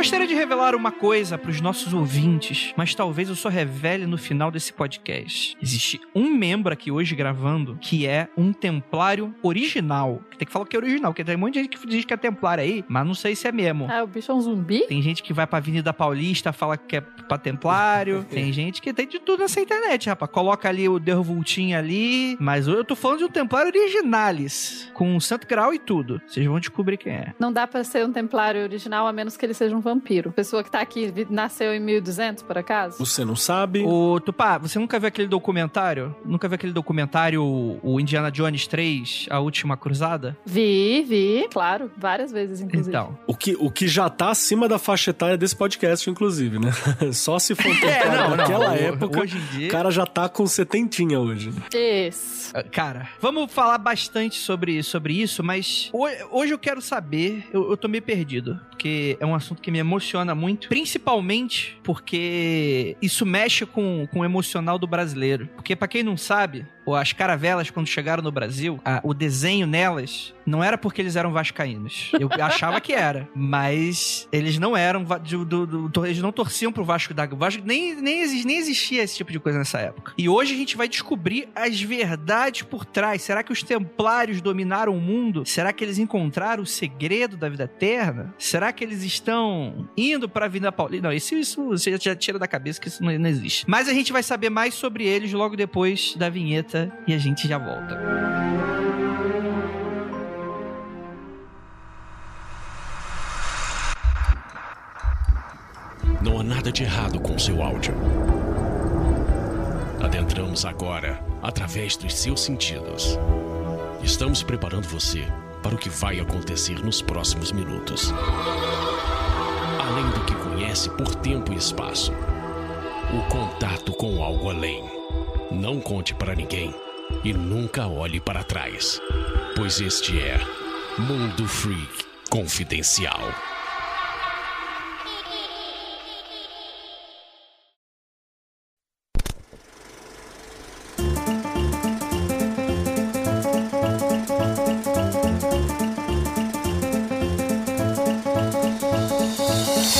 gostaria de revelar uma coisa para os nossos ouvintes, mas talvez eu só revele no final desse podcast. Existe um membro aqui hoje gravando que é um templário original. Tem que falar que é original, porque tem um monte de gente que diz que é templário aí, mas não sei se é mesmo. Ah, o bicho é um zumbi? Tem gente que vai pra Avenida Paulista, fala que é pra templário. tem gente que tem de tudo nessa internet, rapaz. Coloca ali o Dervultinho ali. Mas eu tô falando de um templário originalis. Com santo grau e tudo. Vocês vão descobrir quem é. Não dá pra ser um templário original a menos que ele seja um vampiro. Pessoa que tá aqui nasceu em 1200, por acaso? Você não sabe? Ô, Tupá, você nunca viu aquele documentário? Nunca viu aquele documentário, o o Indiana Jones 3, A Última Cruzada? Vi, vi, claro, várias vezes, inclusive. Então. O que, o que já tá acima da faixa etária desse podcast, inclusive, né? Só se for É, não, não. naquela Ho- época, Hoje em dia. o cara já tá com setentinha hoje. Isso. Ah, Cara, vamos falar bastante sobre, sobre isso, mas ho- hoje eu quero saber, eu, eu tô meio perdido, porque é um assunto que me emociona muito, principalmente porque isso mexe com, com o emocional do brasileiro. Porque pra quem não sabe, as caravelas quando chegaram no Brasil, a- o desenho nelas não era porque eles eram vascaínos. Eu achava que era, mas eles não eram, do- do- do- eles não torciam pro Vasco da Gama. Vasco nem, nem, nem existia esse tipo de coisa nessa época. E hoje a gente vai descobrir as verdades por trás. Será que os templários dominaram o mundo? Será que eles encontraram o segredo da vida eterna? Será que eles estão indo pra Avenida Paulista? Não, isso, isso você já tira da cabeça que isso não, não existe. Mas a gente vai saber mais sobre eles logo depois da vinheta e a gente já volta. Não há nada de errado com seu áudio. Adentramos agora através dos seus sentidos. Estamos preparando você para o que vai acontecer nos próximos minutos. Além do que conhece por tempo e espaço, o contato com algo além. Não conte para ninguém e nunca olhe para trás, pois este é Mundo Freak Confidencial.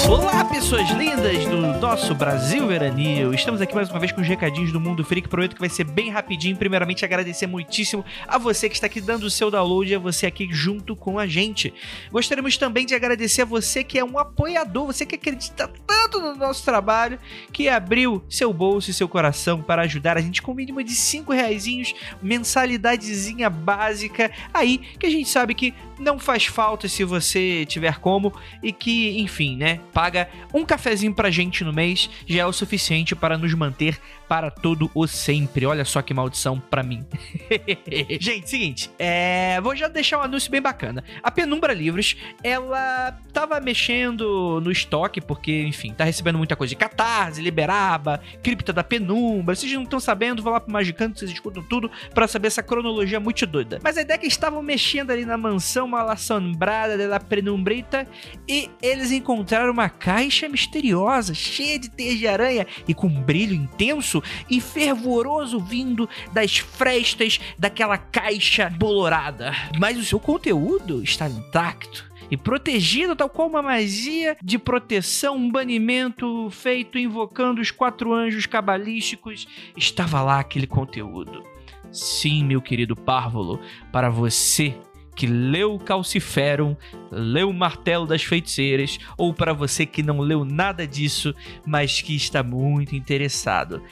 Olá, pessoas lindas do nosso Brasil Veranil. Estamos aqui mais uma vez com os recadinhos do Mundo Freak. Prometo que vai ser bem rapidinho. Primeiramente, agradecer muitíssimo a você que está aqui dando o seu download e a você aqui junto com a gente. Gostaríamos também de agradecer a você que é um apoiador, você que acredita tanto no nosso trabalho, que abriu seu bolso e seu coração para ajudar a gente com o mínimo de 5 reaisinhos, mensalidadezinha básica aí, que a gente sabe que não faz falta se você tiver como e que, enfim, né, paga um cafezinho pra gente no mês já é o suficiente para nos manter para todo o sempre. Olha só que maldição pra mim. gente, seguinte, é, vou já deixar um anúncio bem bacana. A Penumbra Livros, ela tava mexendo no estoque porque, enfim, tá recebendo muita coisa de Catarse, Liberaba, Cripta da Penumbra. Vocês não estão sabendo, vou lá pro Magicando, vocês escutam tudo para saber essa cronologia muito doida. Mas a ideia é que estavam mexendo ali na mansão mal assombrada da Penumbrita e eles encontraram uma caixa misteriosa, cheia de teias de aranha e com um brilho intenso e fervoroso vindo das frestas daquela caixa bolorada. Mas o seu conteúdo está intacto. E protegido, tal qual uma magia de proteção, um banimento feito invocando os quatro anjos cabalísticos, estava lá aquele conteúdo. Sim, meu querido Párvulo, para você que leu Calciferum, leu Martelo das Feiticeiras, ou para você que não leu nada disso, mas que está muito interessado.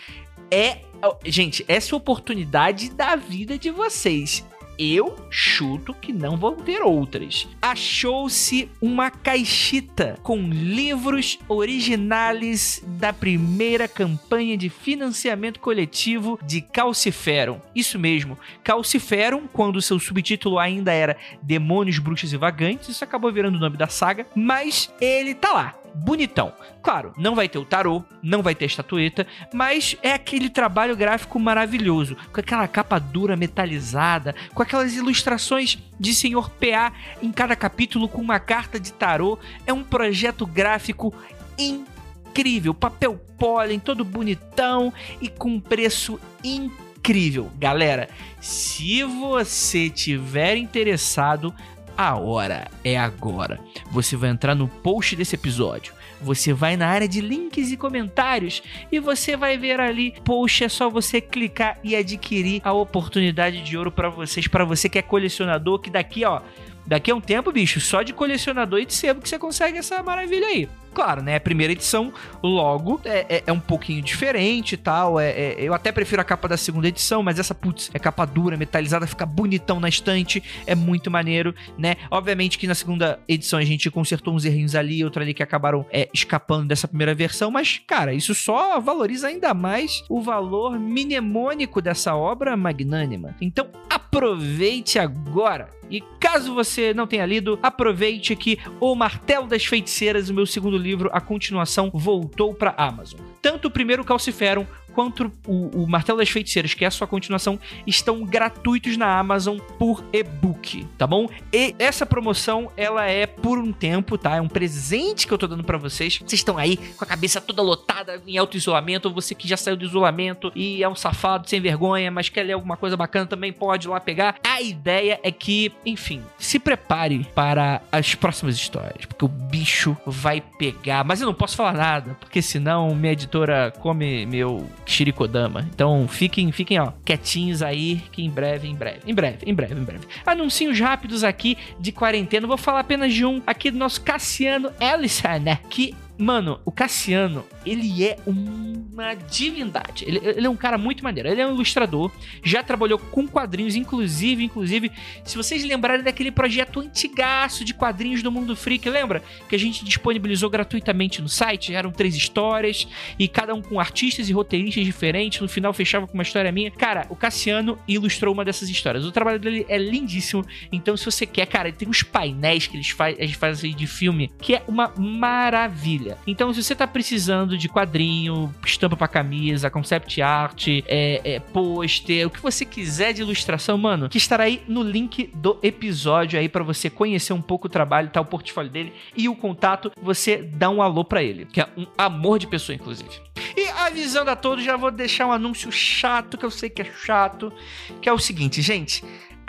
É, gente, essa é oportunidade da vida de vocês. Eu chuto que não vão ter outras. Achou-se uma caixita com livros originais da primeira campanha de financiamento coletivo de Calciferum. Isso mesmo, Calciferum, quando seu subtítulo ainda era Demônios, Bruxas e Vagantes, isso acabou virando o nome da saga, mas ele tá lá, bonitão. Claro, não vai ter o tarô, não vai ter estatueta, mas é aquele trabalho gráfico maravilhoso, com aquela capa dura metalizada, com aquelas ilustrações de Senhor PA em cada capítulo com uma carta de tarô. É um projeto gráfico incrível, papel pólen todo bonitão e com preço incrível. Galera, se você tiver interessado, a hora é agora. Você vai entrar no post desse episódio, você vai na área de links e comentários e você vai ver ali, post, é só você clicar e adquirir a oportunidade de ouro para vocês, para você que é colecionador, que daqui, ó, daqui a um tempo, bicho, só de colecionador e de sebo que você consegue essa maravilha aí. Claro, né? A primeira edição, logo, é, é, é um pouquinho diferente e tal. É, é, eu até prefiro a capa da segunda edição, mas essa, putz, é capa dura, metalizada, fica bonitão na estante. É muito maneiro, né? Obviamente que na segunda edição a gente consertou uns errinhos ali, outro ali que acabaram é, escapando dessa primeira versão, mas, cara, isso só valoriza ainda mais o valor mnemônico dessa obra magnânima. Então, aproveite agora e caso você não tenha lido, aproveite que O Martelo das Feiticeiras, o meu segundo livro, a continuação, voltou para Amazon. Tanto o primeiro Calciferum quanto o, o Martelo das Feiticeiras, que é a sua continuação, estão gratuitos na Amazon por e-book, tá bom? E essa promoção, ela é por um tempo, tá? É um presente que eu tô dando para vocês. Vocês estão aí com a cabeça toda lotada em auto-isolamento, ou você que já saiu do isolamento e é um safado sem vergonha, mas quer ler alguma coisa bacana, também pode lá pegar. A ideia é que, enfim, se prepare para as próximas histórias, porque o bicho vai pegar. Mas eu não posso falar nada, porque senão minha editora come meu Shirikodama. Então fiquem, fiquem, ó, quietinhos aí, que em breve, em breve, em breve, em breve, em breve. Anuncinhos rápidos aqui de quarentena. Vou falar apenas de um aqui do nosso Cassiano Ellison, né? Que Mano, o Cassiano, ele é uma divindade. Ele, ele, é um cara muito maneiro. Ele é um ilustrador, já trabalhou com quadrinhos, inclusive, inclusive, se vocês lembrarem daquele projeto antigaço de quadrinhos do Mundo Freak, lembra? Que a gente disponibilizou gratuitamente no site, eram três histórias, e cada um com artistas e roteiristas diferentes, no final fechava com uma história minha. Cara, o Cassiano ilustrou uma dessas histórias. O trabalho dele é lindíssimo, então se você quer, cara, ele tem uns painéis que eles, faz, eles fazem de filme, que é uma maravilha. Então, se você tá precisando de quadrinho, estampa para camisa, concept art, é, é, pôster, o que você quiser de ilustração, mano, que estará aí no link do episódio aí para você conhecer um pouco o trabalho, tá o portfólio dele e o contato, você dá um alô para ele, que é um amor de pessoa, inclusive. E avisando a todos, já vou deixar um anúncio chato, que eu sei que é chato, que é o seguinte, gente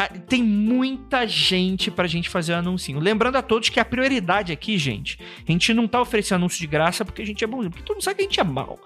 tem muita gente pra gente fazer o anúncio. Lembrando a todos que a prioridade aqui, gente, a gente não tá oferecendo anúncio de graça porque a gente é bom, porque todo mundo sabe que a gente é mal.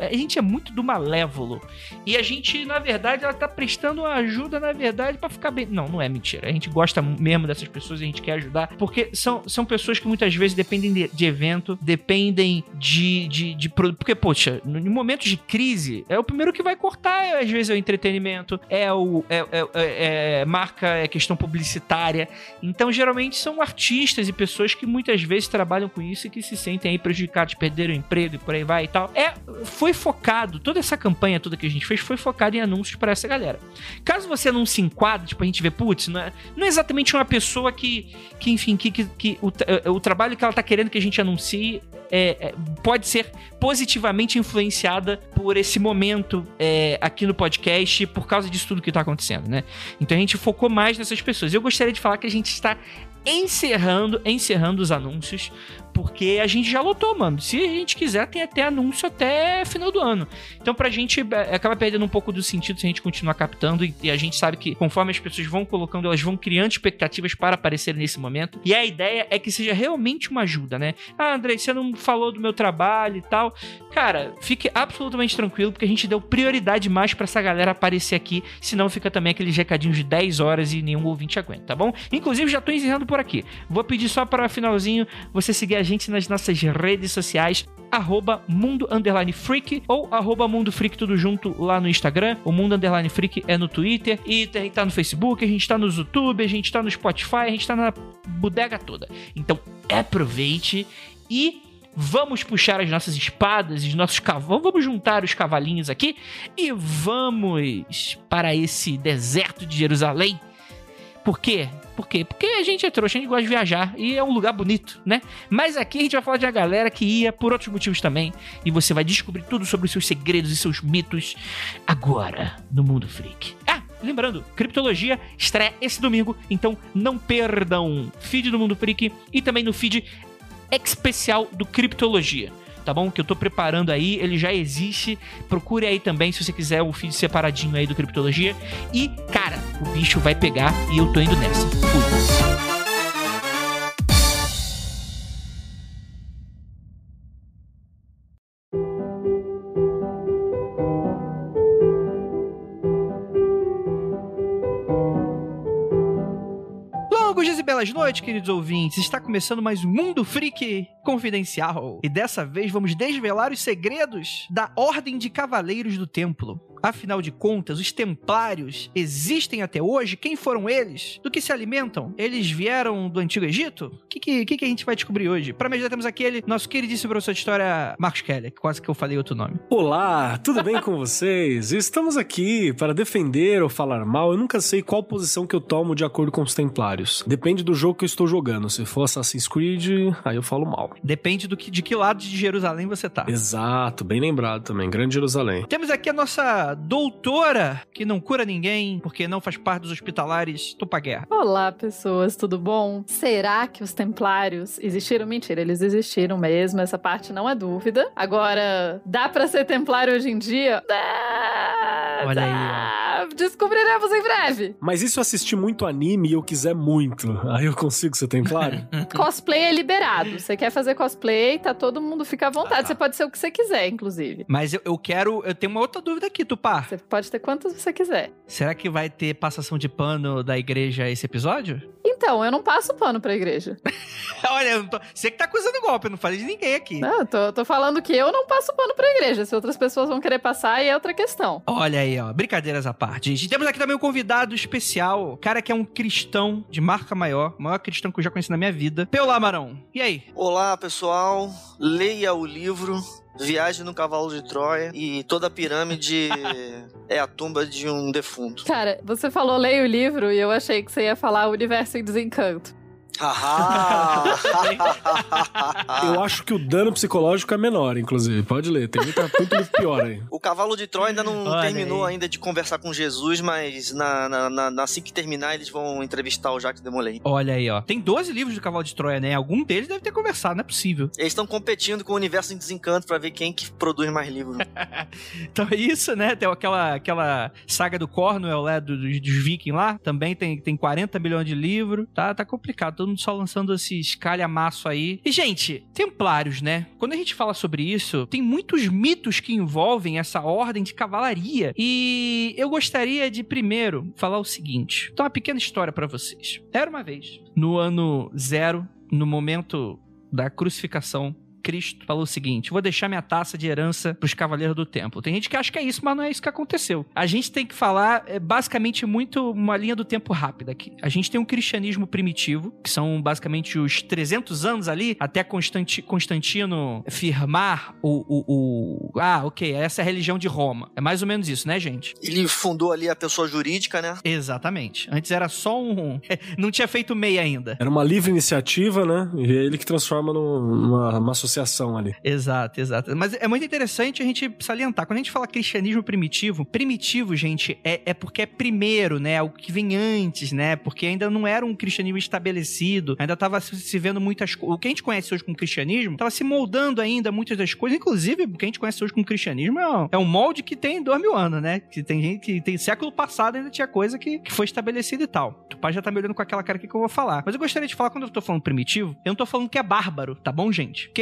A gente é muito do malévolo. E a gente, na verdade, ela tá prestando ajuda, na verdade, para ficar bem. Não, não é mentira. A gente gosta mesmo dessas pessoas, a gente quer ajudar, porque são, são pessoas que muitas vezes dependem de, de evento, dependem de, de, de. Porque, poxa, em momentos de crise, é o primeiro que vai cortar, às vezes, é o entretenimento, é o. é, é, é, é marca, é questão publicitária. Então, geralmente são artistas e pessoas que muitas vezes trabalham com isso e que se sentem aí prejudicados, perderam o emprego e por aí vai e tal. É, foi focado, toda essa campanha toda que a gente fez foi focada em anúncios para essa galera. Caso você não se enquadre, tipo, a gente vê, putz, não é, não é exatamente uma pessoa que, que enfim, que, que, que o, o trabalho que ela tá querendo que a gente anuncie é, é, pode ser positivamente influenciada por esse momento é, aqui no podcast por causa disso tudo que tá acontecendo, né? Então a gente focou mais nessas pessoas. Eu gostaria de falar que a gente está encerrando, encerrando os anúncios porque a gente já lotou, mano. Se a gente quiser, tem até anúncio até final do ano. Então, pra gente, é, acaba perdendo um pouco do sentido se a gente continuar captando. E a gente sabe que conforme as pessoas vão colocando, elas vão criando expectativas para aparecer nesse momento. E a ideia é que seja realmente uma ajuda, né? Ah, André, você não falou do meu trabalho e tal. Cara, fique absolutamente tranquilo, porque a gente deu prioridade mais para essa galera aparecer aqui. Senão fica também aqueles recadinhos de 10 horas e nenhum ouvinte aguenta, tá bom? Inclusive, já tô encerrando por aqui. Vou pedir só para finalzinho você seguir a gente nas nossas redes sociais, arroba Mundo Underline Freak ou arroba Mundo Freak tudo junto lá no Instagram. O Mundo Underline Freak é no Twitter e tá no Facebook, a gente tá no YouTube, a gente tá no Spotify, a gente tá na bodega toda. Então aproveite e vamos puxar as nossas espadas os nossos cavalos, vamos juntar os cavalinhos aqui e vamos para esse deserto de Jerusalém. Por quê? Por quê? Porque a gente é trouxa, a gente gosta de viajar e é um lugar bonito, né? Mas aqui a gente vai falar de uma galera que ia por outros motivos também e você vai descobrir tudo sobre os seus segredos e seus mitos agora no Mundo Freak. Ah, lembrando, Criptologia estreia esse domingo, então não perdam feed do Mundo Freak e também no feed especial do Criptologia tá bom? Que eu tô preparando aí, ele já existe. Procure aí também se você quiser o um feed separadinho aí do Criptologia. E, cara, o bicho vai pegar e eu tô indo nessa. Fui. belas noites, queridos ouvintes. Está começando mais um Mundo Freak Confidencial. E dessa vez vamos desvelar os segredos da Ordem de Cavaleiros do Templo. Afinal de contas, os templários existem até hoje? Quem foram eles? Do que se alimentam? Eles vieram do Antigo Egito? O que, que, que, a gente vai descobrir hoje? Para me ajudar, temos aquele nosso queridíssimo professor de história, Marcos Keller, que quase que eu falei outro nome. Olá, tudo bem com vocês? Estamos aqui para defender ou falar mal. Eu nunca sei qual posição que eu tomo de acordo com os templários. Depende do jogo que eu estou jogando. Se for Assassin's Creed, aí eu falo mal. Depende do que, de que lado de Jerusalém você tá. Exato, bem lembrado também. Grande Jerusalém. Temos aqui a nossa doutora, que não cura ninguém, porque não faz parte dos hospitalares Tupaguerra. Olá, pessoas, tudo bom? Será que os templários existiram? Mentira, eles existiram mesmo, essa parte não é dúvida. Agora, dá pra ser templário hoje em dia? Dá, Olha aí, dá. Descobriremos em breve. Mas e se eu assistir muito anime e eu quiser muito? Aí eu consigo ser templário? Cosplay é liberado. Você quer fazer cosplay, tá todo mundo fica à vontade. Ah. Você pode ser o que você quiser, inclusive. Mas eu, eu quero. Eu tenho uma outra dúvida aqui, Tupá. Você pode ter quantos você quiser. Será que vai ter passação de pano da igreja esse episódio? Então, eu não passo pano pra igreja. Olha, eu não tô... você que tá acusando golpe, eu não falei de ninguém aqui. Não, eu tô, tô falando que eu não passo pano pra igreja. Se outras pessoas vão querer passar, aí é outra questão. Olha aí, ó. Brincadeiras à parte. gente. Temos aqui também um convidado especial. Cara que é um cristão de marca maior. O maior cristão que eu já conheci na minha vida. Peu Marão. E aí? Olá, pessoal. Leia o livro Viagem no Cavalo de Troia e toda a pirâmide é a tumba de um defunto. Cara, você falou leia o livro e eu achei que você ia falar o Universo em Desencanto. Haha! eu acho que o dano psicológico é menor, inclusive. Pode ler, tem muita, muito livro pior aí. o Cavalo de Troia ainda não Olha terminou aí. ainda de conversar com Jesus, mas na, na- na- na- assim que terminar eles vão entrevistar o Jacques Demolay. Olha aí, ó. Tem 12 livros do Cavalo de Troia, né? Algum deles deve ter conversado, não é possível. Eles estão competindo com o Universo em Desencanto pra ver quem que produz mais livros. Então é isso, né? Tem aquela, aquela saga do Cornwell, né? do- Dos, dos Vikings lá. Também tem, tem 40 milhões de livros. Tá, tá complicado. Todo mundo só lançando esses calhamaço aí. E, gente, Templários, né? Quando a gente fala sobre isso, tem muitos mitos que envolvem essa ordem de cavalaria. E eu gostaria de, primeiro, falar o seguinte. Então, uma pequena história pra vocês. Era uma vez, no ano zero, no momento da crucificação Cristo falou o seguinte: vou deixar minha taça de herança pros cavaleiros do templo. Tem gente que acha que é isso, mas não é isso que aconteceu. A gente tem que falar é, basicamente muito uma linha do tempo rápida aqui. A gente tem um cristianismo primitivo, que são basicamente os 300 anos ali, até Constanti- Constantino firmar o, o, o- Ah, ok, essa é a religião de Roma. É mais ou menos isso, né, gente? Ele fundou ali a pessoa jurídica, né? Exatamente. Antes era só um. Não tinha feito MEI ainda. Era uma livre iniciativa, né? E é ele que transforma num- numa uma associação ali. Exato, exato. Mas é muito interessante a gente salientar. Quando a gente fala cristianismo primitivo, primitivo, gente, é, é porque é primeiro, né? É o que vem antes, né? Porque ainda não era um cristianismo estabelecido, ainda estava se vendo muitas coisas. O que a gente conhece hoje como cristianismo estava se moldando ainda muitas das coisas. Inclusive, o que a gente conhece hoje como cristianismo é um, é um molde que tem dois mil anos, né? Que tem gente que tem século passado ainda tinha coisa que, que foi estabelecida e tal. O pai já tá me olhando com aquela cara que eu vou falar. Mas eu gostaria de falar, quando eu tô falando primitivo, eu não tô falando que é bárbaro, tá bom, gente? Porque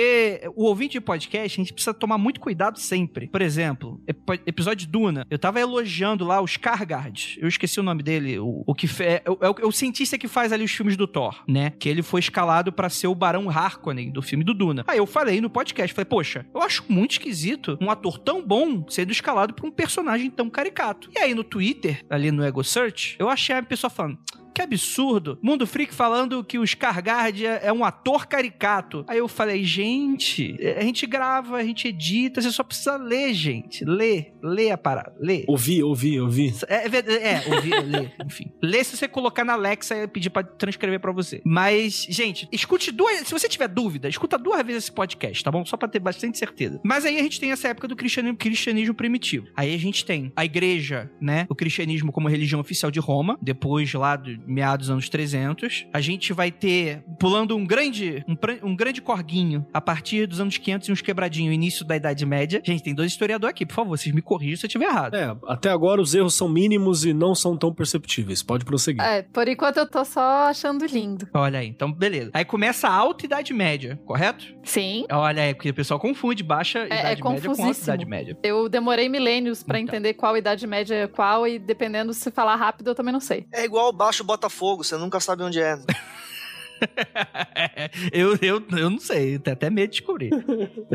o ouvinte de podcast, a gente precisa tomar muito cuidado sempre. Por exemplo, ep- episódio Duna, eu tava elogiando lá os Kargard. Eu esqueci o nome dele. O, o que é, é o- é o cientista que faz ali os filmes do Thor, né? Que ele foi escalado pra ser o Barão Harkonnen do filme do Duna. Aí eu falei no podcast, falei, poxa, eu acho muito esquisito um ator tão bom sendo escalado por um personagem tão caricato. E aí no Twitter, ali no Ego Search, eu achei a pessoa falando, que absurdo. Mundo Freak falando que o Scargard é é um ator caricato. Aí eu falei, gente, a gente grava, a gente edita, você só precisa ler, gente. Lê, lê a parada, lê. Ouvi, ouvi, ouvi. É, é, é ouvir, ler, enfim. Lê se você colocar na Alexa e pedir pra transcrever pra você. Mas, gente, escute duas. Se você tiver dúvida, escuta duas vezes esse podcast, tá bom? Só pra ter bastante certeza. Mas aí a gente tem essa época do cristianismo, cristianismo primitivo. Aí a gente tem a igreja, né? O cristianismo como religião oficial de Roma, depois lá do meados dos anos 300. A gente vai ter, pulando um grande, um, um grande corguinho, a partir dos anos 500 e uns quebradinhos, início da Idade Média. Gente, tem dois historiadores aqui, por favor, vocês me corrijam se eu estiver errado. É, até agora os erros são mínimos e não são tão perceptíveis. Pode prosseguir. É, por enquanto eu tô só achando lindo. Olha aí, então beleza. Aí começa a Alta Idade Média, correto? Sim. Olha aí, porque o pessoal confunde baixa é Idade Média com Alta. Idade Média. Eu demorei milênios pra Então. entender qual idade média é qual e dependendo se falar rápido eu também não sei. É igual baixo Botafogo, você nunca sabe onde é. eu, eu, eu não sei, tenho até medo de descobrir.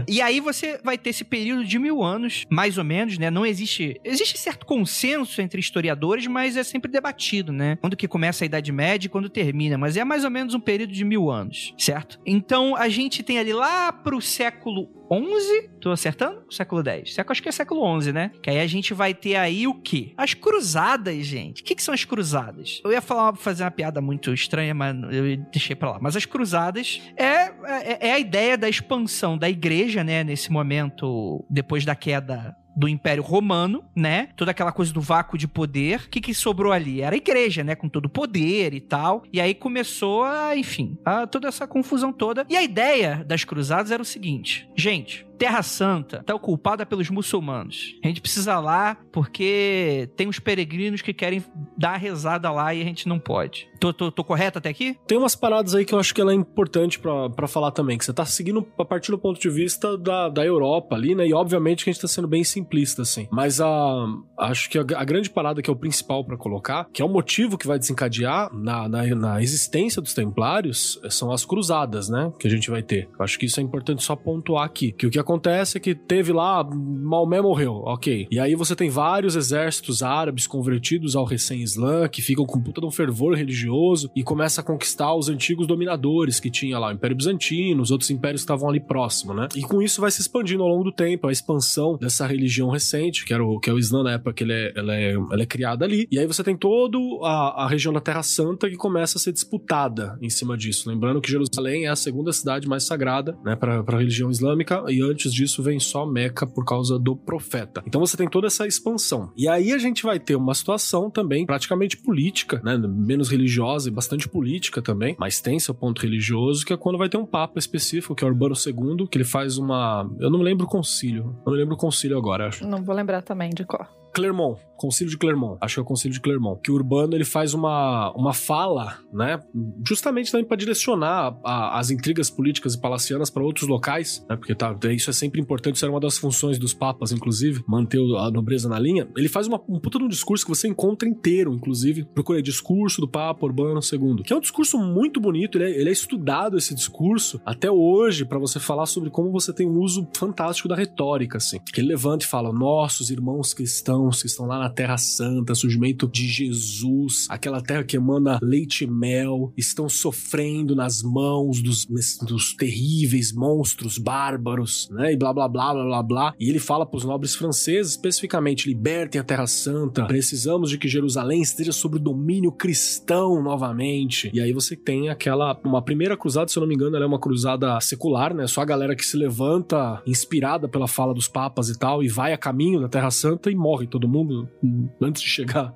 e aí você vai ter esse período de mil anos, mais ou menos, né? Não existe. Existe certo consenso entre historiadores, mas é sempre debatido, né? Quando que começa a Idade Média e quando termina, mas é mais ou menos um período de mil anos, certo? Então a gente tem ali lá pro século 11, tô acertando? Século 10. Acho que é século 11, né? Que aí a gente vai ter aí o quê? As cruzadas, gente. O que, que são as cruzadas? Eu ia falar, fazer uma piada muito estranha, mas eu deixei pra lá. Mas as cruzadas é, é, é a ideia da expansão da igreja, né? Nesse momento, depois da queda do Império Romano, né? Toda aquela coisa do vácuo de poder. O que, que sobrou ali? Era a igreja, né? Com todo o poder e tal. E aí começou a, enfim, a toda essa confusão toda. E a ideia das cruzadas era o seguinte: gente, Terra Santa está ocupada pelos muçulmanos. A gente precisa lá porque tem uns peregrinos que querem dar a rezada lá e a gente não pode. Tô, tô, tô correto até aqui? Tem umas paradas aí que eu acho que ela é importante para falar também, que você tá seguindo a partir do ponto de vista da, da Europa ali, né? E obviamente que a gente tá sendo bem simplista, assim. Mas a, acho que a, a grande parada que é o principal para colocar, que é o motivo que vai desencadear na, na, na existência dos templários, são as cruzadas, né? Que a gente vai ter. Eu acho que isso é importante só pontuar aqui. Que o que acontece é que teve lá, Maomé morreu, ok. E aí você tem vários exércitos árabes convertidos ao recém-islã, que ficam com puta de um fervor religioso e começa a conquistar os antigos dominadores que tinha lá, o Império Bizantino, os outros impérios que estavam ali próximo, né? E com isso vai se expandindo ao longo do tempo, a expansão dessa religião recente, que, era o, que é o Islã na época que ele é, ela é, ela é criada ali. E aí você tem toda a, a região da Terra Santa que começa a ser disputada em cima disso. Lembrando que Jerusalém é a segunda cidade mais sagrada, né, para a religião islâmica, e antes disso vem só Meca por causa do profeta. Então você tem toda essa expansão. E aí a gente vai ter uma situação também praticamente política, né? Menos religiosa e bastante política também, mas tem seu ponto religioso, que é quando vai ter um papa específico, que é Urbano II, que ele faz uma. Eu não lembro o concílio. Eu não lembro o concílio agora, acho. Não vou lembrar também de qual. Clermont, Concílio de Clermont, acho que é o Concílio de Clermont, que o Urbano ele faz uma, uma fala, né, justamente também para direcionar a, as intrigas políticas e palacianas para outros locais, né, porque tá, isso é sempre importante, isso era uma das funções dos papas, inclusive, manter a nobreza na linha. Ele faz uma, um puta de um discurso que você encontra inteiro, inclusive, procurei discurso do Papa Urbano II, que é um discurso muito bonito, ele é, ele é estudado esse discurso até hoje para você falar sobre como você tem um uso fantástico da retórica, assim. Ele levanta e fala: nossos irmãos cristãos cristãos que estão lá na Terra Santa, surgimento de Jesus, aquela terra que emana leite e mel, estão sofrendo nas mãos dos, dos terríveis monstros bárbaros, né? E blá blá blá blá blá blá. E ele fala para os nobres franceses especificamente: libertem a Terra Santa, precisamos de que Jerusalém esteja sob o domínio cristão novamente. E aí você tem aquela. Uma primeira cruzada, se eu não me engano, ela é uma cruzada secular, né? Só a galera que se levanta inspirada pela fala dos papas e tal, e vai a caminho da Terra Santa e morre todo mundo antes de chegar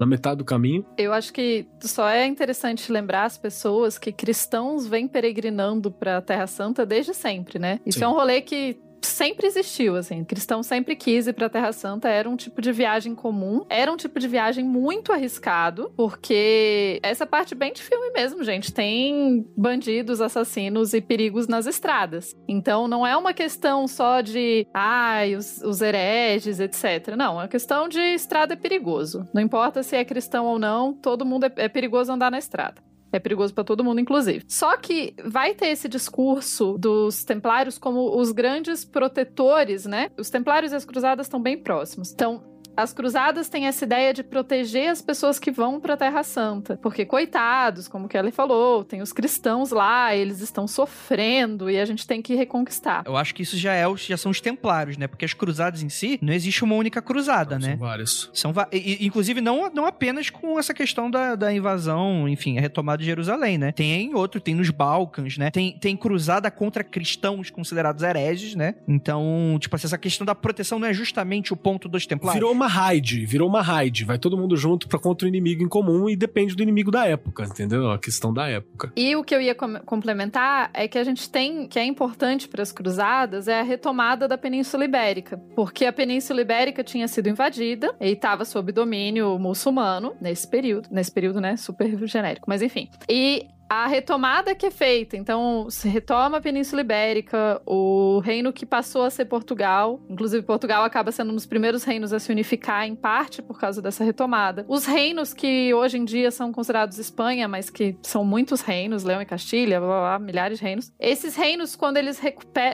na metade do caminho. Eu acho que só é interessante lembrar as pessoas que cristãos vêm peregrinando para a Terra Santa desde sempre, né? Isso Sim. é um rolê que sempre existiu, assim. Cristão sempre quis ir pra Terra Santa, era um tipo de viagem comum, era um tipo de viagem muito arriscado, porque essa parte bem de filme mesmo, gente. Tem bandidos, assassinos e perigos nas estradas. Então não é uma questão só de, ai, os, os hereges, etc. Não, é uma questão de estrada é perigoso. Não importa se é cristão ou não, todo mundo é, é perigoso andar na estrada. É perigoso para todo mundo, inclusive. Só que vai ter esse discurso dos templários como os grandes protetores, né? Os templários e as cruzadas estão bem próximos. Então, as cruzadas têm essa ideia de proteger as pessoas que vão para a Terra Santa, porque coitados, como Kelly falou, tem os cristãos lá, eles estão sofrendo e a gente tem que reconquistar. Eu acho que isso já é já são os templários, né? Porque as cruzadas em si não existe uma única cruzada, não, né? São várias. São inclusive não, não apenas com essa questão da, da invasão, enfim, a retomada de Jerusalém, né? Tem outro, tem nos Balcãs, né? Tem, tem cruzada contra cristãos considerados hereges, né? Então, tipo assim, essa questão da proteção não é justamente o ponto dos templários. Virou uma raid, virou uma raid. Vai todo mundo junto para contra o inimigo em comum e depende do inimigo da época, entendeu? A questão da época. E o que eu ia com complementar é que a gente tem, que é importante para as cruzadas, é a retomada da Península Ibérica. Porque a Península Ibérica tinha sido invadida e estava sob domínio muçulmano nesse período. Nesse período, né? Super genérico. Mas enfim. E a retomada que é feita, então se retoma a Península Ibérica, o reino que passou a ser Portugal, inclusive Portugal acaba sendo um dos primeiros reinos a se unificar em parte por causa dessa retomada. Os reinos que hoje em dia são considerados Espanha, mas que são muitos reinos, Leão e Castilha, blá, blá, blá, milhares de reinos. Esses reinos, quando eles,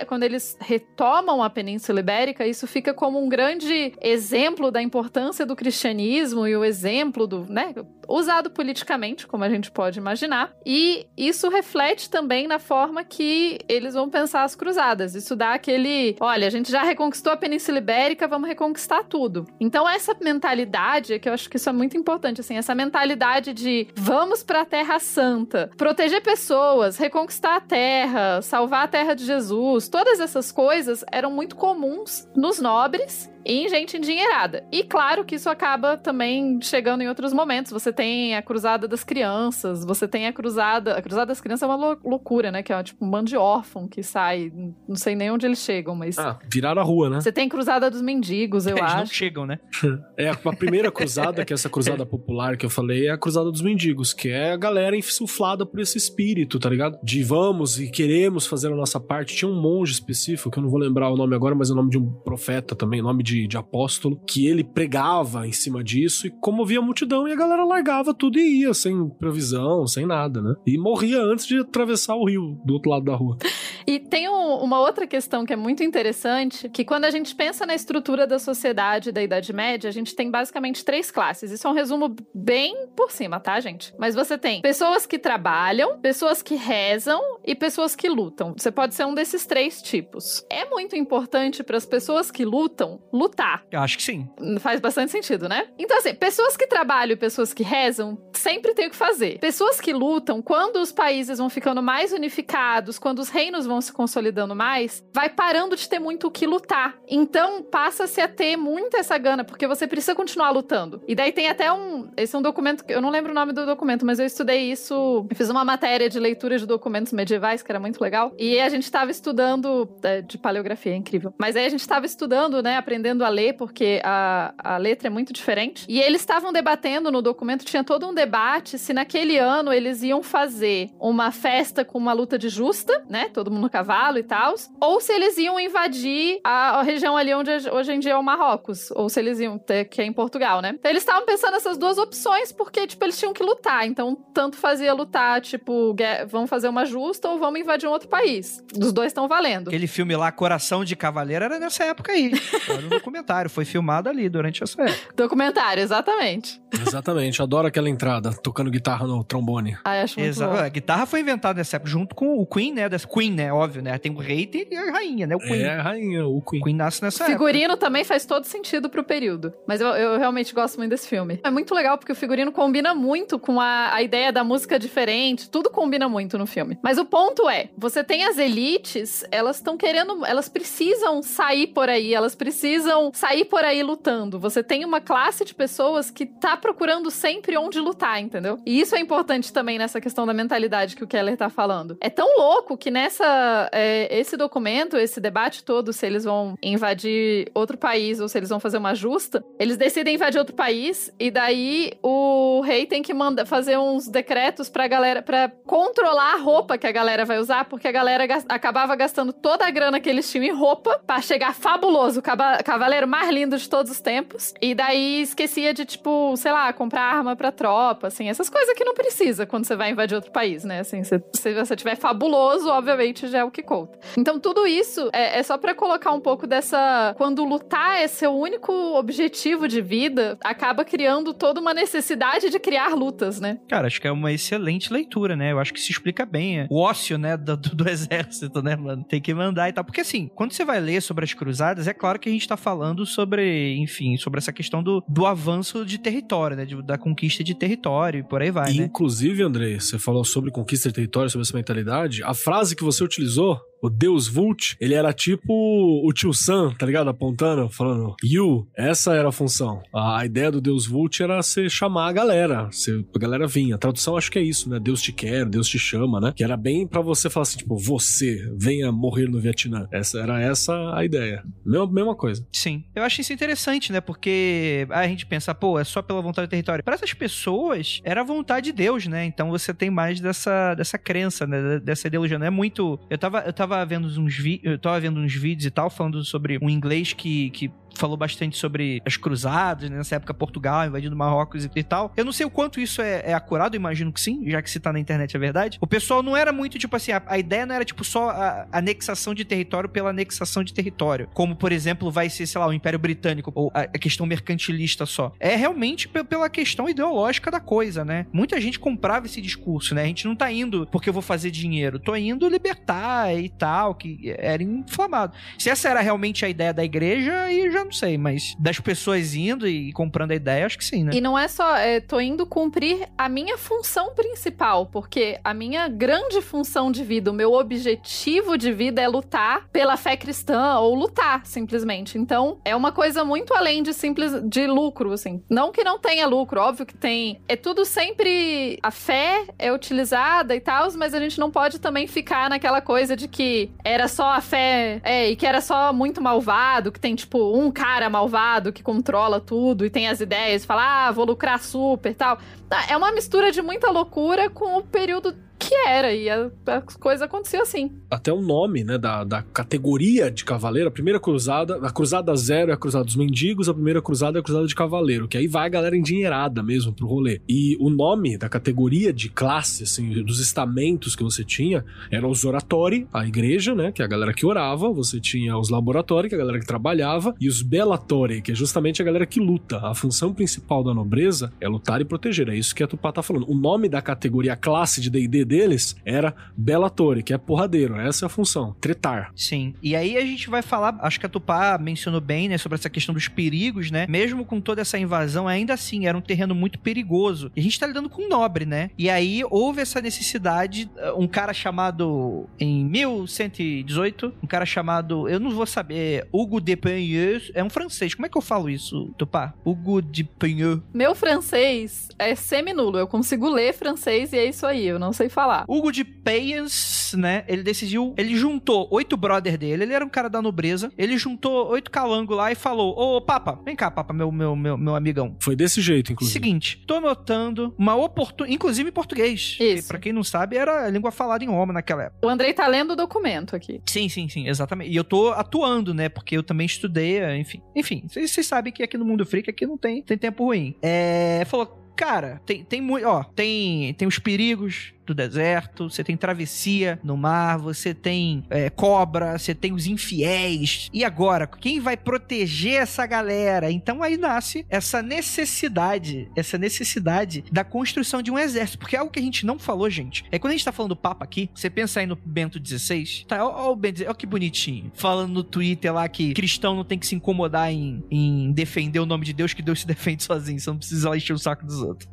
quando eles retomam a Península Ibérica, isso fica como um grande exemplo da importância do cristianismo e o exemplo do, né, usado politicamente, como a gente pode imaginar. E isso reflete também na forma que eles vão pensar as cruzadas. Isso dá aquele, olha, a gente já reconquistou a Península Ibérica, vamos reconquistar tudo. Então essa mentalidade, que eu acho que isso é muito importante, assim, essa mentalidade de vamos para a Terra Santa, proteger pessoas, reconquistar a terra, salvar a terra de Jesus, todas essas coisas eram muito comuns nos nobres em gente endinheirada. E claro que isso acaba também chegando em outros momentos. Você tem a Cruzada das Crianças, você tem a Cruzada. A Cruzada das Crianças é uma loucura, né? Que é tipo um bando de órfão que sai. Não sei nem onde eles chegam, mas. Ah, viraram a rua, né? Você tem Cruzada dos Mendigos, eu Eles acho. não chegam, né? É, a primeira cruzada, que é essa cruzada popular que eu falei, é a cruzada dos mendigos, que é a galera insuflada por esse espírito, tá ligado? De vamos e queremos fazer a nossa parte. Tinha um monge específico, que eu não vou lembrar o nome agora, mas é o nome de um profeta também, nome de, de apóstolo, que ele pregava em cima disso e comovia a multidão e a galera largava tudo e ia, sem previsão, sem nada, né? E morria antes de atravessar o rio do outro lado da rua. E tem um- uma outra questão que é muito interessante, que quando a gente pensa na estrutura da sociedade da Idade Média, a gente tem basicamente três classes. Isso é um resumo bem por cima, tá, gente? Mas você tem pessoas que trabalham, pessoas que rezam e pessoas que lutam. Você pode ser um desses três tipos. É muito importante para as pessoas que lutam lutar. Eu acho que sim. Faz bastante sentido, né? Então, assim, pessoas que trabalham e pessoas que rezam sempre tem o que fazer. Pessoas que lutam, quando os países vão ficando mais unificados, quando os reinos vão se consolidando mais, vai parando de ter muito o que lutar. Então, passa-se a ter muita essa gana, porque você precisa continuar lutando. E daí tem até um. Esse é um documento que eu não lembro o nome do documento, mas eu estudei isso. Eu fiz uma matéria de leitura de documentos medievais, que era muito legal. E a gente estava estudando. é, de paleografia, é incrível. Mas aí a gente estava estudando, né? Aprendendo a ler, porque a, a letra é muito diferente. E eles estavam debatendo no documento, tinha todo um debate se naquele ano eles iam fazer uma festa com uma luta de justa, né? Todo mundo no cavalo e tal. Ou se eles iam invadir a, a região ali onde hoje em dia é o Marrocos. Ou se eles iam ter, que é em Portugal, né? Então eles estavam pensando nessas duas opções, porque, tipo, eles tinham que lutar. Então, tanto fazia lutar, tipo, vamos fazer uma justa ou vamos invadir um outro país. Os dois estão valendo. Aquele filme lá, Coração de Cavaleiro, era nessa época aí. Era um documentário, foi filmado ali durante essa época. Documentário, exatamente. Exatamente, adoro aquela entrada, tocando guitarra no trombone. Ai, acho muito Exato. bom. A guitarra foi inventada nessa época, junto com o Queen, né? Das Queen, né? Óbvio, né? Tem o rei e a rainha, né? O Queen. É a rainha, o Queen. O Queen nasce nessa época. Figurino também faz todo sentido pro período. Mas eu, eu realmente gosto muito desse filme. É muito legal porque o figurino combina muito com a, a ideia da música diferente. Tudo combina muito no filme. Mas o ponto é: você tem as elites, elas estão querendo. Elas precisam sair por aí, elas precisam sair por aí lutando. Você tem uma classe de pessoas que tá procurando sempre onde lutar, entendeu? E isso é importante também nessa questão da mentalidade que o Keller tá falando. É tão louco que nessa. é, esse documento, esse debate todo, se eles vão invadir outro país ou se eles vão fazer uma justa, eles decidem invadir outro país e daí o rei tem que mandar fazer uns decretos pra galera, pra controlar a roupa que a galera vai usar, porque a galera gas- acabava gastando toda a grana que eles tinham em roupa pra chegar fabuloso, o caba- cavaleiro mais lindo de todos os tempos. E daí esquecia de, tipo, sei lá, comprar arma pra tropa, assim, essas coisas que não precisa quando você vai invadir outro país, né? Assim, se, se você tiver fabuloso, obviamente já é o que conta. Então, tudo isso é, é só pra colocar um pouco dessa. Quando lutar é seu único objetivo de vida, acaba criando toda uma necessidade de criar lutas, né? Cara, acho que é uma excelente leitura, né? Eu acho que se explica bem é, o ócio, né, do, do- do exército, né, mano? Tem que mandar e tal. Porque assim, quando você vai ler sobre as cruzadas, é claro que a gente tá falando sobre, enfim, sobre essa questão do, do avanço de território, né? de- da conquista de território e por aí vai, E, né? Inclusive, André, você falou sobre conquista de território, sobre essa mentalidade. A frase que você utilizou, o Deus Vult, ele era tipo o tio Sam, tá ligado? Apontando, falando, you, essa era a função. A ideia do Deus Vult era você chamar a galera, você, a galera vinha. A tradução acho que é isso, né? Deus te quer, Deus te chama, né? Que era bem para você falar assim, tipo, você, venha morrer no Vietnã. Essa era essa a ideia. Mesma, mesma coisa. Sim. Eu acho isso interessante, né? Porque a gente pensa, pô, é só pela vontade do território. Para essas pessoas, era a vontade de Deus, né? Então você tem mais dessa, dessa crença, né? Dessa ideologia. Não é muito. Eu tava, eu tava vendo uns vi... eu tava vendo uns vídeos e tal, falando sobre um inglês que, que falou bastante sobre as cruzadas, né? nessa época Portugal invadindo Marrocos e, tal. Eu não sei o quanto isso é, é acurado, imagino que sim, já que se tá na internet é verdade. O pessoal não era muito, tipo assim, a, a ideia não era, tipo, só a, a anexação de território pela anexação de território. Como, por exemplo, vai ser, sei lá, o Império Britânico, ou a, a questão mercantilista só. É realmente pela questão ideológica da coisa, né? Muita gente comprava esse discurso, né? A gente não tá indo porque eu vou fazer dinheiro, tô indo libertar e tal, que era inflamado. Se essa era realmente a ideia da igreja, aí já não sei, mas das pessoas indo e comprando a ideia, acho que sim, né? E não é só, é, tô indo cumprir a minha função principal, porque a minha grande função de vida, o meu objetivo de vida é lutar pela fé cristã ou lutar, simplesmente. Então, é uma coisa muito além de simples de lucro, assim. Não que não tenha lucro, óbvio que tem. É tudo sempre a fé é utilizada e tal, mas a gente não pode também ficar naquela coisa de que era só a fé, é, e que era só muito malvado, que tem tipo um cara malvado que controla tudo e tem as ideias, fala, ah, vou lucrar super tal. É uma mistura de muita loucura com o período que era, e a, a coisa acontecia assim. Até o nome, né, da, da categoria de cavaleiro, a primeira cruzada, a cruzada zero é a cruzada dos mendigos, a primeira cruzada é a cruzada de cavaleiro, que aí vai a galera endinheirada mesmo pro rolê. E o nome da categoria de classe, assim, dos estamentos que você tinha, eram os oratori, a igreja, né, que é a galera que orava, você tinha os laboratórios, que é a galera que trabalhava, e os bellatori, que é justamente a galera que luta. A função principal da nobreza é lutar e proteger, é isso que a Tupá tá falando. O nome da categoria, classe de D&D deles era Bellatori, que é porradeiro. Essa é a função, tretar. Sim. E aí a gente vai falar, acho que a Tupá mencionou bem, né, sobre essa questão dos perigos, né? Mesmo com toda essa invasão, ainda assim era um terreno muito perigoso. E a gente tá lidando com um nobre, né? E aí houve essa necessidade, eh, um cara chamado em 1118, um cara chamado, eu não vou saber, Hugo de Peigneux, é um francês. Como é que eu falo isso, Tupá? Hugo de Peigneux. Meu francês é seminulo. Eu consigo ler francês e é isso aí. Eu não sei falar. Hugo de Payas, né? Ele decidiu. Ele juntou oito brother dele. Ele era um cara da nobreza. Ele juntou oito calangos lá e falou: Ô, Papa, vem cá, Papa, meu, meu, meu, meu amigão. Foi desse jeito, inclusive. Seguinte, tô notando uma oportunidade. Inclusive em português. Isso. Pra quem não sabe, era a língua falada em Roma naquela época. O Andrei tá lendo o documento aqui. Sim, sim, sim, exatamente. E eu tô atuando, né? Porque eu também estudei, enfim. Enfim, vocês sabem que aqui no Mundo Freak aqui não tem, tem tempo ruim. É. Falou, cara, tem, tem muito. Ó, tem, tem os perigos do deserto, você tem travessia no mar, você tem é, cobra, você tem os infiéis. E agora, quem vai proteger essa galera? Então aí nasce essa necessidade, essa necessidade da construção de um exército. Porque algo que a gente não falou, gente. É quando a gente tá falando do Papa aqui, você pensa aí no Bento XVI, tá, ó, o Bento, ó que bonitinho. Falando no Twitter lá que cristão não tem que se incomodar em, em defender o nome de Deus, que Deus se defende sozinho, você não precisa lá encher o saco dos outros.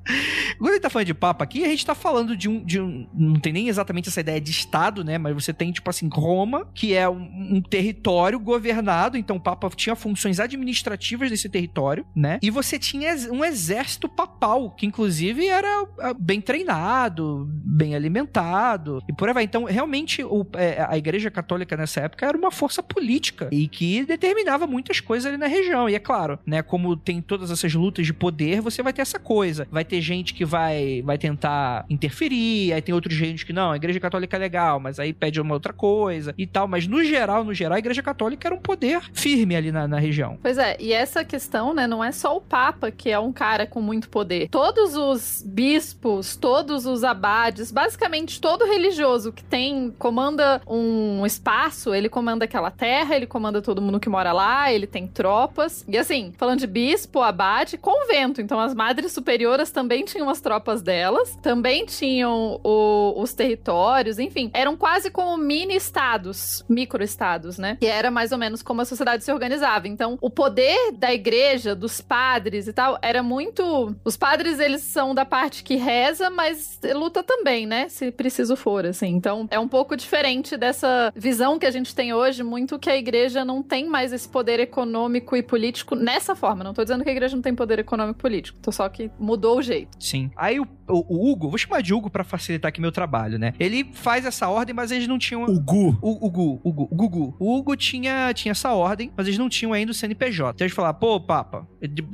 Quando ele tá falando de Papa aqui, a gente tá falando de um, de um. Não tem nem exatamente essa ideia de Estado, né? Mas você tem, tipo assim, Roma, que é um, um território governado. Então o Papa tinha funções administrativas desse território, né? E você tinha um exército papal, que inclusive era ah, bem treinado, bem alimentado e por aí vai. Então, realmente, o, é, a Igreja Católica nessa época era uma força política e que determinava muitas coisas ali na região. E é claro, né? Como tem todas essas lutas de poder, você vai ter essa coisa. Vai ter gente que vai, vai tentar interferir, aí tem outros gente que não, a Igreja Católica é legal, mas aí pede uma outra coisa e tal. Mas no geral, no geral, a Igreja Católica era um poder firme ali na, na região. Pois é, e essa questão, né, não é só o Papa que é um cara com muito poder. Todos os bispos, todos os abades, basicamente todo religioso que tem, comanda um espaço, ele comanda aquela terra, ele comanda todo mundo que mora lá, ele tem tropas. E assim, falando de bispo, abade, convento. Então as madres superioras também tinham as tropas delas, também tinham o- os territórios, enfim, eram quase como mini estados, micro-estados, né? Que era mais ou menos como a sociedade se organizava. Então, o poder da igreja, dos padres e tal, era muito. Os padres, eles são da parte que reza, mas luta também, né? Se preciso for, assim. Então, é um pouco diferente dessa visão que a gente tem hoje, muito que a igreja não tem mais esse poder econômico e político nessa forma. Não tô dizendo que a igreja não tem poder econômico e político, tô só que mudou o jeito. Sim. Aí o, o- o Hugo, vou chamar de Hugo pra facilitar aqui meu trabalho, né? Ele faz essa ordem, mas eles não tinham. O Gu. O Hugo, o Hugo, o Gugu. O Hugo tinha, tinha essa ordem, mas eles não tinham ainda o CNPJ. Então eles falaram, pô, Papa,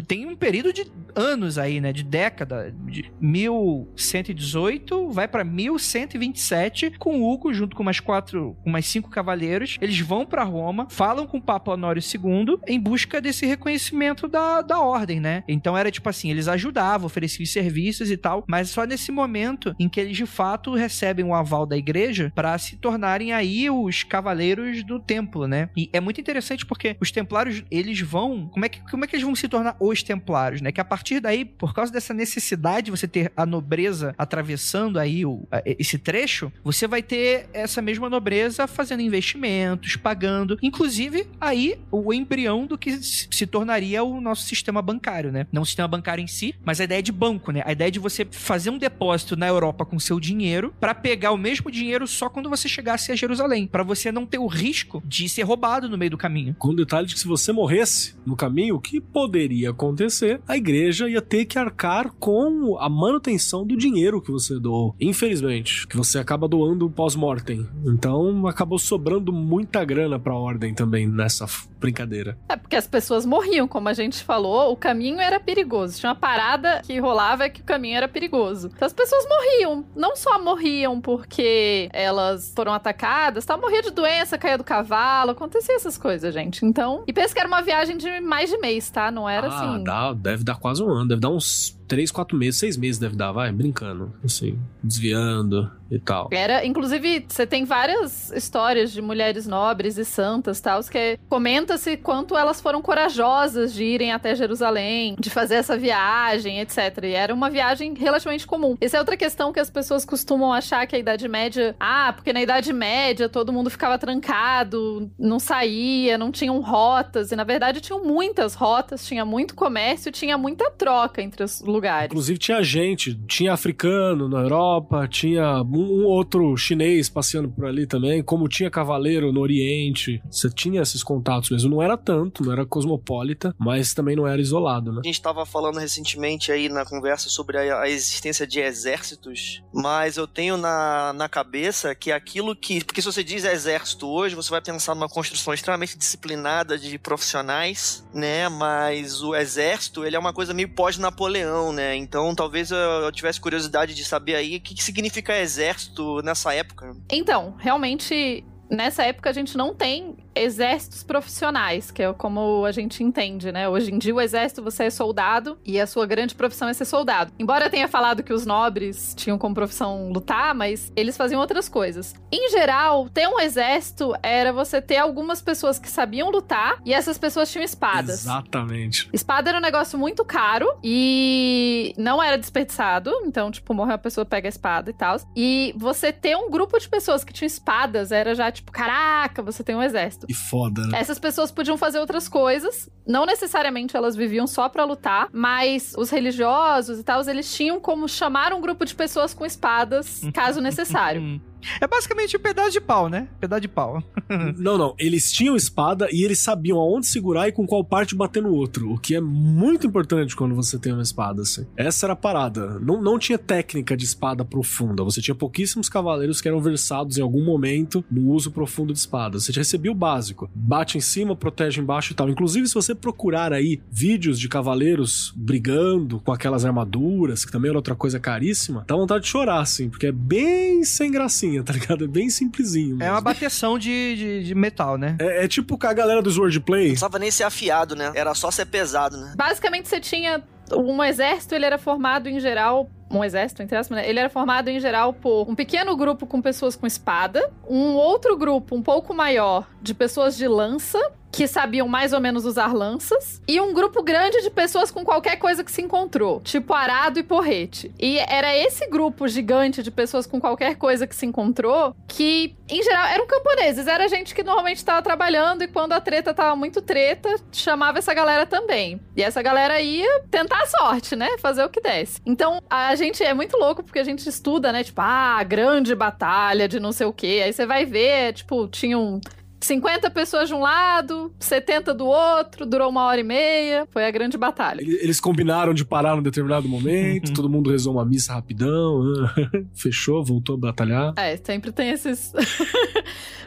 tem um período de anos aí, né? De década, de 1118, vai pra 1127, com o Hugo, junto com mais quatro, com mais cinco cavaleiros. Eles vão pra Roma, falam com o Papa Honório II em busca desse reconhecimento da, da ordem, né? Então era tipo assim, eles ajudavam, ofereciam serviços e tal, mas só nesse momento em que eles de fato recebem o aval da igreja pra se tornarem aí os cavaleiros do templo, né? E é muito interessante porque os templários, eles vão, como é que como é que eles vão se tornar os templários, né? Que a partir daí, por causa dessa necessidade de você ter a nobreza atravessando aí o, a- esse trecho, você vai ter essa mesma nobreza fazendo investimentos, pagando, inclusive aí o embrião do que se tornaria o nosso sistema bancário, né? Não o sistema bancário em si, mas a ideia de banco, né? A ideia de você fazer um depósito na Europa com seu dinheiro pra pegar o mesmo dinheiro só quando você chegasse a Jerusalém, Pra você não ter o risco de ser roubado no meio do caminho. Com o detalhe de que se você morresse no caminho, o que poderia acontecer? A igreja ia ter que arcar com a manutenção do dinheiro que você doou. Infelizmente, que você acaba doando pós-mortem. Então acabou sobrando muita grana pra ordem também nessa brincadeira. É porque as pessoas morriam, como a gente falou, o caminho era perigoso. Tinha uma parada que rolava que o caminho era perigoso. Então as pessoas morriam. Não só morriam porque elas foram atacadas, tal, morria de doença, caía do cavalo, acontecia essas coisas, gente. Então, e pensa que era uma viagem de mais de mês, tá? Não era ah, assim. dá, deve dar quase um ano, deve dar uns 3, 4 meses, 6 meses deve dar, vai, brincando. Assim, desviando e tal. Era, inclusive, você tem várias histórias de mulheres nobres e santas, tal, que comenta-se quanto elas foram corajosas de irem até Jerusalém, de fazer essa viagem, etc. E era uma viagem relativamente comum. Essa é outra questão que as pessoas costumam achar que a Idade Média, ah, porque na Idade Média todo mundo ficava trancado, não saía, não tinham rotas, e na verdade tinham muitas rotas, tinha muito comércio, tinha muita troca entre os lugares. Inclusive tinha gente, tinha africano na Europa, tinha um, um outro chinês passeando por ali também, como tinha cavaleiro no Oriente. Você tinha esses contatos mesmo. Não era tanto, não era cosmopolita, mas também não era isolado, né? A gente estava falando recentemente aí na conversa sobre a, a existência de exércitos, mas eu tenho na, na cabeça que aquilo que. Porque se você diz exército hoje, você vai pensar numa construção extremamente disciplinada de profissionais, né? Mas o exército, ele é uma coisa meio pós-Napoleão, né? Então talvez eu, eu tivesse curiosidade de saber aí o que, que significa exército nessa época. Então, realmente, nessa época a gente não tem exércitos profissionais, que é como a gente entende, né? Hoje em dia, o exército você é soldado e a sua grande profissão é ser soldado. Embora eu tenha falado que os nobres tinham como profissão lutar, mas eles faziam outras coisas. Em geral, ter um exército era você ter algumas pessoas que sabiam lutar e essas pessoas tinham espadas. Exatamente. Espada era um negócio muito caro e não era desperdiçado. Então, tipo, morreu uma pessoa, pega a espada e tal. E você ter um grupo de pessoas que tinham espadas era já, tipo, caraca, você tem um exército. E foda, né? Essas pessoas podiam fazer outras coisas. Não necessariamente elas viviam só pra lutar, mas os religiosos e tal, eles tinham como chamar um grupo de pessoas com espadas, caso necessário. É basicamente um pedaço de pau, né? Pedaço de pau. Não, não. Eles tinham espada e eles sabiam aonde segurar e com qual parte bater no outro. O que é muito importante quando você tem uma espada, assim. Essa era a parada. Não, não tinha técnica de espada profunda. Você tinha pouquíssimos cavaleiros que eram versados em algum momento no uso profundo de espadas. Você já recebia o básico. Bate em cima, protege embaixo e tal. Inclusive, se você procurar aí vídeos de cavaleiros brigando com aquelas armaduras, que também era outra coisa caríssima, dá vontade de chorar, assim, porque é bem sem gracinha, tá ligado? É bem simplesinho. É mesmo. uma bateção de, de, de metal, né? É, é tipo com a galera do Swordplay. Não precisava nem ser afiado, né? Era só ser pesado, né? Basicamente, você tinha um exército, ele era formado em geral. Um exército, entre aspas, né? Ele era formado em geral por um pequeno grupo com pessoas com espada, um outro grupo um pouco maior de pessoas de lança que sabiam mais ou menos usar lanças, e um grupo grande de pessoas com qualquer coisa que se encontrou, tipo arado e porrete. E era esse grupo gigante de pessoas com qualquer coisa que se encontrou que, em geral, eram camponeses, era gente que normalmente estava trabalhando e quando a treta tava muito treta, chamava essa galera também. E essa galera ia tentar a sorte, né? Fazer o que desse. Então, a gente é muito louco porque a gente estuda, né? Tipo, ah, grande batalha de não sei o quê. Aí você vai ver, tipo, tinham 50 pessoas de um lado, 70 do outro, durou uma hora e meia, foi a grande batalha. Eles combinaram de parar num determinado momento, todo mundo rezou uma missa rapidão, fechou, voltou a batalhar. É, sempre tem esses.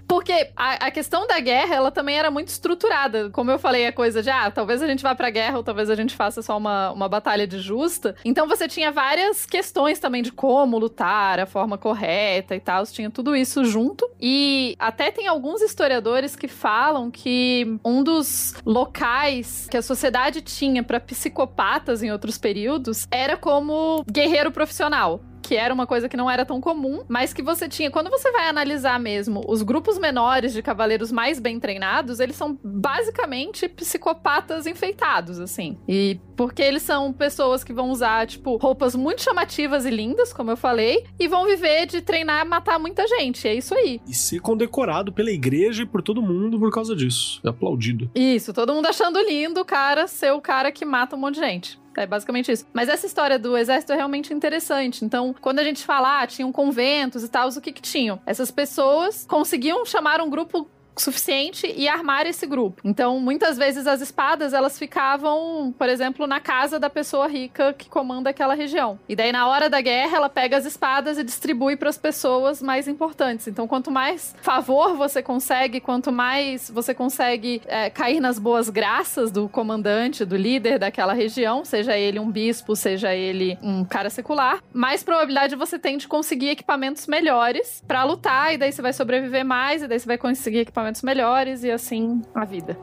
Porque a, a, questão da guerra, ela também era muito estruturada. Como eu falei, a coisa de, ah, talvez a gente vá pra guerra ou talvez a gente faça só uma, uma batalha de justa. Então você tinha várias questões também de como lutar, a forma correta e tal. Tinha tudo isso junto. E até tem alguns historiadores que falam que um dos locais que a sociedade tinha para psicopatas em outros períodos era como guerreiro profissional que era uma coisa que não era tão comum, mas que você tinha. Quando você vai analisar mesmo os grupos menores de cavaleiros mais bem treinados, eles são basicamente psicopatas enfeitados, assim. E porque eles são pessoas que vão usar, tipo, roupas muito chamativas e lindas, como eu falei, e vão viver de treinar e matar muita gente. É isso aí. E ser condecorado pela igreja e por todo mundo por causa disso. É aplaudido. Isso, todo mundo achando lindo o cara ser o cara que mata um monte de gente. É basicamente isso. Mas essa história do exército é realmente interessante. Então, quando a gente fala, ah, tinham conventos e tal, o que que tinham? Essas pessoas conseguiam chamar um grupo suficiente e armar esse grupo. Então, muitas vezes as espadas elas ficavam, por exemplo, na casa da pessoa rica que comanda aquela região. E daí na hora da guerra ela pega as espadas e distribui para as pessoas mais importantes. Então, quanto mais favor você consegue, quanto mais você consegue é, cair nas boas graças do comandante, do líder daquela região, seja ele um bispo, seja ele um cara secular, mais probabilidade você tem de conseguir equipamentos melhores para lutar e daí você vai sobreviver mais e daí você vai conseguir equipamentos equipamentos melhores e assim a vida.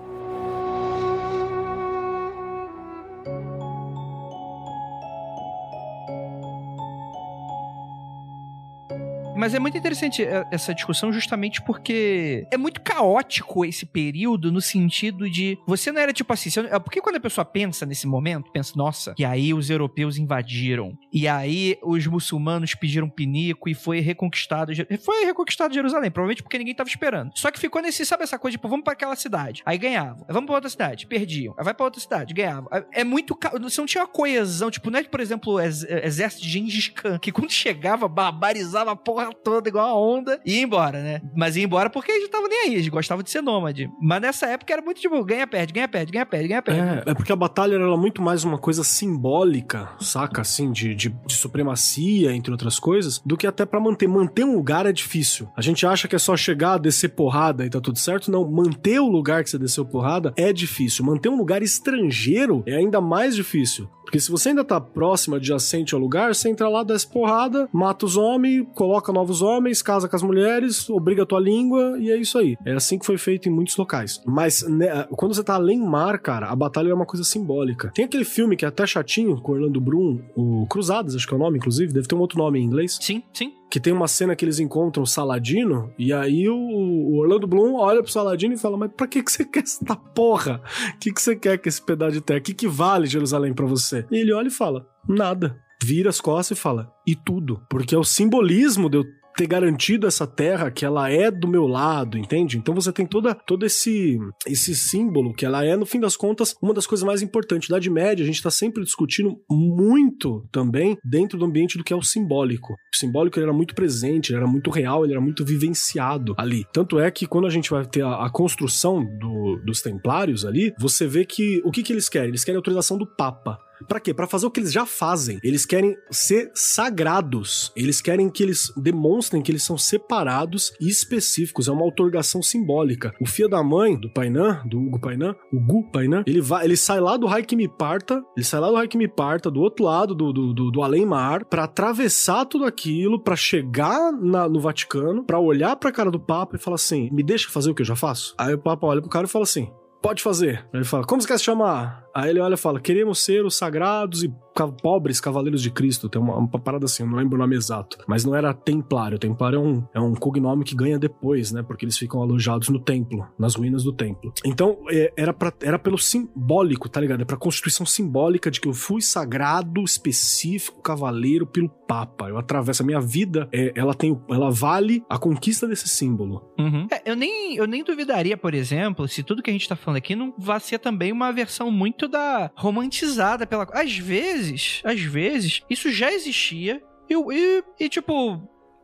Mas é muito interessante é, essa discussão justamente porque é muito caótico esse período no sentido de você não era tipo assim, é porque quando a pessoa pensa nesse momento, pensa, nossa, e aí os europeus invadiram, e aí os muçulmanos pediram pinico e foi reconquistado, foi reconquistado Jerusalém, provavelmente porque ninguém tava esperando. Só que ficou nesse, sabe essa coisa, tipo, vamos para aquela cidade, aí ganhavam, vamos para outra cidade, perdiam, aí vai para outra cidade, ganhavam. É, é muito, você não tinha uma coesão, tipo, não é, por exemplo, o exército de Gengis Khan, que quando chegava, barbarizava a porra toda igual a onda e ia embora, né? Mas ia embora porque eles não estavam nem aí, eles gostavam de ser nômade. Mas nessa época era muito tipo, ganha, perde, ganha, perde, ganha, perde, ganha, perde. É, é porque a batalha era muito mais uma coisa simbólica, saca? Assim, de, de, de supremacia, entre outras coisas, do que até para manter. Manter um lugar é difícil. A gente acha que é só chegar, descer porrada e tá tudo certo. Não, manter o lugar que você desceu porrada é difícil. Manter um lugar estrangeiro é ainda mais difícil. Porque se você ainda tá próximo, adjacente ao lugar, você entra lá, desce porrada, mata os homens, coloca novos homens, casa com as mulheres, obriga a tua língua e é isso aí. É assim que foi feito em muitos locais. Mas né, quando você tá além mar, cara, a batalha é uma coisa simbólica. Tem aquele filme que é até chatinho, com Orlando Bloom, o Cruzadas, acho que é o nome, inclusive, deve ter um outro nome em inglês. Sim, sim que tem uma cena que eles encontram o Saladino, e aí o, Orlando Bloom olha pro Saladino e fala: Mas pra que, que você quer essa porra? O que, que você quer com esse pedaço de terra? O que, que vale Jerusalém para você? E ele olha e fala: Nada. Vira as costas e fala: E tudo. Porque é o simbolismo de eu ter garantido essa terra que ela é do meu lado, entende? Então você tem toda, todo esse, esse símbolo que ela é, no fim das contas, uma das coisas mais importantes. Idade Média, a gente está sempre discutindo muito também dentro do ambiente do que é o simbólico. O simbólico era muito presente, era muito real, ele era muito vivenciado ali. Tanto é que quando a gente vai ter a, a construção do, dos templários ali, você vê que o que, que eles querem? Eles querem a autorização do Papa. Para quê? Para fazer o que eles já fazem. Eles querem ser sagrados. Eles querem que eles demonstrem que eles são separados e específicos. É uma autorgação simbólica. O filho da mãe do Painan, do Hugo Painan, o Gu Painan, ele vai, ele sai lá do Haikimi Parta, ele sai lá do Haikimi Parta, do outro lado do, do, do, do além-mar, para atravessar tudo aquilo, para chegar na, no Vaticano, para olhar para a cara do Papa e falar assim: me deixa fazer o que eu já faço? Aí o Papa olha pro cara e fala assim: pode fazer. Ele fala, como você quer se chamar? Aí ele olha e fala, queremos ser os sagrados e pobres cavaleiros de Cristo, tem uma, uma parada assim, eu não lembro o nome exato. Mas não era templário. Templário é um, é um cognome que ganha depois, né? Porque eles ficam alojados no templo, nas ruínas do templo. Então, é, era, pra, era pelo simbólico, tá ligado? É pra constituição simbólica de que eu fui sagrado, específico, cavaleiro pelo Papa. Eu atravesso a minha vida, é, ela tem, ela vale a conquista desse símbolo. É, eu, nem, eu nem duvidaria, por exemplo, se tudo que a gente tá falando aqui não vai ser também uma versão muito da romantizada pela. Às vezes, às vezes, isso já existia. E, e, e, tipo.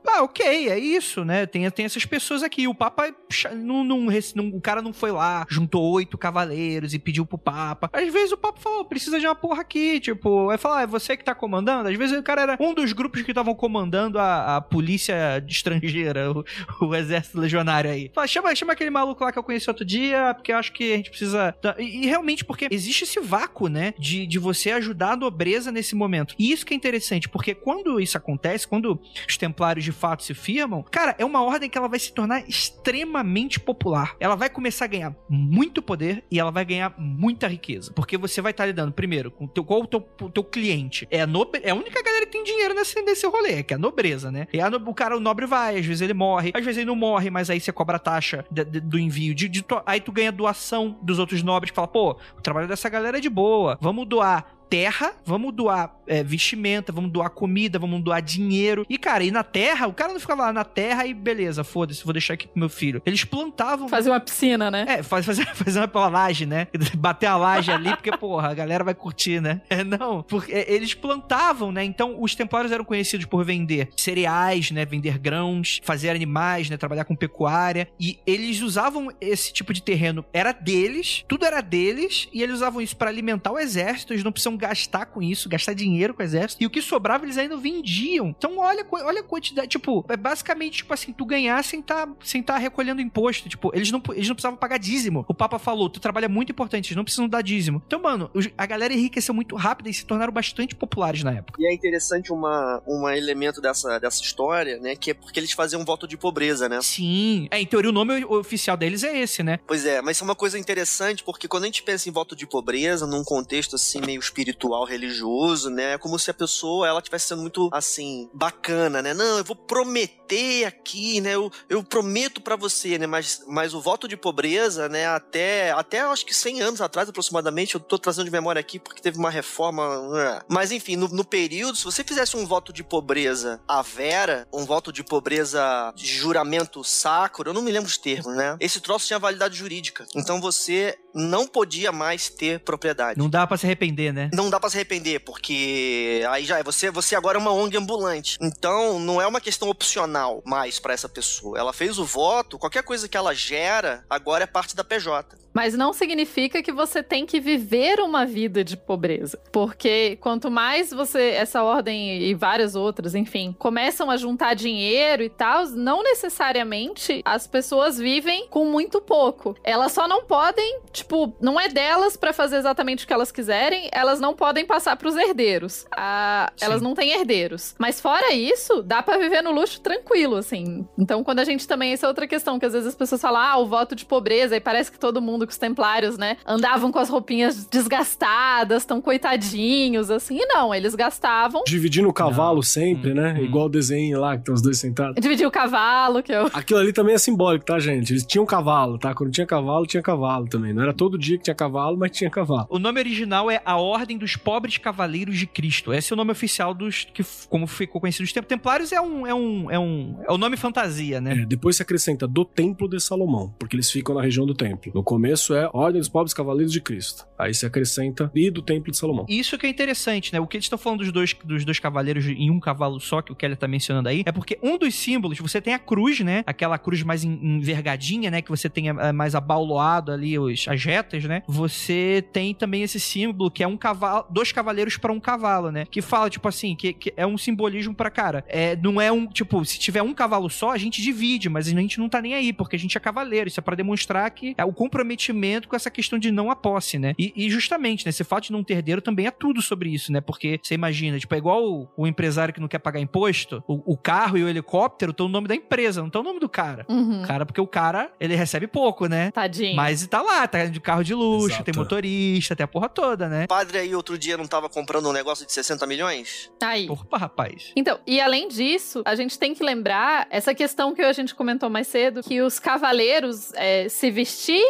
Ah, ok, é isso, né? Tem, tem essas pessoas aqui. O Papa não, não, não- O cara não foi lá, juntou oito cavaleiros e pediu pro Papa. Às vezes o Papa falou, precisa de uma porra aqui. Tipo, vai falar, é você que tá comandando? Às vezes o cara era um dos grupos que estavam comandando a, a polícia estrangeira, o, o exército legionário aí. Fala, chama, chama aquele maluco lá que eu conheci outro dia, porque eu acho que a gente precisa. E, e realmente, porque existe esse vácuo, né? De, de você ajudar a nobreza nesse momento. E isso que é interessante, porque quando isso acontece, quando os templários de fato se firmam, cara, é uma ordem que ela vai se tornar extremamente popular. Ela vai começar a ganhar muito poder e ela vai ganhar muita riqueza. Porque você vai estar lidando, primeiro, com teu, qual o teu, teu cliente. É a, nobre, é a única galera que tem dinheiro nesse, nesse rolê, que é a nobreza, né? E a no- o cara, o nobre vai, às vezes ele morre, às vezes ele não morre, mas aí você cobra a taxa de- de- do envio. De, de aí tu ganha doação dos outros nobres que fala, pô, o trabalho dessa galera é de boa, vamos doar terra, vamos doar é, vestimenta, vamos doar comida, vamos doar dinheiro. E, cara, e na terra, o cara não ficava lá na terra e beleza, foda-se, vou deixar aqui pro meu filho. Eles plantavam. Fazer uma piscina, né? É, faz- fazer, fazer uma pela laje, né? Bater a laje ali, porque, porra, a galera vai curtir, né? É, não, porque é, eles plantavam, né? Então, os templários eram conhecidos por vender cereais, né? Vender grãos, fazer animais, né? Trabalhar com pecuária. E eles usavam esse tipo de terreno. Era deles, tudo era deles, e eles usavam isso pra alimentar o exército. Eles não precisam gastar com isso, gastar dinheiro com o exército. E o que sobrava, eles ainda vendiam. Então, olha, olha a quantidade. Tipo, é basicamente, tipo assim, tu ganhar sem tá, sem tá recolhendo imposto. Tipo, eles não, eles não precisavam pagar dízimo. O Papa falou, tu trabalha muito importante, eles não precisam dar dízimo. Então, mano, a galera enriqueceu muito rápido e se tornaram bastante populares na época. E é interessante uma, um elemento dessa, dessa história, né? Que é porque eles faziam um voto de pobreza, né? Sim. É, em teoria, o nome oficial deles é esse, né? Pois é, mas isso é uma coisa interessante porque quando a gente pensa em voto de pobreza, num contexto assim meio espiritual, religioso, né? É como se a pessoa ela estivesse sendo muito assim bacana, né? Não, eu vou prometer aqui, né? Eu, eu prometo pra você, né? Mas, mas o voto de pobreza, né? Até até acho que 100 anos atrás aproximadamente, eu tô trazendo de memória aqui porque teve uma reforma. né? Mas enfim, no, no período, se você fizesse um voto de pobreza à vera, um voto de pobreza de juramento sacro, eu não me lembro os termos, né? Esse troço tinha validade jurídica. Então você não podia mais ter propriedade. Não dá pra se arrepender, né? Não dá pra se arrepender, porque aí já é. Você, você agora é uma ONG ambulante. Então, não é uma questão opcional mais pra essa pessoa. Ela fez o voto, qualquer coisa que ela gera, agora é parte da PJ. Mas não significa que você tem que viver uma vida de pobreza. Porque quanto mais você, essa ordem e várias outras, enfim, começam a juntar dinheiro e tal, não necessariamente as pessoas vivem com muito pouco. Elas só não podem, tipo, não é delas pra fazer exatamente o que elas quiserem, elas não podem passar pros herdeiros. Ah, elas não têm herdeiros. Mas fora isso, dá pra viver no luxo tranquilo, assim. Então, quando a gente também, essa é outra questão, que às vezes as pessoas falam, ah, o voto de pobreza, e parece que todo mundo, que os templários, né, andavam com as roupinhas desgastadas, tão coitadinhos, assim. E não, eles gastavam. Dividindo o cavalo sempre, Hum, né? hum. Igual o desenho lá, que tem os dois sentados. Dividir o cavalo, que eu. Aquilo ali também é simbólico, tá, gente? Eles tinham cavalo, tá? Quando tinha cavalo, tinha cavalo também. Não era todo dia que tinha cavalo, mas tinha cavalo. O nome original é A Ordem dos Pobres Cavaleiros de Cristo. Esse é o nome oficial dos que, como ficou conhecido os tempos. Templários é um, é um, é um, é o nome fantasia, né? É, depois se acrescenta do Templo de Salomão, porque eles ficam na região do templo. No começo é Ordem dos Pobres Cavaleiros de Cristo. Aí se acrescenta e do Templo de Salomão. Isso que é interessante, né? O que eles estão falando dos dois, dos dois cavaleiros em um cavalo só, que o Kelly tá mencionando aí, é porque um dos símbolos, você tem a cruz, né? Aquela cruz mais en- envergadinha, né? Que você tem é, mais abauloado ali os, as retas, né? Você tem também esse símbolo que é um cavalo, dois cavaleiros pra um cavalo, né? Que fala, tipo assim, que, que é um simbolismo pra cara. É, não é um, tipo, se tiver um cavalo só, a gente divide, mas a gente não tá nem aí, porque a gente é cavaleiro. Isso é pra demonstrar que é o comprometimento com essa questão de não a posse, né? E, e justamente, né? Esse fato de não ter herdeiro também é tudo sobre isso, né? Porque você imagina, tipo, é igual o, o empresário que não quer pagar imposto, o, o carro e o helicóptero estão no nome da empresa, não estão no nome do cara. Uhum. O cara, porque o cara, ele recebe pouco, né? Tadinho. Mas tá lá, tá, de carro de luxo, Exato. tem motorista, tem a porra toda, né? O padre aí outro dia não tava comprando um negócio de 60 milhões? Aí. Porra, rapaz. Então, e além disso, a gente tem que lembrar essa questão que a gente comentou mais cedo, que os cavaleiros é, se vestir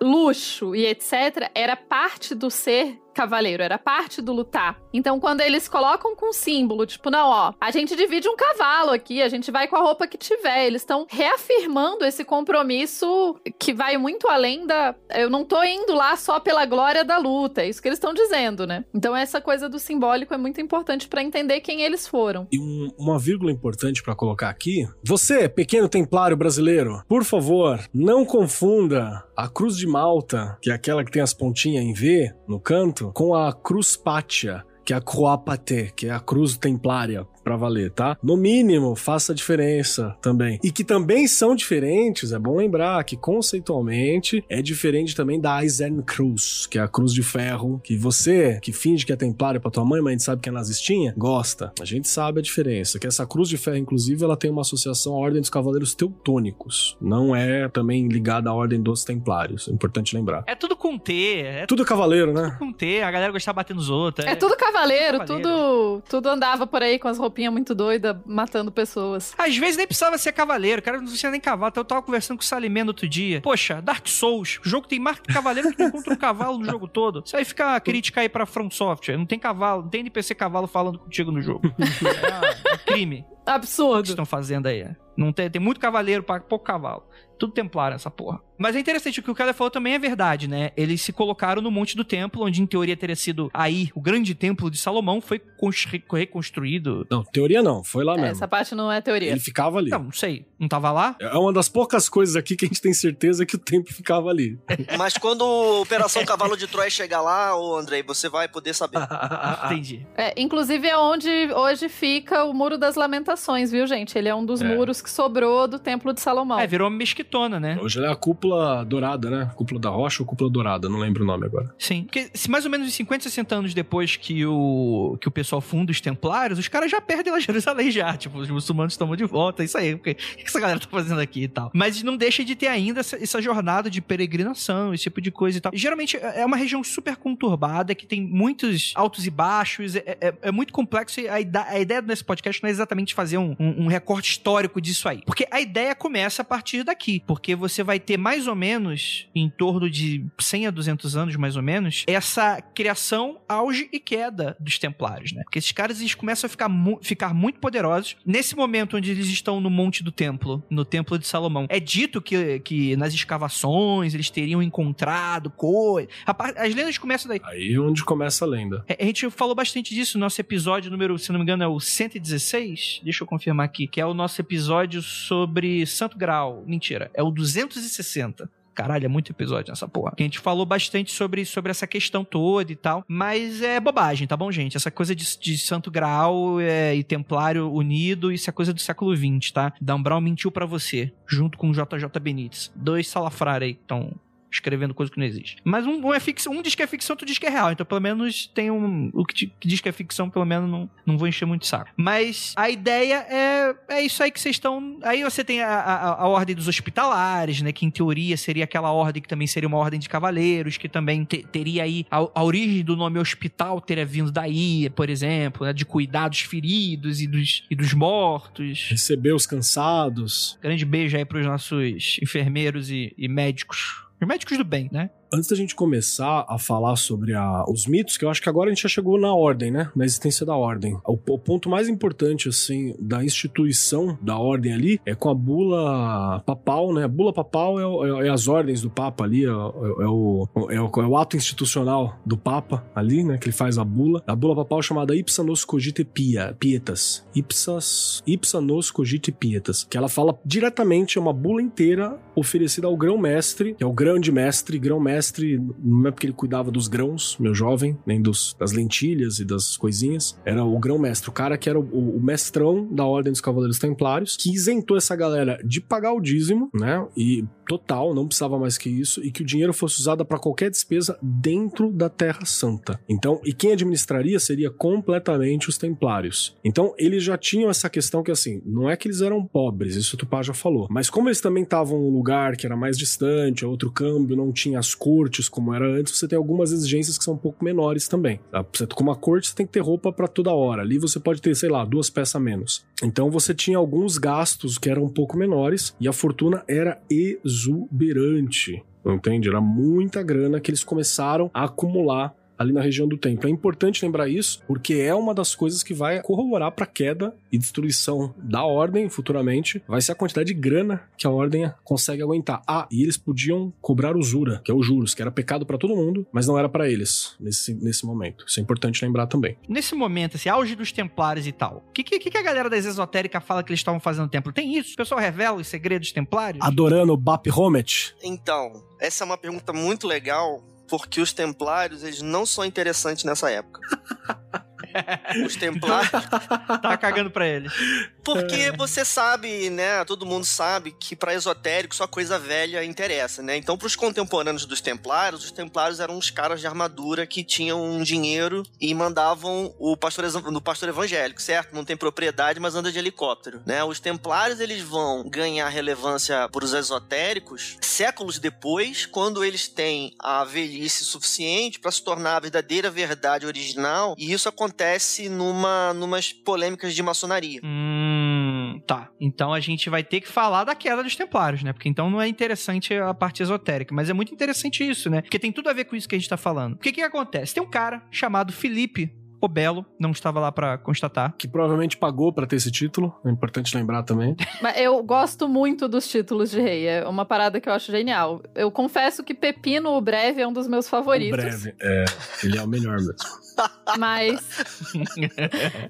luxo e etc. era parte do ser cavaleiro, era parte do lutar. Então, quando eles colocam com símbolo, tipo, não, ó, a gente divide um cavalo aqui, a gente vai com a roupa que tiver. Eles estão reafirmando esse compromisso que vai muito além da. Eu não tô indo lá só pela glória da luta, é isso que eles estão dizendo, né? Então, essa coisa do simbólico é muito importante pra entender quem eles foram. E um- uma vírgula importante pra colocar aqui. Você, pequeno templário brasileiro, por favor, não confunda a Cruz de Malta, que é aquela que tem as pontinhas em V no canto, com a Cruz Pátia, que é a Croix que é a cruz templária pra valer, tá? No mínimo, faça a diferença também. E que também são diferentes, é bom lembrar que conceitualmente é diferente também da Eisenkreuz, que é a cruz de ferro, que você, que finge que é templário pra tua mãe, mas a gente sabe que é nazistinha, gosta. A gente sabe a diferença, que essa cruz de ferro, inclusive, ela tem uma associação à Ordem dos Cavaleiros Teutônicos. Não é também ligada à Ordem dos Templários, é importante lembrar. É tudo com T, é Tudo cavaleiro, né? tudo com T, a galera gostava de bater nos outros. É tudo cavaleiro, Cavaleiro. tudo tudo andava por aí com as roupinhas muito doidas, matando pessoas. Às vezes nem precisava ser cavaleiro, o cara não precisa nem cavalo. Então eu tava conversando com o Salimé no outro dia. Poxa, Dark Souls, o jogo tem mais cavaleiro que não encontra um cavalo no jogo todo. Isso aí fica a crítica aí pra From Software. Não tem cavalo, não tem NPC cavalo falando contigo no jogo. É, é crime o que Absurdo. estão fazendo aí. Não tem, tem muito cavaleiro pra pouco cavalo. Tudo templário essa porra. Mas é interessante, o que o cara falou também é verdade, né? Eles se colocaram no Monte do Templo, onde em teoria teria sido aí o grande templo de Salomão, foi constru- reconstruído. Não, teoria não, foi lá É, mesmo. essa parte não é teoria. Ele ficava ali. Não, não sei. Não tava lá? É uma das poucas coisas aqui que a gente tem certeza que o tempo ficava ali. Mas quando a Operação Cavalo de Troia chegar lá, ô Andrei, você vai poder saber. Entendi. É, inclusive é onde hoje fica o Muro das Lamentações, viu, gente? Ele é um dos É. muros que sobrou do Templo de Salomão. É, virou uma mesquitona, né? Hoje ela é a cúpula dourada, né? Cúpula da rocha ou cúpula dourada, não lembro o nome agora. Sim. Porque se mais ou menos uns 50, 60 anos depois que o, que o pessoal funda os templários, os caras já perdem lá Jerusalém já. Tipo, os muçulmanos tomam de volta, isso aí. O que essa galera tá fazendo aqui e tal? Mas não deixa de ter ainda essa, essa jornada de peregrinação, esse tipo de coisa e tal. Geralmente é uma região super conturbada, que tem muitos altos e baixos, é, é- é muito complexo e a, a ideia desse podcast não é exatamente fazer um, um- um recorte histórico disso aí. Porque a ideia começa a partir daqui. Porque você vai ter mais ou menos, em torno de 100 a 200 anos, mais ou menos, essa criação, auge e queda dos templários, né? Porque esses caras eles começam a ficar, mu- ficar muito poderosos. Nesse momento onde eles estão no Monte do Templo, no Templo de Salomão, é dito que, que nas escavações eles teriam encontrado coisa. As lendas começam daí. Aí é onde começa a lenda. É, A gente falou bastante disso no nosso episódio número, se não me engano, é o 116. Deixa eu confirmar aqui, que é o nosso episódio sobre Santo Grau. Mentira, é o 260. Caralho, é muito episódio nessa porra. Que a gente falou bastante sobre, sobre essa questão toda e tal. Mas é bobagem, tá bom, gente? Essa coisa de, de Santo Graal é, e Templário unido, isso é coisa do século XX, tá? Dan Brown mentiu pra você, junto com o JJ Benítez. Dois salafrários aí que estão escrevendo coisa que não existe. Mas um, um é ficção, um diz que é ficção, outro diz que é real. Então, pelo menos, tem um. O que, te- que diz que é ficção, pelo menos, não, não vou encher muito o saco. Mas a ideia é, é isso aí que vocês estão. Aí você tem a, a, a ordem dos hospitalares, né? Que em teoria seria aquela ordem que também seria uma ordem de cavaleiros, que também te- teria aí. A, a origem do nome hospital teria vindo daí, por exemplo, né, de cuidar dos feridos e dos, e dos mortos. Receber os cansados. Grande beijo aí pros nossos enfermeiros e, e médicos. Os médicos do bem, né? Antes da gente começar a falar sobre a- os mitos, que eu acho que agora a gente já chegou na ordem, né? Na existência da ordem. O, o ponto mais importante, assim, da instituição da ordem ali é com a bula papal, né? A bula papal é, é- é as ordens do Papa ali, é, é o, é, o, é o ato institucional do Papa ali, né? Que ele faz a bula. A bula papal chamada Ipsa nos cogite pia, pietas. Ipsas, Ipsa nos cogite pietas. Que ela fala diretamente, é uma bula inteira oferecida ao grão-mestre, que é o grande mestre, grão-mestre grão-mestre, não é porque ele cuidava dos grãos, meu jovem, nem dos, das lentilhas e das coisinhas. Era o grão-mestre, o cara que era o, o, mestrão da Ordem dos Cavaleiros Templários, que isentou essa galera de pagar o dízimo, né? E total, não precisava mais que isso, e que o dinheiro fosse usado para qualquer despesa dentro da Terra Santa. Então, e quem administraria seria completamente os Templários. Então, eles já tinham essa questão que, assim, não é que eles eram pobres, isso o Tupá já falou, mas como eles também estavam num lugar que era mais distante, outro câmbio, não tinha as cortes como era antes, você tem algumas exigências que são um pouco menores também. Tá? Você, com uma corte, você tem que ter roupa para toda hora. Ali você pode ter, sei lá, duas peças a menos. Então, você tinha alguns gastos que eram um pouco menores e a fortuna era exuberante. Entende? Era muita grana que eles começaram a acumular ali na região do templo. É importante lembrar isso, porque é uma das coisas que vai corroborar para a queda e destruição da ordem futuramente. Vai ser a quantidade de grana que a ordem consegue aguentar. Ah, e eles podiam cobrar usura, que é o juros, que era pecado para todo mundo, mas não era para eles nesse, nesse momento. Isso é importante lembrar também. Nesse momento, esse auge dos templários e tal, o que, que, que a galera das esotéricas fala que eles estavam fazendo no templo? Tem isso? O pessoal revela os segredos templários? Adorando o Bap Homet? Então, essa é uma pergunta muito legal porque os templários, eles não são interessantes nessa época. Os templários. tá cagando pra eles. Porque você sabe, né? Todo mundo sabe que para esotérico só coisa velha interessa, né? Então, pros contemporâneos dos templários, os templários eram uns caras de armadura que tinham um dinheiro e mandavam o pastor, no pastor evangélico, certo? Não tem propriedade, mas anda de helicóptero, né? Os templários, eles vão ganhar relevância pros esotéricos séculos depois, quando eles têm a velhice suficiente para se tornar a verdadeira verdade original, e isso acontece acontece numa numas polêmicas de maçonaria. Hum, tá. Então a gente vai ter que falar da queda dos templários, né? Porque então não é interessante a parte esotérica, mas é muito interessante isso, né? Porque tem tudo a ver com isso que a gente tá falando. O que que acontece? Tem um cara chamado Felipe o Belo não estava lá para constatar. Que provavelmente pagou para ter esse título, é importante lembrar também. Mas eu gosto muito dos títulos de rei, é uma parada que eu acho genial. Eu confesso que Pepino o Breve é um dos meus favoritos. O breve, é, ele é o melhor mesmo. Mas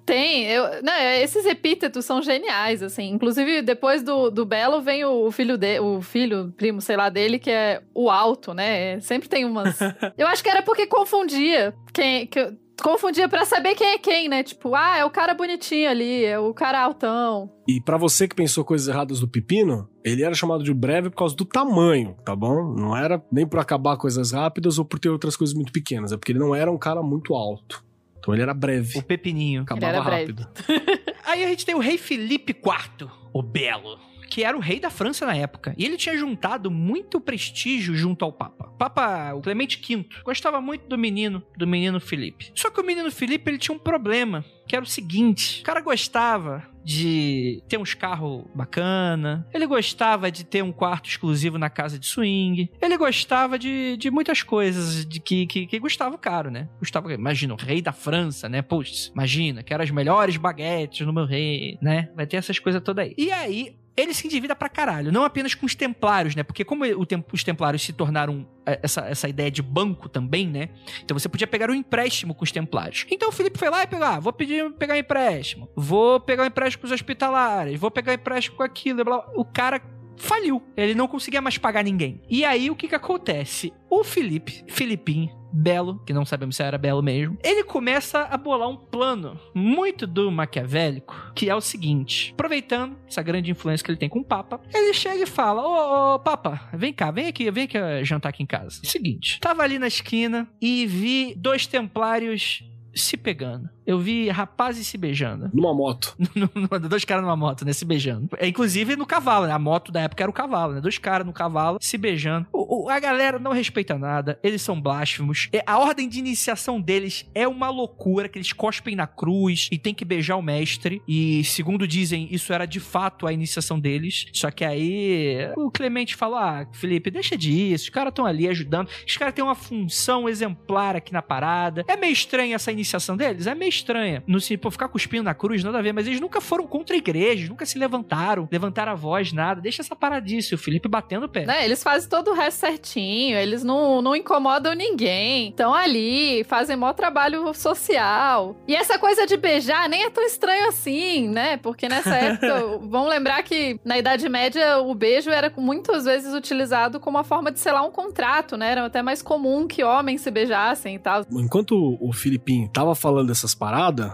tem, eu, não, esses epítetos são geniais, assim. Inclusive, depois do, do Belo vem o, filho de, o filho, primo, sei lá, dele, que é o alto, né? Sempre tem umas. Eu acho que era porque confundia quem. Que, confundia para saber quem é quem, né? Tipo, ah, é o cara bonitinho ali, é o cara altão. E para você que pensou coisas erradas do Pepino, ele era chamado de breve por causa do tamanho, tá bom? Não era nem por acabar coisas rápidas ou por ter outras coisas muito pequenas, é porque ele não era um cara muito alto. Então ele era breve. O Pepininho. Acabava rápido. Aí a gente tem o rei Felipe IV, o Belo que era o rei da França na época. E ele tinha juntado muito prestígio junto ao Papa. Papa, o Clemente V, gostava muito do menino, do menino Felipe. Só que o menino Felipe, ele tinha um problema, que era o seguinte: o cara gostava de ter uns carros bacana, ele gostava de ter um quarto exclusivo na casa de swing, ele gostava de, de muitas coisas de que, que, que Gustavo Caro, né? Gustavo, imagina, o rei da França, né? Puxa, imagina, quero as melhores baguetes no meu rei, né? Vai ter essas coisas todas aí. E aí, ele se endivida pra caralho. Não apenas com os templários, né? Porque como os templários se tornaram é, essa, essa ideia de banco também, né? Então você podia pegar um empréstimo com os templários. Então o Felipe foi lá e pegou, ah, vou pedir pegar um empréstimo. Vou pegar um empréstimo com os hospitalares. Vou pegar um empréstimo com aquilo. Blá, blá. O cara faliu. Ele não conseguia mais pagar ninguém. E aí o que que acontece? O Felipe, Filipinho, Belo, que não sabemos se era Belo mesmo, ele começa a bolar um plano muito do maquiavélico, que é o seguinte: aproveitando essa grande influência que ele tem com o Papa, ele chega e fala: Ô, ô Papa, vem cá, vem aqui, vem aqui jantar aqui em casa. Seguinte, tava ali na esquina e vi dois templários se pegando. Eu vi rapazes se beijando. Numa moto. Dois caras numa moto, né? Se beijando. É, inclusive no cavalo, né? A moto da época era o cavalo, né? Dois caras no cavalo se beijando. O, o, a galera não respeita nada. Eles são blasfemos. É, a ordem de iniciação deles é uma loucura, que eles cospem na cruz e tem que beijar o mestre. E, segundo dizem, isso era de fato a iniciação deles. Só que aí o Clemente falou: Ah, Felipe, deixa disso. Os caras estão ali ajudando. Os caras têm uma função exemplar aqui na parada. É meio estranha essa iniciação deles? É meio estranha. No se pô, ficar cuspindo na cruz, nada a ver, mas eles nunca foram contra a igreja, nunca se levantaram, levantaram a voz, nada. Deixa essa paradice, o Felipe batendo o pé. Né, eles fazem todo o resto certinho, eles não, não incomodam ninguém. Estão ali, fazem maior trabalho social. E essa coisa de beijar nem é tão estranho assim, né? Porque nessa época, vamos lembrar que na Idade Média o beijo era muitas vezes utilizado como uma forma de selar um contrato, né? Era até mais comum que homens se beijassem e tal. Enquanto o Filipinho tava falando dessas paradas,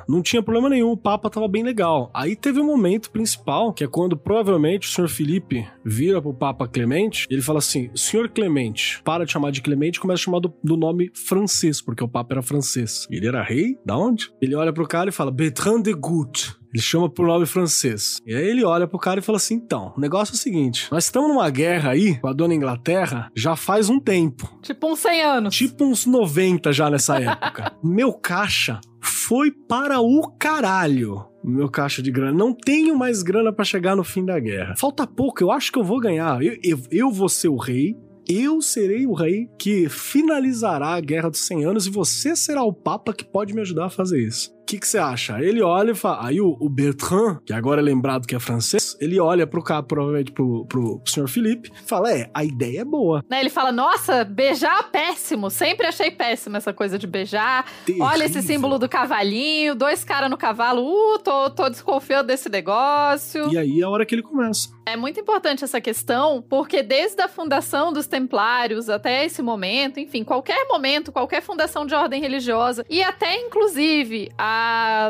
não tinha problema nenhum, o Papa tava bem legal. Aí teve um momento principal, que é quando provavelmente o senhor Felipe vira pro Papa Clemente, ele fala assim: Senhor Clemente, para de chamar de Clemente e começa a chamar do, do nome francês, porque o Papa era francês. Ele era rei? Da onde? Ele olha pro cara e fala: Bertrand de Gut. Ele chama por nome francês. E aí ele olha pro cara e fala assim: então, o negócio é o seguinte: nós estamos numa guerra aí com a dona Inglaterra já faz um tempo. Tipo uns 100 anos. Tipo uns 90 já nessa época. Meu caixa foi para o caralho. Meu caixa de grana. Não tenho mais grana para chegar no fim da guerra. Falta pouco, eu acho que eu vou ganhar. Eu, eu, eu vou ser o rei. Eu serei o rei que finalizará a Guerra dos 100 Anos e você será o Papa que pode me ajudar a fazer isso. O que você acha? Ele olha e fala. Aí o, o, Bertrand, que agora é lembrado que é francês, ele olha pro cara, provavelmente pro, pro, pro senhor Felipe, fala: É, a ideia é boa. Né, ele fala: Nossa, beijar péssimo. Sempre achei péssimo essa coisa de beijar. Terrível. Olha esse símbolo do cavalinho, dois caras no cavalo. Uh, tô, tô desconfiando desse negócio. E aí é a hora que ele começa. É muito importante essa questão, porque desde a fundação dos Templários até esse momento, enfim, qualquer momento, qualquer fundação de ordem religiosa, e até inclusive a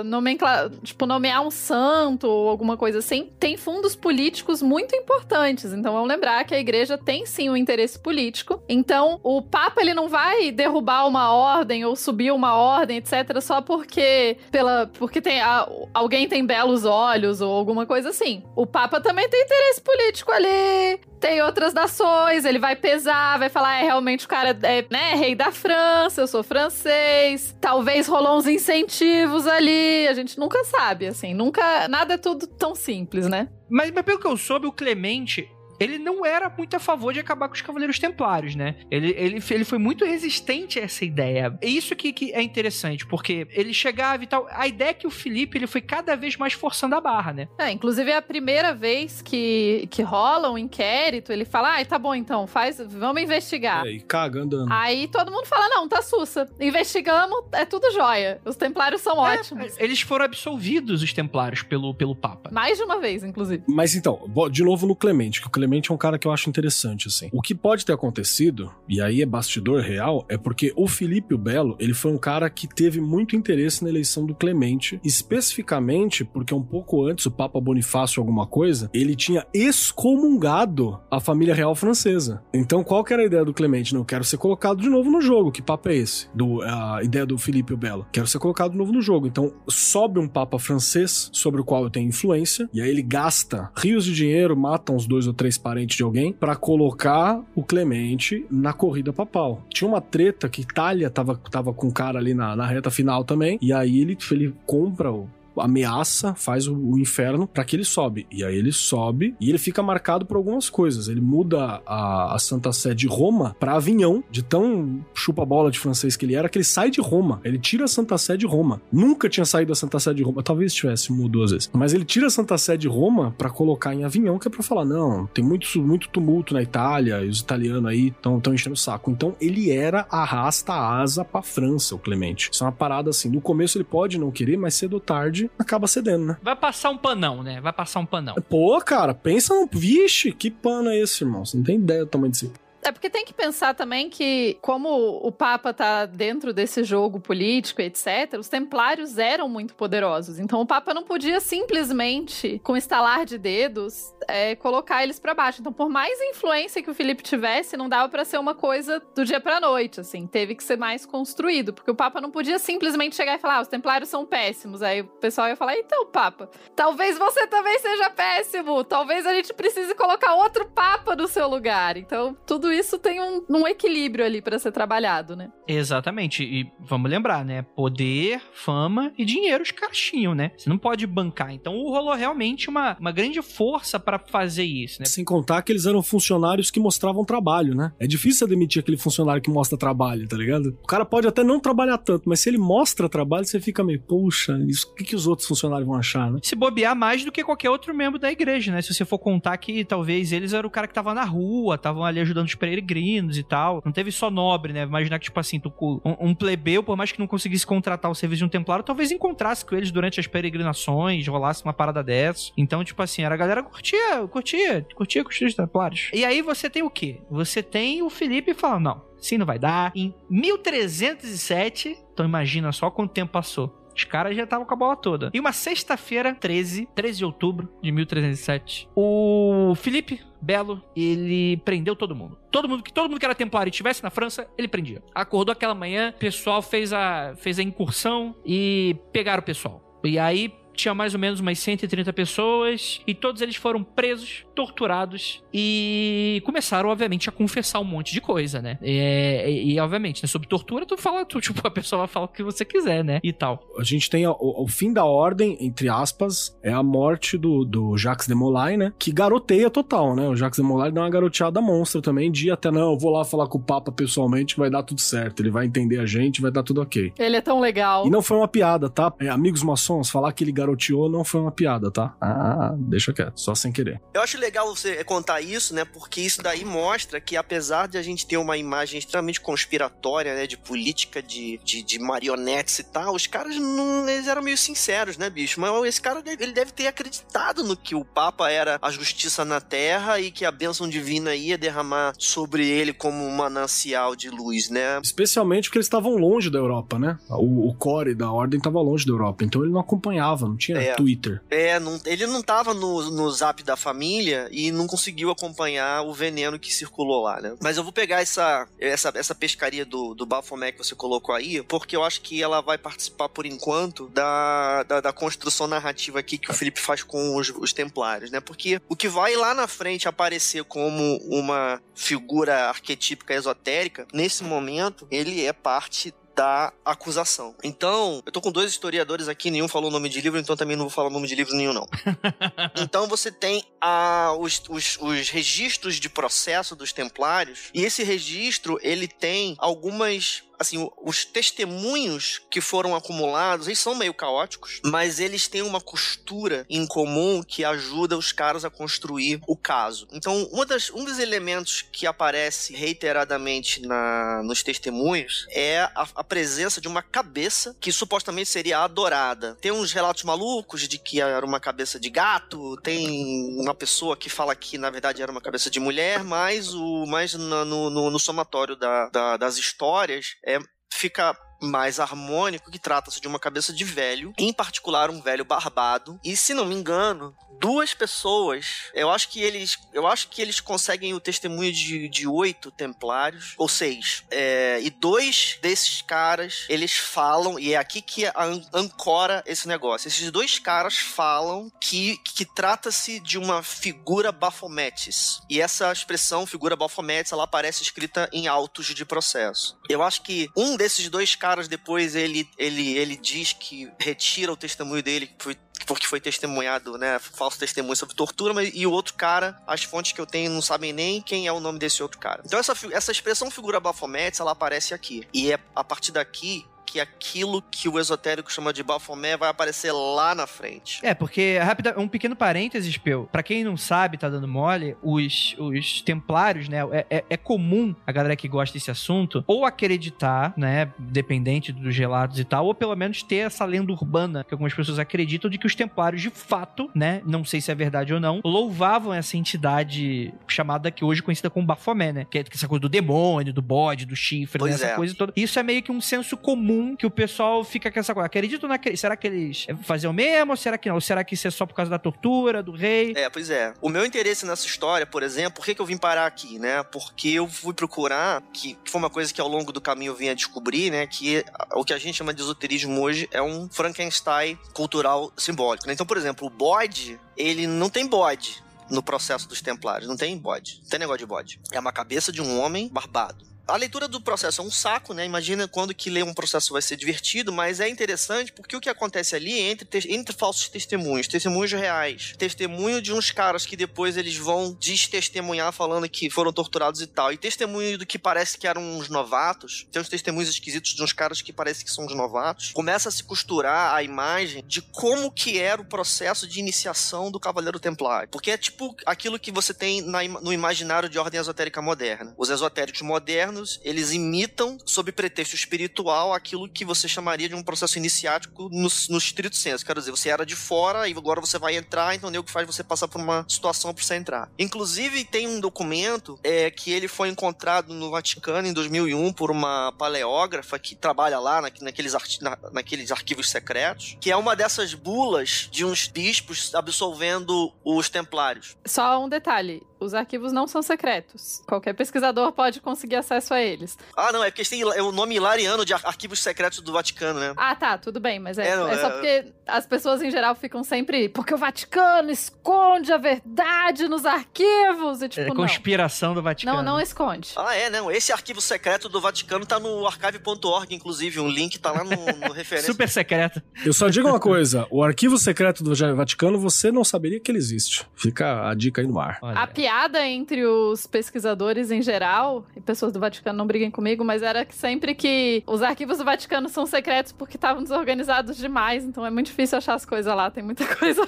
nomencla... tipo, nomear um santo ou alguma coisa assim, tem fundos políticos muito importantes. Então, vamos lembrar que a igreja tem sim um interesse político. Então, o Papa, ele não vai derrubar uma ordem ou subir uma ordem, etc., só porque pela porque tem a, alguém tem belos olhos ou alguma coisa assim. O Papa também tem interesse político ali tem outras nações, ele vai pesar, vai falar, é, realmente o cara é, né, rei da França, eu sou francês, talvez rolou uns incentivos ali, a gente nunca sabe, assim, nunca, nada é tudo tão simples, né? Mas, mas pelo que eu soube, o Clemente, ele não era muito a favor de acabar com os Cavaleiros Templários, né? Ele, ele, ele foi muito resistente a essa ideia. É isso que, que é interessante, porque ele chegava e tal. A ideia é que o Felipe ele foi cada vez mais forçando a barra, né? É, inclusive é a primeira vez que, que rola um inquérito, ele fala: ah, tá bom então, faz, vamos investigar. É, e caga andando. Aí todo mundo fala: não, tá sussa. Investigamos, é tudo jóia. Os Templários são é, ótimos. Eles foram absolvidos, os Templários, pelo, pelo Papa. Mais de uma vez, inclusive. Mas então, de novo no Clemente, que o Clemente Clemente é um cara que eu acho interessante, assim. O que pode ter acontecido, e aí é bastidor real, é porque o Felipe o Belo, ele foi um cara que teve muito interesse na eleição do Clemente, especificamente porque um pouco antes, o Papa Bonifácio alguma coisa, ele tinha excomungado a família real francesa. Então, qual que era a ideia do Clemente? Não, quero ser colocado de novo no jogo. Que papo é esse? Do, a ideia do Felipe o Belo. Quero ser colocado de novo no jogo. Então, sobe um Papa francês sobre o qual eu tenho influência, e aí ele gasta rios de dinheiro, mata uns dois ou três parente de alguém, para colocar o Clemente na corrida papal. Tinha uma treta que Itália tava, tava com o cara ali na, na reta final também, e aí ele, ele compra o ameaça, faz o, o inferno para que ele sobe. E aí ele sobe e ele fica marcado por algumas coisas. Ele muda a, a Santa Sé de Roma para Avignon, de tão chupa-bola de francês que ele era, que ele sai de Roma. Ele tira a Santa Sé de Roma. Nunca tinha saído da Santa Sé de Roma. Talvez tivesse uma ou duas vezes. Mas ele tira a Santa Sé de Roma para colocar em Avignon, que é pra falar: não, tem muito, muito tumulto na Itália, e os italianos aí estão enchendo o saco. Então ele era arrasta a asa pra França, o Clemente. Isso é uma parada assim. No começo ele pode não querer, mas cedo ou tarde acaba cedendo, né? Vai passar um panão, né? Vai passar um panão. Pô, cara, pensa no. Vixe, que pano é esse, irmão? Você não tem ideia do tamanho desse. É porque tem que pensar também que, como o Papa tá dentro desse jogo político, etc., os templários eram muito poderosos. Então o Papa não podia simplesmente, com estalar de dedos, é, colocar eles para baixo. Então, por mais influência que o Felipe tivesse, não dava para ser uma coisa do dia pra noite, assim. Teve que ser mais construído, porque o Papa não podia simplesmente chegar e falar: ah, os templários são péssimos. Aí o pessoal ia falar: então, Papa, talvez você também seja péssimo. Talvez a gente precise colocar outro Papa no seu lugar. Então, tudo isso tem um, um equilíbrio ali para ser trabalhado, né? Exatamente. E vamos lembrar, né? Poder, fama e dinheiro os caras tinham, né? Você não pode bancar. Então rolou realmente uma, uma grande força para fazer isso, né? Sem contar que eles eram funcionários que mostravam trabalho, né? É difícil demitir aquele funcionário que mostra trabalho, tá ligado? O cara pode até não trabalhar tanto, mas se ele mostra trabalho, você fica meio, poxa, isso, o que, que os outros funcionários vão achar, né? Se bobear mais do que qualquer outro membro da igreja, né? Se você for contar que talvez eles eram o cara que tava na rua, estavam ali ajudando os peregrinos e tal. Não teve só nobre, né? Imaginar que, tipo assim, tu, um, um plebeu, por mais que não conseguisse contratar o serviço de um templário, talvez encontrasse com eles durante as peregrinações, rolasse uma parada dessa. Então, tipo assim, era a galera curtia, curtia, curtia, curtia os templários. E aí você tem o quê? Você tem o Felipe falando, não, assim não vai dar. Em 1307, então imagina só quanto tempo passou. Os caras já estavam com a bola toda. E uma sexta-feira, 13, 13 de outubro de 1307, o Felipe Belo, ele prendeu todo mundo. Todo mundo que todo mundo que era templário e estivesse na França, ele prendia. Acordou aquela manhã, o pessoal fez a fez a incursão e pegaram o pessoal. E aí tinha mais ou menos umas 130 pessoas e todos eles foram presos, torturados e começaram, obviamente, a confessar um monte de coisa, né? E, e, e obviamente, né, sobre tortura, tu fala, tu, tipo, a pessoa vai falar o que você quiser, né? E tal. A gente tem o, o fim da ordem, entre aspas, é a morte do, do Jacques de Molay, né? Que garoteia total, né? O Jacques de Molay dá uma garoteada monstra também, de até não, eu vou lá falar com o Papa pessoalmente, vai dar tudo certo, ele vai entender a gente, vai dar tudo ok. Ele é tão legal. E não foi uma piada, tá? É, amigos maçons, falar que ele garoteou não foi uma piada, tá? Ah, deixa quieto, só sem querer. Eu acho legal você contar isso, né? Porque isso daí mostra que apesar de a gente ter uma imagem extremamente conspiratória, né? De política, de, de, de marionetes e tal, os caras não. Eles eram meio sinceros, né, bicho? Mas esse cara, ele deve ter acreditado no que o Papa era a justiça na terra e que a bênção divina ia derramar sobre ele como um manancial de luz, né? Especialmente porque eles estavam longe da Europa, né? O, o core da ordem estava longe da Europa, então ele não acompanhava, não tinha é. Twitter. É, não, ele não tava no, no zap da família e não conseguiu acompanhar o veneno que circulou lá, né? Mas eu vou pegar essa, essa, essa pescaria do, do Baphomet que você colocou aí, porque eu acho que ela vai participar por enquanto da, da, da construção narrativa aqui que o Felipe faz com os, os templários, né? Porque o que vai lá na frente aparecer como uma figura arquetípica esotérica, nesse momento, ele é parte da acusação. Então, eu tô com dois historiadores aqui, nenhum falou o nome de livro, então também não vou falar o nome de livro nenhum, não. então você tem a, os, os, os registros de processo dos templários, e esse registro, ele tem algumas assim, os testemunhos que foram acumulados, eles são meio caóticos, mas eles têm uma costura em comum que ajuda os caras a construir o caso. Então, uma das, um dos elementos que aparece reiteradamente na, nos testemunhos é a, a presença de uma cabeça que supostamente seria adorada. Tem uns relatos malucos de que era uma cabeça de gato, tem uma pessoa que fala que na verdade era uma cabeça de mulher, mas o mais no, no, no somatório da, da, das histórias é, fica mais harmônico que trata-se de uma cabeça de velho, em particular um velho barbado. E se não me engano, duas pessoas, eu acho que eles, eu acho que eles conseguem o testemunho de, de oito templários ou seis, é, e dois desses caras eles falam e é aqui que an ancora esse negócio. Esses dois caras falam que que trata-se de uma figura Baphometes e essa expressão figura Baphometes ela aparece escrita em autos de processo. Eu acho que um desses dois caras depois ele ele ele diz que retira o testemunho dele que foi porque foi testemunhado, né, falso testemunho sobre tortura, mas, e o outro cara, as fontes que eu tenho não sabem nem quem é o nome desse outro cara. Então essa, essa expressão figura Baphomet, ela aparece aqui. E é a partir daqui que aquilo que o esotérico chama de Baphomet vai aparecer lá na frente. É, porque, rápida, um pequeno parênteses, Peu. Pra quem não sabe, tá dando mole, os, os templários, né, é, é, é comum a galera que gosta desse assunto ou acreditar, né, dependente dos relatos e tal, ou pelo menos ter essa lenda urbana que algumas pessoas acreditam de que os templários, de fato, né, não sei se é verdade ou não, louvavam essa entidade chamada que hoje é conhecida como Baphomet, né, que é essa coisa do demônio, do bode, do chifre, né, essa é. coisa toda. Isso é meio que um senso comum que o pessoal fica com essa coisa. Acredito naquele. Será que eles faziam mesmo? Ou será que não? Ou será que isso é só por causa da tortura, do rei? É, pois é. O meu interesse nessa história, por exemplo, por que, que eu vim parar aqui, né? Porque eu fui procurar, que, foi uma coisa que ao longo do caminho eu vim a descobrir, né? Que o que a gente chama de esoterismo hoje é um Frankenstein cultural simbólico. Né? Então, por exemplo, o bode, ele não tem bode no processo dos templários. Não tem bode. Não tem negócio de bode. É uma cabeça de um homem barbado. A leitura do processo é um saco, né? Imagina quando que ler um processo vai ser divertido, mas é interessante porque o que acontece ali entre, entre falsos testemunhos, testemunhos reais, testemunho de uns caras que depois eles vão destestemunhar falando que foram torturados e tal, e testemunho do que parece que eram uns novatos, tem uns testemunhos esquisitos de uns caras que parece que são uns novatos, começa a se costurar a imagem de como que era o processo de iniciação do Cavaleiro Templário. Porque é tipo aquilo que você tem na, no imaginário de ordem esotérica moderna. Os esotéricos modernos eles imitam, sob pretexto espiritual, aquilo que você chamaria de um processo iniciático no, no estrito senso. Quero dizer, você era de fora e agora você vai entrar, então o que faz você passar por uma situação para você entrar. Inclusive, tem um documento é, que ele foi encontrado no Vaticano em 2001 por uma paleógrafa que trabalha lá na, naqueles, na, naqueles arquivos secretos, que é uma dessas bulas de uns bispos absolvendo os templários. Só um detalhe: os arquivos não são secretos. Qualquer pesquisador pode conseguir acesso a eles. Ah, não, é porque tem é o nome hilariano de arquivos secretos do Vaticano, né? Ah, tá, tudo bem, mas é, é, não, é só é... porque as pessoas em geral ficam sempre. Porque o Vaticano esconde a verdade nos arquivos. E, tipo, é conspiração não. do Vaticano. Não, não esconde. Ah, é, não. Esse arquivo secreto do Vaticano tá no archive.org, inclusive. Um link tá lá no, no referência. Super secreto. Eu só digo uma coisa: o arquivo secreto do Vaticano você não saberia que ele existe. Fica a dica aí no ar. Olha. A piada entre os pesquisadores em geral, e pessoas do Vaticano não briguem comigo, mas era que sempre que os arquivos do Vaticano são secretos porque estavam desorganizados demais, então é muito difícil achar as coisas lá, tem muita coisa.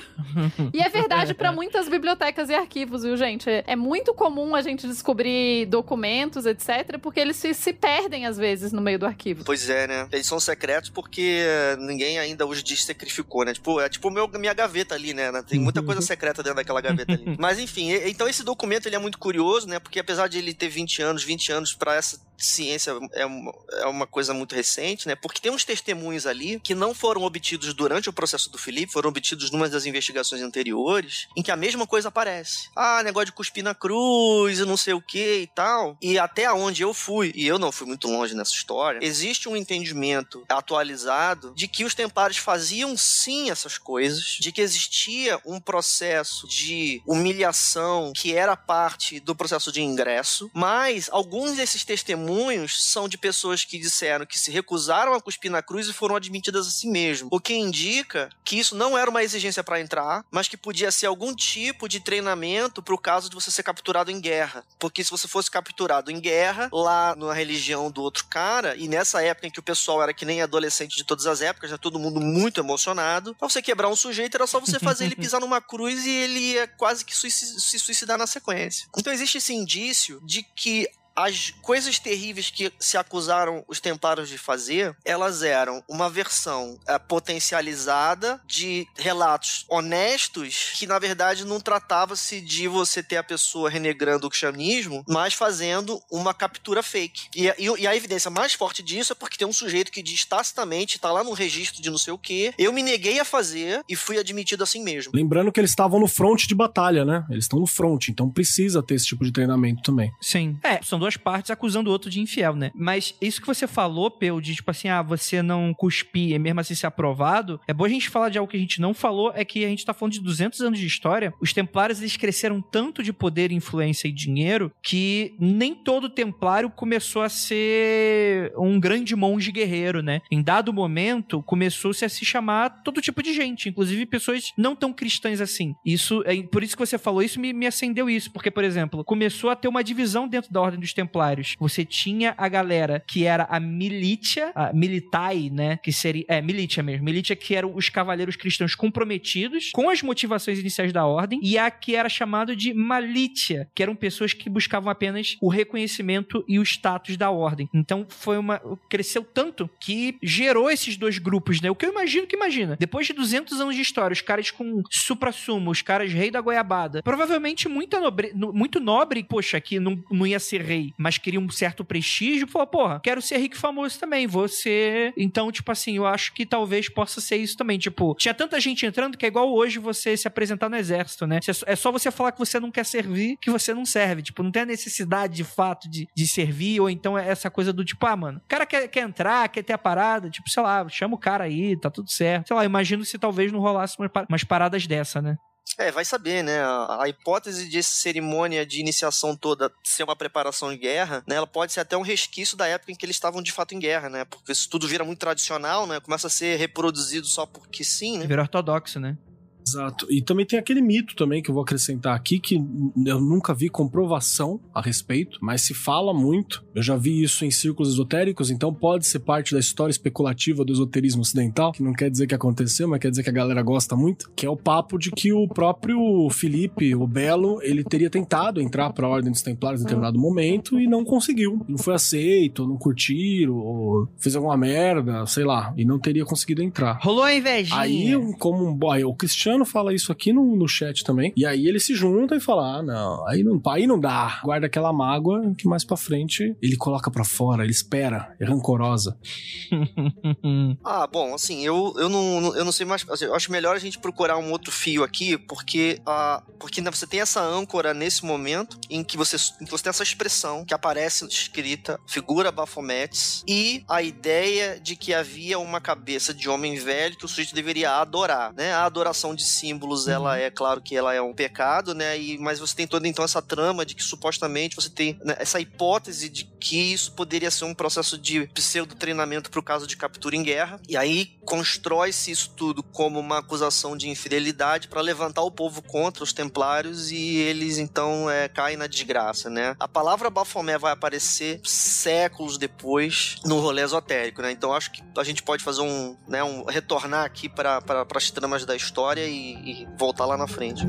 e é verdade para muitas bibliotecas e arquivos, viu, gente? É, muito comum a gente descobrir documentos, etc, porque eles se, se perdem às vezes no meio do arquivo. Pois é, né? Eles são secretos porque ninguém ainda os desacrificou, né? Tipo, é tipo meu, minha gaveta ali, né? Tem muita coisa secreta dentro daquela gaveta ali. Mas enfim, então esse documento ele é muito curioso, né? Porque apesar de ele ter 20 anos, 20 anos para essa ciência é uma, é uma coisa muito recente, né? Porque tem uns testemunhos ali que não foram obtidos durante o processo do Felipe, foram obtidos numa das investigações anteriores, em que a mesma coisa aparece. Ah, negócio de cuspir na cruz e não sei o que e tal. E até onde eu fui, e eu não fui muito longe nessa história, existe um entendimento atualizado de que os templários faziam sim essas coisas, de que existia um processo de humilhação que era parte do processo de ingresso, mas alguns desses testemunhos são de pessoas que disseram que se recusaram a cuspir na cruz e foram admitidas assim mesmo. O que indica que isso não era uma exigência para entrar, mas que podia ser algum tipo de treinamento para o caso de você ser capturado em guerra. Porque se você fosse capturado em guerra, lá na religião do outro cara, e nessa época em que o pessoal era que nem adolescente de todas as épocas, já todo mundo muito emocionado, pra você quebrar um sujeito era só você fazer ele pisar numa cruz e ele ia quase que se suicidar na sequência. Então existe esse indício de que as coisas terríveis que se acusaram os templários de fazer, elas eram uma versão é, potencializada de relatos honestos que, na verdade, não tratava-se de você ter a pessoa renegrando o cristianismo, mas fazendo uma captura fake. E, e, e, a evidência mais forte disso é porque tem um sujeito que diz tacitamente, tá lá no registro de não sei o que, eu me neguei a fazer e fui admitido assim mesmo. Lembrando que eles estavam no front de batalha, né? Eles estão no front, então precisa ter esse tipo de treinamento também. Sim. É, são duas partes acusando o outro de infiel, né? Mas isso que você falou, Peu, de tipo assim, ah, você não cuspir e mesmo assim ser aprovado, é bom a gente falar de algo que a gente não falou, é que a gente tá falando de 200 anos de história, os templários eles cresceram tanto de poder, influência e dinheiro que nem todo templário começou a ser um grande monge guerreiro, né? Em dado momento, começou-se a se chamar todo tipo de gente, inclusive pessoas não tão cristãs assim. Isso, é, por isso que você falou isso, me, me acendeu isso, porque, por exemplo, começou a ter uma divisão dentro da Ordem dos Templários você tinha a galera que era a milícia, a militai, né? Que seria. É, milícia mesmo. Milícia que eram os cavaleiros cristãos comprometidos com as motivações iniciais da ordem, e a que era chamado de malícia, que eram pessoas que buscavam apenas o reconhecimento e o status da ordem. Então foi uma. cresceu tanto que gerou esses dois grupos, né? O que eu imagino que imagina. Depois de 200 anos de história, os caras com supra-sumo, os caras rei da goiabada, provavelmente muita nobre, muito nobre, poxa, que não, não ia ser rei, mas queria um certo prestígio, falou, porra, quero ser rico e famoso também, você. Então, tipo assim, eu acho que talvez possa ser isso também. Tipo, tinha tanta gente entrando que é igual hoje você se apresentar no exército, né? É só você falar que você não quer servir, que você não serve. Tipo, não tem a necessidade de fato de, de servir, ou então é essa coisa do tipo, ah, mano, o cara quer, quer entrar, quer ter a parada, tipo, sei lá, chama o cara aí, tá tudo certo. Sei lá, imagino se talvez não rolasse umas paradas dessa, né? É, vai saber, né? A, hipótese de essa cerimônia de iniciação toda ser uma preparação de guerra, né? Ela pode ser até um resquício da época em que eles estavam de fato em guerra, né? Porque isso tudo vira muito tradicional, né? Começa a ser reproduzido só porque sim, né? Vira ortodoxo, né? Exato. E também tem aquele mito também que eu vou acrescentar aqui que eu nunca vi comprovação a respeito, mas se fala muito. Eu já vi isso em círculos esotéricos, então pode ser parte da história especulativa do esoterismo ocidental, que não quer dizer que aconteceu, mas quer dizer que a galera gosta muito, que é o papo de que o próprio Felipe, o Belo, ele teria tentado entrar para a Ordem dos Templários em determinado momento e não conseguiu. Não foi aceito, não curtiram, ou fez alguma merda, sei lá, e não teria conseguido entrar. Rolou a invejinha. Aí, como um boy, o Cristiano fala isso aqui no, no chat também. E aí ele se junta e fala: ah, não, aí não, aí não dá. Guarda aquela mágoa que mais pra frente ele coloca pra fora, ele espera, é rancorosa. Ah, bom, assim, eu, eu, não, eu não sei mais. assim, eu acho melhor a gente procurar um outro fio aqui, porque, ah, porque né, você tem essa âncora nesse momento em que você, em que você tem essa expressão que aparece escrita, figura Bafometes, e a ideia de que havia uma cabeça de homem velho que o sujeito deveria adorar, né? A adoração de símbolos, ela é, claro que ela é um pecado, né? E, mas você tem toda então essa trama de que supostamente você tem né, essa hipótese de que isso poderia ser um processo de pseudo-treinamento para o caso de captura em guerra. E aí constrói-se isso tudo como uma acusação de infidelidade para levantar o povo contra os templários e eles então é, caem na desgraça, né? A palavra Bafomé vai aparecer séculos depois no rolê esotérico, né? Então acho que a gente pode fazer um, né, um retornar aqui para as tramas da história e, e voltar lá na frente.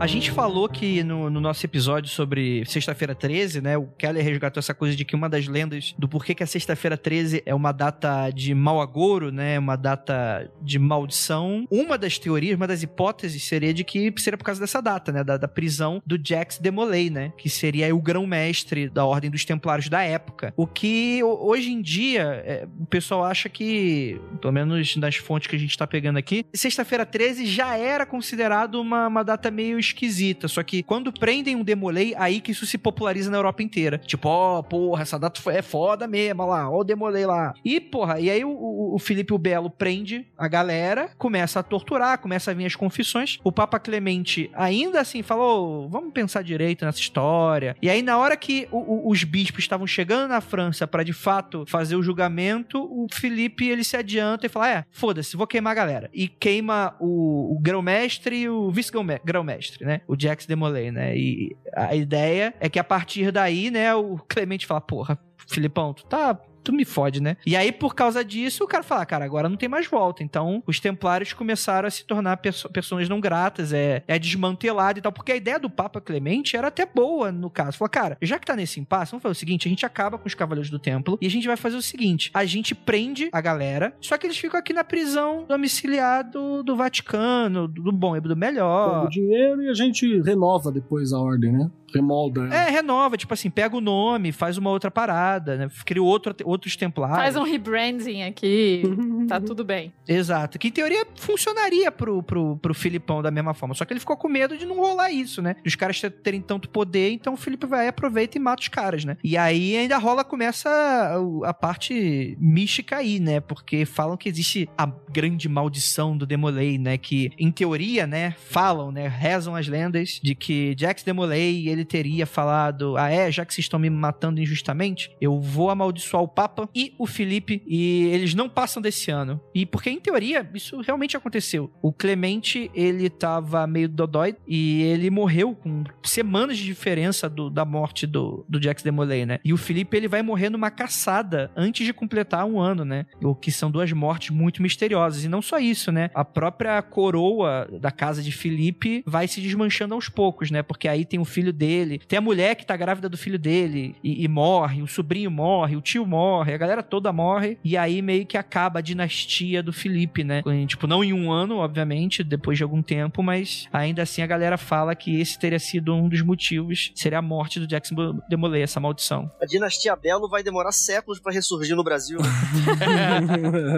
A gente falou que no, no nosso episódio sobre Sexta-feira 13, né? O Keller resgatou essa coisa de que uma das lendas do porquê que a Sexta-feira 13 é uma data de mau agouro, né? Uma data de maldição. Uma das teorias, uma das hipóteses seria de que seria por causa dessa data, né? Da, da prisão do Jax de Molay, né? Que seria o grão-mestre da Ordem dos Templários da época. O que ho- hoje em dia é, o pessoal acha que, pelo menos nas fontes que a gente tá pegando aqui, Sexta-feira 13 já era considerado uma, uma data meio esquisita. Só que quando prendem um Demolei, aí que isso se populariza na Europa inteira. Tipo, ó, porra, essa data é foda mesmo, lá, ó o Demolei lá. E, porra, e aí o, o, Felipe o Belo prende a galera, começa a torturar, começa a vir as confissões. O Papa Clemente ainda assim falou, vamos pensar direito nessa história. E aí na hora que o- os bispos estavam chegando na França pra de fato fazer o julgamento, o Felipe ele se adianta e fala, é, foda-se, vou queimar a galera. E queima o, o grão-mestre e o vice-grão-mestre, né? O Jax Demolay, né? E a ideia é que a partir daí, né, o Clemente fala, porra, Filipão, tu tá tu me fode, né? E aí, por causa disso, o cara fala, cara, agora não tem mais volta. Então, os templários começaram a se tornar perso pessoas não gratas, é, é desmantelado e tal. Porque a ideia do Papa Clemente era até boa, no caso. Falou, cara, já que tá nesse impasse, vamos fazer o seguinte, a gente acaba com os Cavaleiros do Templo e a gente vai fazer o seguinte, a gente prende a galera, só que eles ficam aqui na prisão domiciliar do, Vaticano, do, do bom e do Pega melhor. o dinheiro e a gente renova depois a ordem, né? Remolda. ela. É, renova, tipo assim, pega o nome, faz uma outra parada, né? Cria outro, outros templários. Faz um rebranding aqui, tá tudo bem. Exato. Que em teoria funcionaria pro, pro, pro Filipão da mesma forma. Só que ele ficou com medo de não rolar isso, né? Dos caras ter- terem tanto poder, então o Felipe vai, aproveita e mata os caras, né? E aí ainda rola, começa a, a parte mística aí, né? Porque falam que existe a grande maldição do Demolay, né? Que, em teoria, né? Falam, né? Rezam as lendas de que Jax Demolay, ele teria falado, ah é, já que vocês estão me matando injustamente, eu vou amaldiçoar o Papa e o Felipe, e eles não passam desse ano. E porque, em teoria, isso realmente aconteceu. O Clemente, ele tava meio dodói e ele morreu com semanas de diferença do- da morte do, do Jax Demolay, né? E o Felipe, ele vai morrer numa caçada antes de completar um ano, né? O que são duas mortes muito misteriosas. E não só isso, né? A própria coroa da casa de Felipe vai se desmanchando aos poucos, né? Porque aí tem o filho dele, tem a mulher que tá grávida do filho dele e, e morre, o sobrinho morre, o tio morre, a galera toda morre. E aí meio que acaba a dinastia do Felipe, né? Em, Tipo, não em um ano, obviamente, depois de algum tempo, mas ainda assim a galera fala que esse teria sido um dos motivos, seria a morte do Jackson Demolay, essa maldição. A dinastia Belo vai demorar séculos pra ressurgir no Brasil.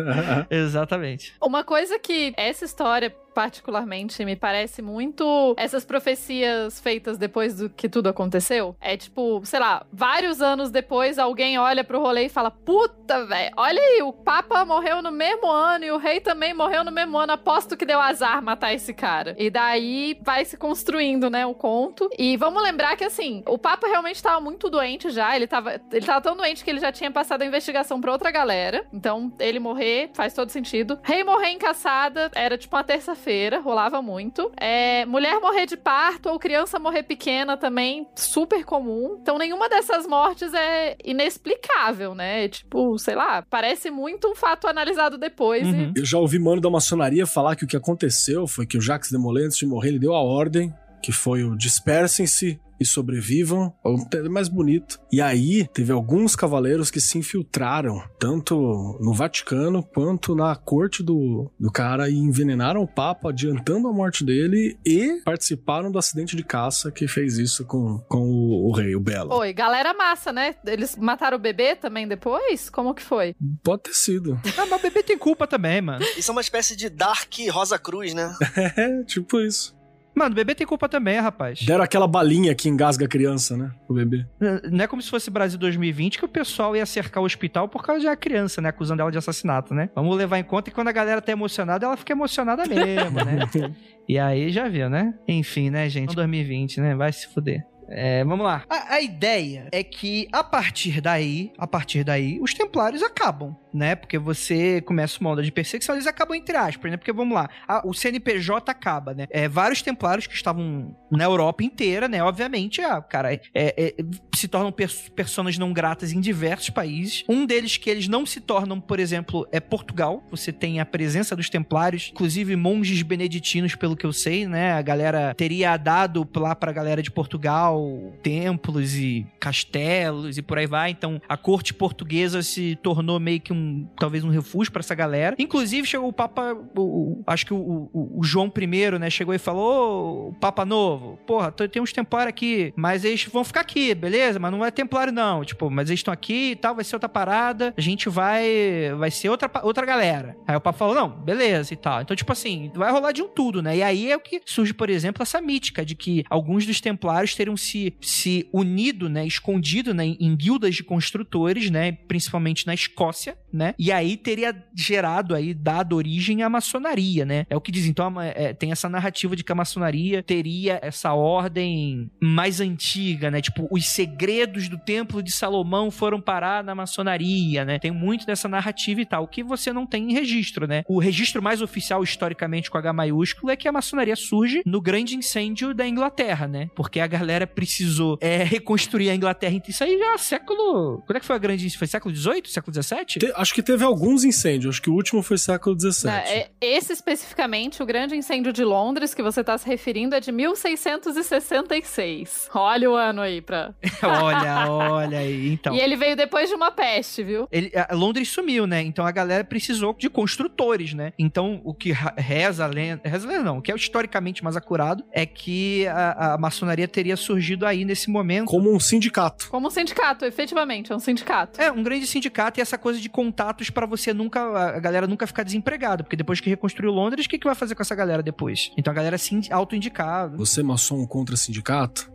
Exatamente. Uma coisa que essa história particularmente, me parece muito essas profecias feitas depois do que tudo aconteceu. É tipo, sei lá, vários anos depois alguém olha pro rolê e fala: Puta, velho, olha aí, o Papa morreu no mesmo ano e o rei também morreu no mesmo ano. Aposto que deu azar matar esse cara. E daí vai se construindo, né, o conto. E vamos lembrar que, assim, o Papa realmente tava muito doente já. Ele tava, ele tava tão doente que ele já tinha passado a investigação pra outra galera. Então, ele morrer faz todo sentido. Rei morrer em caçada era tipo uma terça-feira, rolava muito. É, mulher morrer de parto ou criança morrer pequena também, super comum. Então, nenhuma dessas mortes é inexplicável, né? Tipo, sei lá, parece muito um fato analisado depois. Uhum. Eu já ouvi mano da maçonaria falar que o que aconteceu foi que o Jacques Demolay, antes de morrer, ele deu a ordem que foi o dispersem-se e sobrevivam, até mais bonito. E aí teve alguns cavaleiros que se infiltraram, tanto no Vaticano quanto na corte do, do cara, e envenenaram o Papa, adiantando a morte dele, e participaram do acidente de caça que fez isso com, com o, o rei, o Belo. Oi, galera massa, né? Eles mataram o bebê também depois? Como que foi? Pode ter sido. Ah, mas o bebê tem culpa também, mano. Isso é uma espécie de Dark Rosa Cruz, né? É, tipo isso. Mano, o bebê tem culpa também, rapaz. Deram aquela balinha que engasga a criança, né? O bebê. Não é como se fosse Brasil 2020 que o pessoal ia cercar o hospital por causa de uma criança, né? Acusando ela de assassinato, né? Vamos levar em conta que quando a galera tá emocionada, ela fica emocionada mesmo, né? e aí já viu, né? Enfim, né, gente? 2020, né? Vai se fuder. É, vamos lá. A, a, ideia é que a partir daí, a partir daí, os templários acabam, né? Porque você começa uma onda de perseguição, eles acabam entre aspas, né? Porque vamos lá, a, o CNPJ acaba, né? É, vários templários que estavam na Europa inteira, né? Obviamente, ah, cara, é, é, se tornam pers personas não gratas em diversos países. Um deles que eles não se tornam, por exemplo, é Portugal. Você tem a presença dos templários, inclusive monges beneditinos, pelo que eu sei, né? A galera teria dado lá pra galera de Portugal templos e castelos e por aí vai. Então a corte portuguesa se tornou meio que um talvez um refúgio para essa galera. Inclusive chegou o Papa, o, acho que o, o, o, João I, né, chegou e falou: o Papa Novo, porra, tem uns templários aqui, mas eles vão ficar aqui, beleza? Mas não é templário não, tipo, mas eles estão aqui e tal, vai ser outra parada, a gente vai, vai ser outra, outra galera. Aí o Papa falou: não, beleza e tal. Então tipo assim, vai rolar de um tudo, né? E aí é o que surge, por exemplo, essa mítica de que alguns dos templários teriam se se, unido, né, escondido, né, em guildas de construtores, né, principalmente na Escócia, né, e aí teria gerado aí, dado origem à maçonaria, né, é o que diz, então é, tem essa narrativa de que a maçonaria teria essa ordem mais antiga, né, tipo, os segredos do templo de Salomão foram parar na maçonaria, né, tem muito dessa narrativa e tal, que você não tem em registro, né, o registro mais oficial historicamente com H maiúsculo é que a maçonaria surge no grande incêndio da Inglaterra, né, porque a galera precisou é, reconstruir a Inglaterra. Isso aí já é século. Quando é que foi a grande. Foi século XVIII? Século XVII? Te, acho que teve alguns incêndios. Acho que o último foi século XVII. É, esse especificamente, o grande incêndio de Londres, que você está se referindo, é de 1666. Olha o ano aí pra. olha, olha aí. Então. E ele veio depois de uma peste, viu? Ele, a, Londres sumiu, né? Então a galera precisou de construtores, né? Então o que reza a lenda. Reza a lenda não. O que é historicamente mais acurado é que a, a maçonaria teria surgido aí nesse momento. Como um sindicato. Como um sindicato, efetivamente, é um sindicato. É, um grande sindicato e essa coisa de contatos para você nunca, a galera nunca ficar desempregada, porque depois que reconstruiu Londres, o que, que vai fazer com essa galera depois? Então a galera se auto-indicada. Você, maçom, contra sindicato?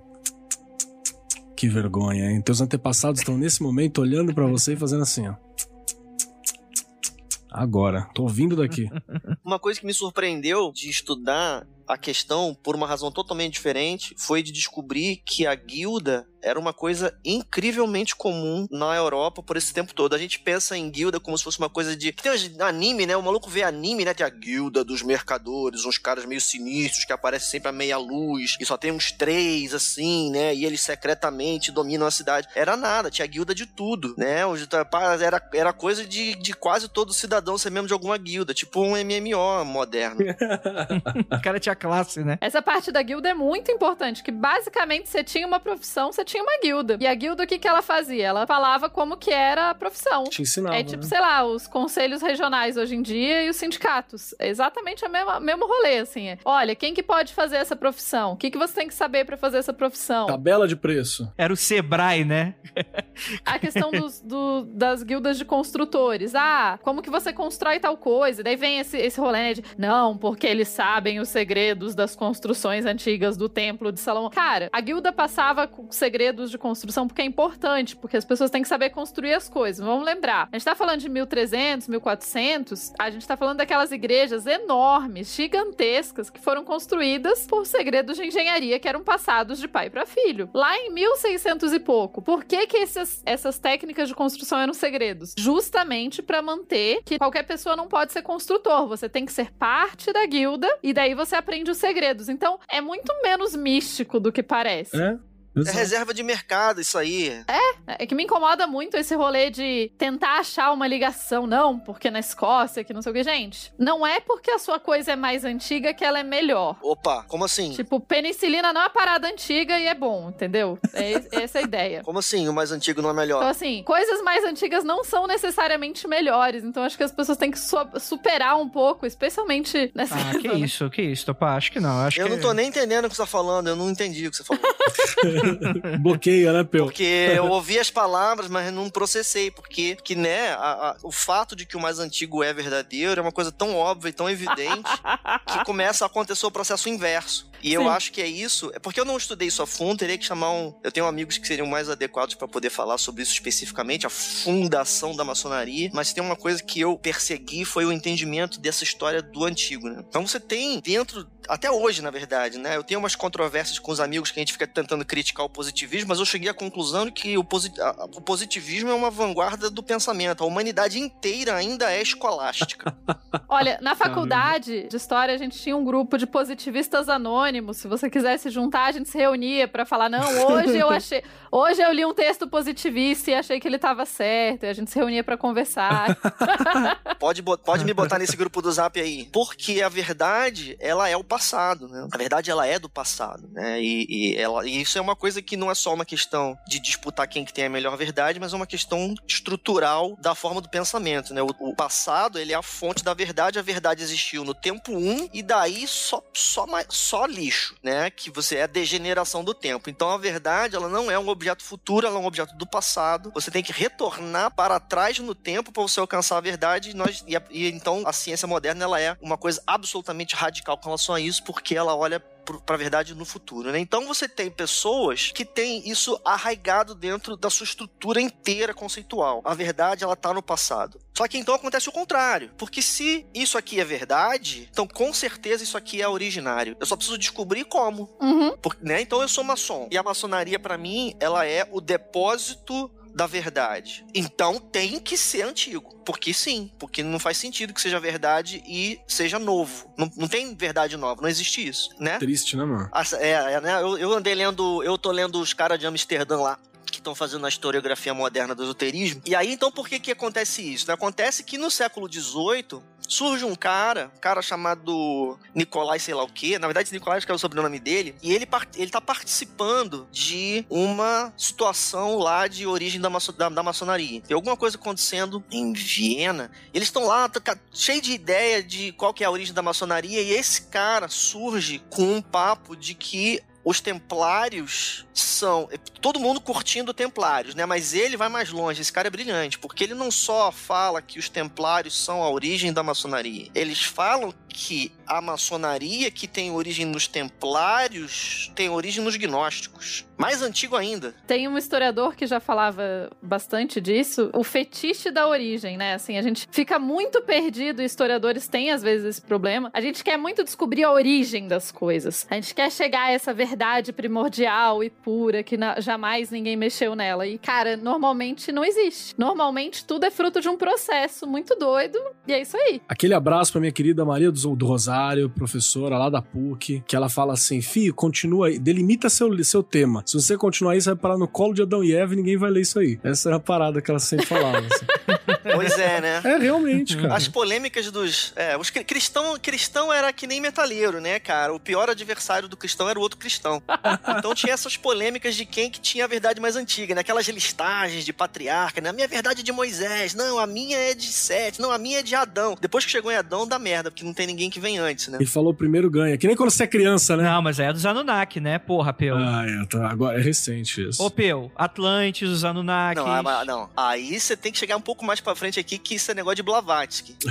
Que vergonha, hein? Teus antepassados estão nesse momento olhando para você e fazendo assim, ó. Agora, tô ouvindo daqui. Uma coisa que me surpreendeu de estudar a questão, por uma razão totalmente diferente, foi de descobrir que a guilda era uma coisa incrivelmente comum na Europa por esse tempo todo. A gente pensa em guilda como se fosse uma coisa de. Tem anime, né? O maluco vê anime, né? Tem a guilda dos mercadores, uns caras meio sinistros que aparecem sempre a meia luz e só tem uns três, assim, né? E eles secretamente dominam a cidade. Era nada, tinha guilda de tudo, né? Era, era coisa de, de quase todo cidadão ser membro de alguma guilda, tipo um MMO moderno. o cara tinha da classe, né? Essa parte da guilda é muito importante, que basicamente você tinha uma profissão, você tinha uma guilda. E a guilda, o que, que ela fazia? Ela falava como que era a profissão. Te ensinava. É tipo, né? sei lá, os conselhos regionais hoje em dia e os sindicatos. É exatamente o mesmo, mesmo rolê, assim. É, Olha, quem que pode fazer essa profissão? O que, que você tem que saber pra fazer essa profissão? Tabela de preço. Era o Sebrae, né? A questão dos, do- das guildas de construtores. Ah, como que você constrói tal coisa? Daí vem esse, esse rolê né, de, não, porque eles sabem os segredos das construções antigas do templo de Salomão. Cara, a guilda passava com segredos de construção porque é importante, porque as pessoas têm que saber construir as coisas. Vamos lembrar, a gente tá falando de 1300, 1400, a gente tá falando daquelas igrejas enormes, gigantescas, que foram construídas por segredos de engenharia que eram passados de pai para filho. Lá em 1600 e pouco, por que que esses, essas técnicas de construção eram segredos? Justamente para manter que qualquer pessoa não pode ser construtor, você tem que ser parte da guilda e daí você aprende os segredos. Então, é muito menos místico do que parece. É? É Exato. reserva de mercado isso aí. É que me incomoda muito esse rolê de tentar achar uma ligação, não, porque na Escócia, que não sei o que. Gente, não é porque a sua coisa é mais antiga que ela é melhor. Opa, como assim? Tipo, penicilina não é uma parada antiga e é bom, entendeu? É es- essa a ideia. Como assim? O mais antigo não é melhor? Então, assim, coisas mais antigas não são necessariamente melhores. Então, acho que as pessoas têm que su- superar um pouco, especialmente nessa Ah, que isso, que isso, Topá? Acho que não. Acho Eu que... não tô nem entendendo o que você tá falando, eu não entendi o que você falou. Bloqueia, né, Peu? Porque eu ouvi as palavras, mas não processei. Porque, que, né, a- a- o fato de que o mais antigo é verdadeiro é uma coisa tão óbvia e tão evidente que começa a acontecer o processo inverso. E eu Sim. acho que é isso. É porque eu não estudei isso a fundo, teria que chamar um. Eu tenho amigos que seriam mais adequados para poder falar sobre isso especificamente, a fundação da maçonaria. Mas tem uma coisa que eu persegui foi o entendimento dessa história do antigo, né? Então você tem dentro. Até hoje, na verdade, né? Eu tenho umas controvérsias com os amigos que a gente fica tentando criticar o positivismo, mas eu cheguei à conclusão de que o, a- o positivismo é uma vanguarda do pensamento. A humanidade inteira ainda é escolástica. Olha, na faculdade de história a gente tinha um grupo de positivistas anônimos. Se você quisesse juntar, a gente se reunia pra falar: não, hoje eu achei. Hoje eu li um texto positivista e achei que ele tava certo. E a gente se reunia pra conversar. Pode, pode me botar nesse grupo do Zap aí. Porque a verdade, ela é o passado, né? A verdade, ela é do passado, né? E, e ela, e isso é uma coisa que não é só uma questão de disputar quem que tem a melhor verdade, mas é uma questão estrutural da forma do pensamento, né? O, o passado, ele é a fonte da verdade. A verdade existiu no tempo 1 e daí só, só, só lixo, né? Que você é a degeneração do tempo. Então, a verdade, ela não é um objeto futuro, ela é um objeto do passado. Você tem que retornar para trás no tempo para você alcançar a verdade. E, nós, e, e então a ciência moderna ela é uma coisa absolutamente radical com relação a isso, porque ela olha para a verdade no futuro, né? Então você tem pessoas que têm isso arraigado dentro da sua estrutura inteira conceitual. A verdade ela tá no passado. Só que então acontece o contrário, porque se isso aqui é verdade, então com certeza isso aqui é originário. Eu só preciso descobrir como. Uhum. Por- né? Então eu sou maçom. E a maçonaria, pra mim, ela é o depósito da verdade. Então tem que ser antigo. Porque sim. Porque não faz sentido que seja verdade e seja novo. Não, não tem verdade nova. Não existe isso, né? Triste, né, mano? É, é, né? Eu, eu andei lendo. Eu tô lendo os caras de Amsterdã lá. Que estão fazendo a historiografia moderna do esoterismo. E aí, então, por que que acontece isso? né? Acontece que no século XVIII surge um cara, um cara chamado Nicolai, sei lá o quê. Na verdade, acho que é o sobrenome dele. E ele, ele tá participando de uma situação lá de origem da, maço- da, da maçonaria. Tem alguma coisa acontecendo em Viena. Eles estão lá, tá cheio de ideia de qual que é a origem da maçonaria. E esse cara surge com um papo de que os templários são. Todo mundo curtindo templários, né? Mas ele vai mais longe. Esse cara é brilhante, porque ele não só fala que os templários são a origem da maçonaria. Eles falam que a maçonaria que tem origem nos templários tem origem nos gnósticos. Mais antigo ainda. Tem um historiador que já falava bastante disso, o fetiche da origem, né? Assim, a gente fica muito perdido, e historiadores têm às vezes esse problema. A gente quer muito descobrir a origem das coisas. A gente quer chegar a essa verdade primordial e pura que na- jamais ninguém mexeu nela. E, cara, normalmente não existe. Normalmente tudo é fruto de um processo muito doido, e é isso aí. Aquele abraço pra minha querida Maria do, do Rosário, professora lá da PUC, que ela fala assim: Fih, continua aí, delimita seu, seu tema. Se você continuar aí, você vai parar no colo de Adão e Eva e ninguém vai ler isso aí. Essa era a parada que ela sempre falava. assim. Pois é, né? É, realmente, cara. As polêmicas dos. É, os cri- cristão, cristão era que nem metalheiro, né, cara? O pior adversário do cristão era o outro cristão. Então tinha essas polêmicas de quem que tinha a verdade mais antiga, né? Aquelas listagens de patriarca, né? A minha verdade é de Moisés, não, a minha é de Sete, não, a minha é de Adão. Depois que chegou em Adão, dá merda, porque não tem ninguém que vem antes, né? Ele falou primeiro ganha. Que nem quando você é criança, né? Não, mas é dos Anunnaki, né? Porra, Peu. Ah, é, tá. Agora é recente isso. Ô, Peu, Atlantes, os Anunnakis. Não, ah, mas- não, aí você tem que chegar um pouco mais pra frente aqui, que isso é negócio de Blavatsky.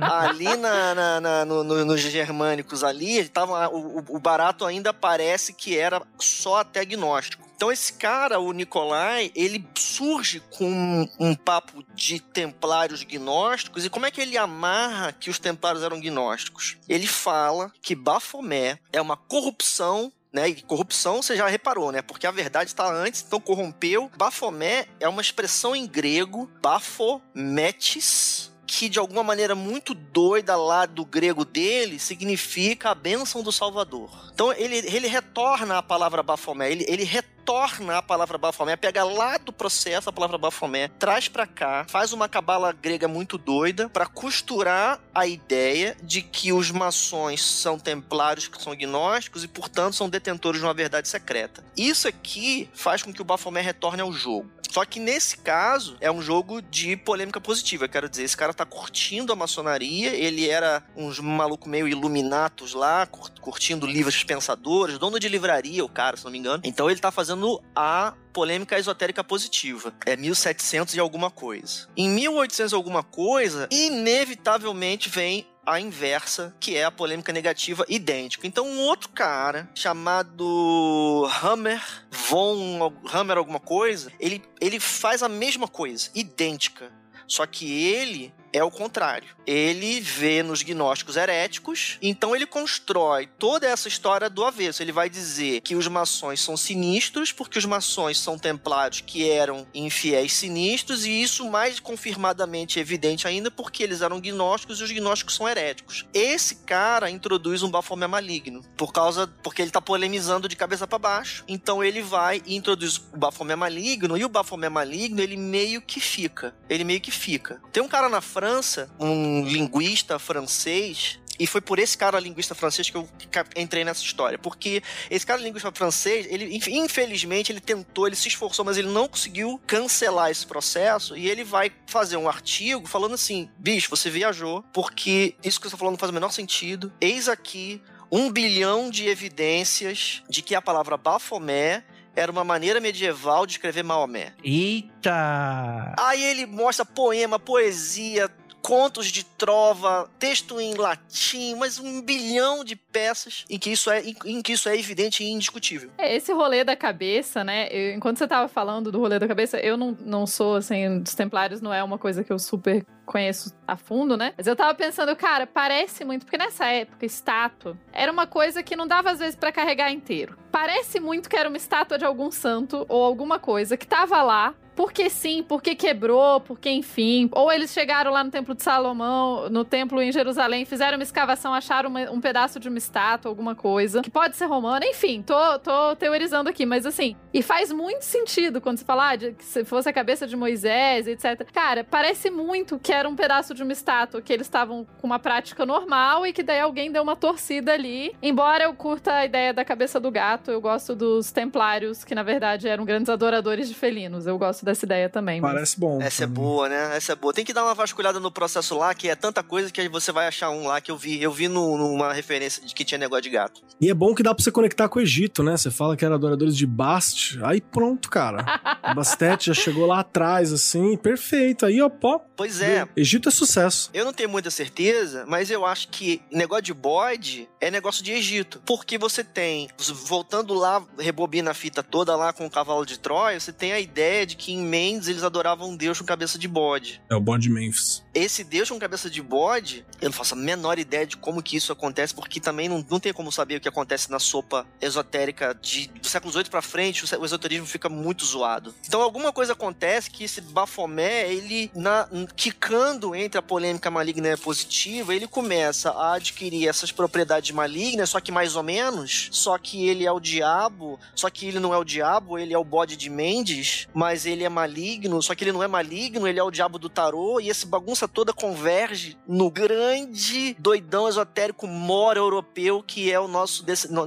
ali na, na- na- no- no- nos germânicos ali, tava, o, o- o barato ainda parece que era só até gnóstico. Então esse cara, o Nicolai, ele surge com um papo de templários gnósticos. E como é que ele amarra que os templários eram gnósticos? Ele fala que Bafomé é uma corrupção né? E corrupção você já reparou, né? Porque a verdade está antes, então corrompeu. Bafomé é uma expressão em grego, bafometes, que de alguma maneira muito doida lá do grego dele significa a bênção do Salvador. Então ele, ele retorna a palavra Bafomé, ele, ele retorna a palavra Bafomé, pega lá do processo a palavra Bafomé, traz pra cá, faz uma cabala grega muito doida pra costurar a ideia de que os maçons são templários que são gnósticos e, portanto, são detentores de uma verdade secreta. Isso aqui faz com que o Bafomé retorne ao jogo. Só que nesse caso é um jogo de polêmica positiva. Quero dizer, esse cara tá curtindo a maçonaria, ele era uns maluco meio iluminatos lá, cur- curtindo livros pensadores, dono de livraria, o cara, se não me engano. Então ele tá fazendo a polêmica esotérica positiva. É 1700 e alguma coisa. Em 1800 e alguma coisa, inevitavelmente vem a inversa, que é a polêmica negativa idêntica. Então, um outro cara chamado Hammer, von Hammer alguma coisa, ele, ele faz a mesma coisa, idêntica. Só que ele é o contrário. Ele vê nos gnósticos heréticos, então ele constrói toda essa história do avesso. Ele vai dizer que os maçons são sinistros, porque os maçons são templários que eram infiéis sinistros, e isso mais confirmadamente evidente ainda porque eles eram gnósticos e os gnósticos são heréticos. Esse cara introduz um Bafomé maligno, por causa porque ele tá polemizando de cabeça para baixo. Então ele vai e introduz o Bafomé maligno, e o Bafomé maligno ele meio que fica. Ele meio que fica. Tem um cara na França, um linguista francês, e foi por esse cara linguista francês que eu entrei nessa história. Porque esse cara linguista francês, ele inf- infelizmente ele tentou, ele se esforçou, mas ele não conseguiu cancelar esse processo. E ele vai fazer um artigo falando assim: bicho, você viajou, porque isso que você tá falando não faz o menor sentido. Eis aqui um bilhão de evidências de que a palavra Bafomé era uma maneira medieval de escrever Maomé. Eita! Aí ele mostra poema, poesia, contos de trova, texto em latim, mas um bilhão de peças em que isso é, em, em que isso é evidente e indiscutível. É, esse rolê da cabeça, né? eu- enquanto você tava falando do rolê da cabeça, eu não, não sou, assim, dos templários não é uma coisa que eu super conheço a fundo, né? Mas eu tava pensando, cara, parece muito, porque nessa época, estátua era uma coisa que não dava às vezes pra carregar inteiro. Parece muito que era uma estátua de algum santo ou alguma coisa que tava lá. Porque sim, porque quebrou, porque enfim. Ou eles chegaram lá no Templo de Salomão, no templo em Jerusalém, fizeram uma escavação, acharam uma- um pedaço de uma estátua, alguma coisa, que pode ser romana, enfim, tô, tô teorizando aqui, mas assim, e faz muito sentido quando você fala ah, de, que se fosse a cabeça de Moisés, etc. Cara, parece muito que era um pedaço de uma estátua que eles estavam com uma prática normal e que daí alguém deu uma torcida ali. Embora eu curta a ideia da cabeça do gato, eu gosto dos templários, que na verdade eram grandes adoradores de felinos. Eu gosto dessa ideia também. mas- Parece bom. Essa é pra mim. boa, né? Essa é boa. Tem que dar uma vasculhada no processo lá, que é tanta coisa que você vai achar um lá que eu vi. Eu vi no- numa referência de que tinha negócio de gato. E é bom que dá pra você conectar com o Egito, né? Você fala que era adoradores de Bast, aí pronto, cara. Bastet já chegou lá atrás, assim, perfeito. Aí, ó, pó. Pois é. Egito é sucesso. Eu não tenho muita certeza, mas eu acho que negócio de bode é negócio de Egito. Porque você tem, voltando lá, rebobina a fita toda lá com o cavalo de Troia, você tem a ideia de que em Mendes eles adoravam um deus com cabeça de bode. É o bode Memphis. Esse deus com cabeça de bode, eu não faço a menor ideia de como que isso acontece, porque também não, não tem como saber o que acontece na sopa esotérica de, do século XVIII pra frente, o, o esoterismo fica muito zoado. Então alguma coisa acontece que esse Bafomé, ele, na, quicando entre a polêmica maligna e a positiva, ele começa a adquirir essas propriedades malignas, só que mais ou menos, só que ele é o diabo, só que ele não é o diabo, ele é o bode de Mendes, mas ele é maligno, só que ele não é maligno, ele é o diabo do tarô, e essa bagunça toda converge no grande doidão esotérico mora europeu que é o nosso,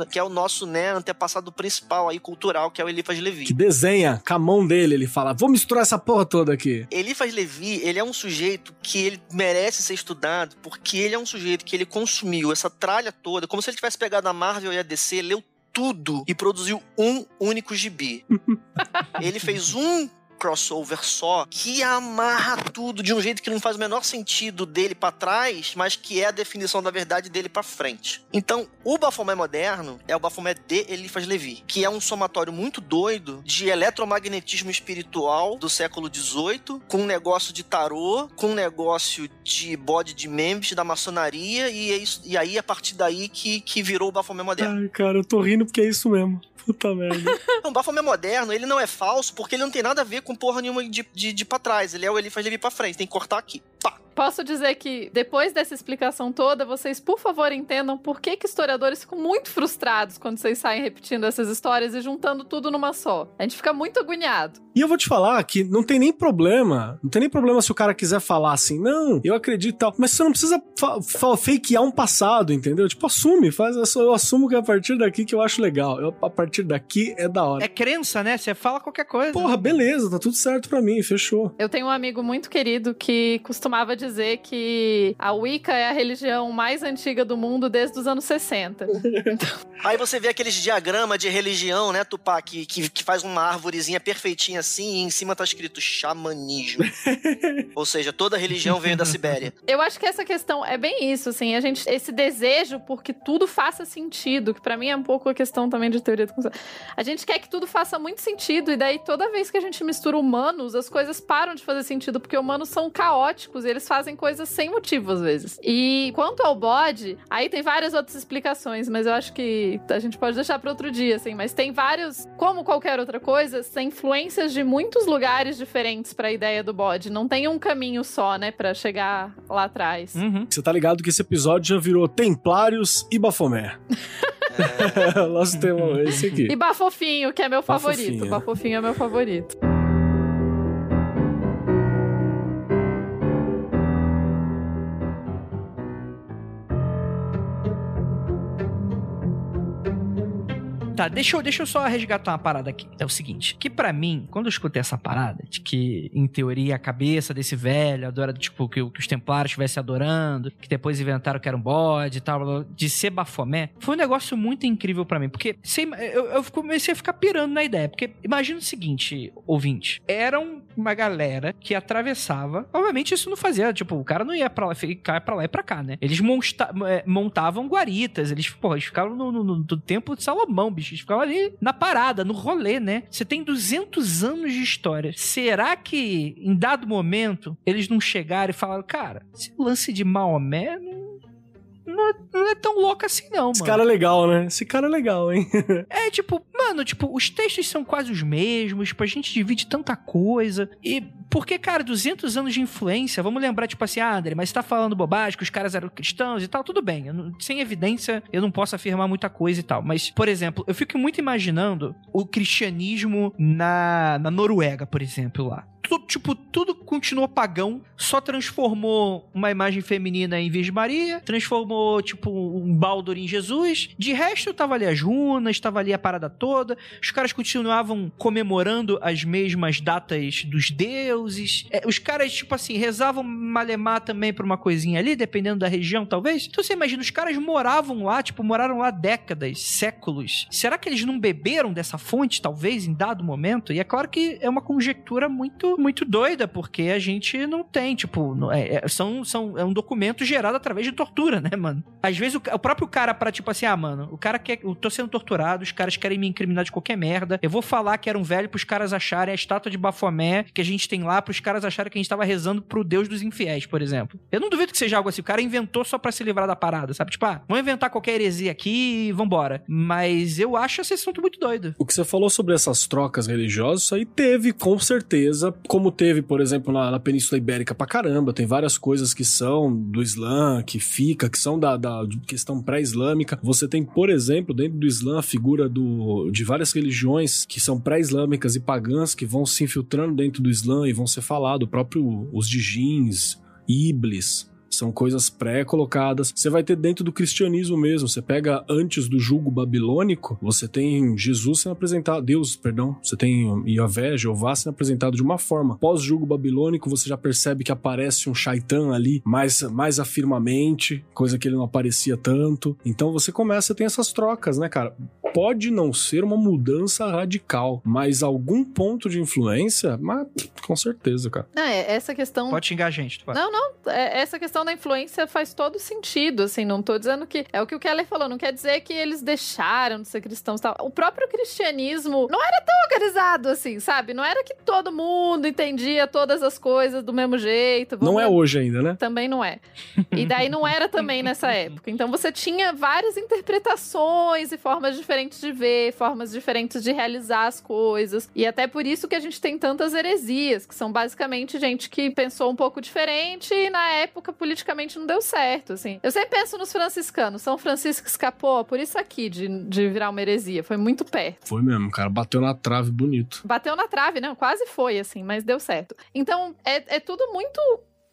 que é o nosso, né, antepassado principal aí, cultural, que é o Eliphas Levi. Que desenha com a mão dele, ele fala, vou misturar essa porra toda aqui. Eliphas Levi, ele é um sujeito que ele merece ser estudado, porque ele é um sujeito que ele consumiu essa tralha toda, como se ele tivesse pegado a Marvel e a DC, leu tudo e produziu um único gibi. ele fez um crossover só que amarra tudo de um jeito que não faz o menor sentido dele para trás, mas que é a definição da verdade dele para frente. Então, o Baphomet moderno é o Baphomet de Eliphas Levi, que é um somatório muito doido de eletromagnetismo espiritual do século XVIII, com um negócio de tarô, com um negócio de bode de Memphis, da maçonaria, e, é isso, e aí a partir daí que, que virou o Baphomet moderno. Ai, cara, eu tô rindo porque é isso mesmo. Puta merda. o Baphomet moderno, ele não é falso porque ele não tem nada a ver com porra nenhuma de, de, de pra trás. Ele é o Eliphas Levi pra frente. Tem que cortar aqui. Pá. Posso dizer que, depois dessa explicação toda, vocês, por favor, entendam por que, que historiadores ficam muito frustrados quando vocês saem repetindo essas histórias e juntando tudo numa só. A gente fica muito agoniado. E eu vou te falar que não tem nem problema. Não tem nem problema se o cara quiser falar assim, não, eu acredito e tal. Mas você não precisa fakear um passado, entendeu? Tipo, assume, faz. Eu assumo que é a partir daqui que eu acho legal. Eu, a partir daqui é da hora. É crença, né? Você fala qualquer coisa. Porra, beleza, tá tudo certo pra mim, fechou. Eu tenho um amigo muito querido que costumava dizer que a Wicca é a religião mais antiga do mundo desde os anos 60. Então... Aí você vê aqueles diagramas de religião, né, Tupá, que, que, que faz uma árvorezinha perfeitinha assim, e em cima tá escrito xamanismo. Ou seja, toda religião veio da Sibéria. Eu acho que essa questão é bem isso, assim, a gente esse desejo porque tudo faça sentido, que para mim é um pouco a questão também de teoria do conceito. A gente quer que tudo faça muito sentido e daí toda vez que a gente mistura humanos, as coisas param de fazer sentido porque humanos são caóticos e eles fazem coisas sem motivo às vezes. E quanto ao bode, aí tem várias outras explicações, mas eu acho que a gente pode deixar para outro dia, assim, mas tem vários, como qualquer outra coisa, tem influências de muitos lugares diferentes para a ideia do bode. Não tem um caminho só, né, para chegar lá atrás. Uhum. Você tá ligado que esse episódio já virou Templários e Bafomé. Nosso tema é esse aqui. E Bafofinho, que é meu favorito. Bafofinho é meu favorito. Tá, deixa eu, deixa eu só resgatar uma parada aqui. É o seguinte, que para mim, quando eu escutei essa parada, de que, em teoria, a cabeça desse velho adora, tipo, que, que os templários estivessem adorando, que depois inventaram que era um bode e tal, de ser Bafomé, foi um negócio muito incrível para mim, porque eu, eu comecei a ficar pirando na ideia, porque imagina o seguinte, ouvinte, eram uma galera que atravessava, obviamente isso não fazia, tipo, o cara não ia pra lá, ficar pra lá e pra cá, né? Eles monta, é, montavam guaritas, eles, porra, eles ficavam no, no, no, tempo de Salomão, bicho, eles ficavam ali na parada, no rolê, né? Você tem 200 anos de história. Será que, em dado momento, eles não chegaram e falaram, cara, esse lance de Maomé não não é, não é tão louco assim, não, Esse mano. cara é legal, né? Esse cara é legal, hein? é, tipo, mano, tipo, os textos são quase os mesmos, tipo, a gente divide tanta coisa. E porque, cara, 200 anos de influência, vamos lembrar, tipo assim, ah, André, mas você tá falando bobagem, que os caras eram cristãos e tal, tudo bem. Não, sem evidência, eu não posso afirmar muita coisa e tal. Mas, por exemplo, eu fico muito imaginando o cristianismo na, na Noruega, por exemplo, lá tipo, tudo continuou pagão, só transformou uma imagem feminina em Virgem Maria, transformou, tipo, um Baldur em Jesus. De resto, tava ali as runas, tava ali a parada toda. Os caras continuavam comemorando as mesmas datas dos deuses. É, os caras, tipo assim, rezavam malemar também pra uma coisinha ali, dependendo da região, talvez. Então você imagina, os caras moravam lá, tipo, moraram lá décadas, séculos. Será que eles não beberam dessa fonte, talvez, em dado momento? E é claro que é uma conjectura muito muito, doida, porque a gente não tem, tipo, é, é, são, são, é um documento gerado através de tortura, né, mano? Às vezes o, o próprio cara, para tipo assim, ah, mano, o cara quer. Eu tô sendo torturado, os caras querem me incriminar de qualquer merda. Eu vou falar que era um velho pros caras acharem a estátua de Bafomé que a gente tem lá, pros caras acharem que a gente tava rezando pro Deus dos infiéis, por exemplo. Eu não duvido que seja algo assim. O cara inventou só para se livrar da parada, sabe? Tipo, ah, vamos inventar qualquer heresia aqui e vambora. Mas eu acho esse assunto muito doido. O que você falou sobre essas trocas religiosas, isso aí teve, com certeza, como teve, por exemplo, na, na Península Ibérica pra caramba, tem várias coisas que são do Islã, que fica, que são da, da questão pré-islâmica. Você tem, por exemplo, dentro do Islã, a figura do, de várias religiões que são pré-islâmicas e pagãs que vão se infiltrando dentro do Islã e vão ser falados, o próprio os djinns, Iblis, são coisas pré-colocadas. Você vai ter dentro do cristianismo mesmo. Você pega antes do jugo babilônico, você tem Jesus sendo apresentado, Deus, perdão, você tem Yahvé, Jeová sendo apresentado de uma forma. Pós-jugo babilônico, você já percebe que aparece um shaitan ali mais, mais afirmamente, coisa que ele não aparecia tanto. Então você começa a ter essas trocas, né, cara? Pode não ser uma mudança radical, mas algum ponto de influência, mas com certeza, cara. Não, é, essa questão. Pode xingar a gente, tu vai. Não, não. é- essa questão da influência faz todo sentido, assim. Não tô dizendo que. É o que o Keller falou, não quer dizer que eles deixaram de ser cristãos e tal. O próprio cristianismo não era tão organizado assim, sabe? Não era que todo mundo entendia todas as coisas do mesmo jeito. Não Vamos é hoje ainda, né? também não é. E daí não era também nessa época. Então você tinha várias interpretações e formas diferentes de ver, formas diferentes de realizar as coisas. E até por isso que a gente tem tantas heresias, que são basicamente gente que pensou um pouco diferente e na época politicamente não deu certo, assim. Eu sempre penso nos franciscanos. São Francisco escapou por isso aqui de, de virar uma heresia. Foi muito perto. Foi mesmo, cara. Bateu na trave bonito. Bateu na trave, não, quase foi, assim, mas deu certo. Então, é, é tudo muito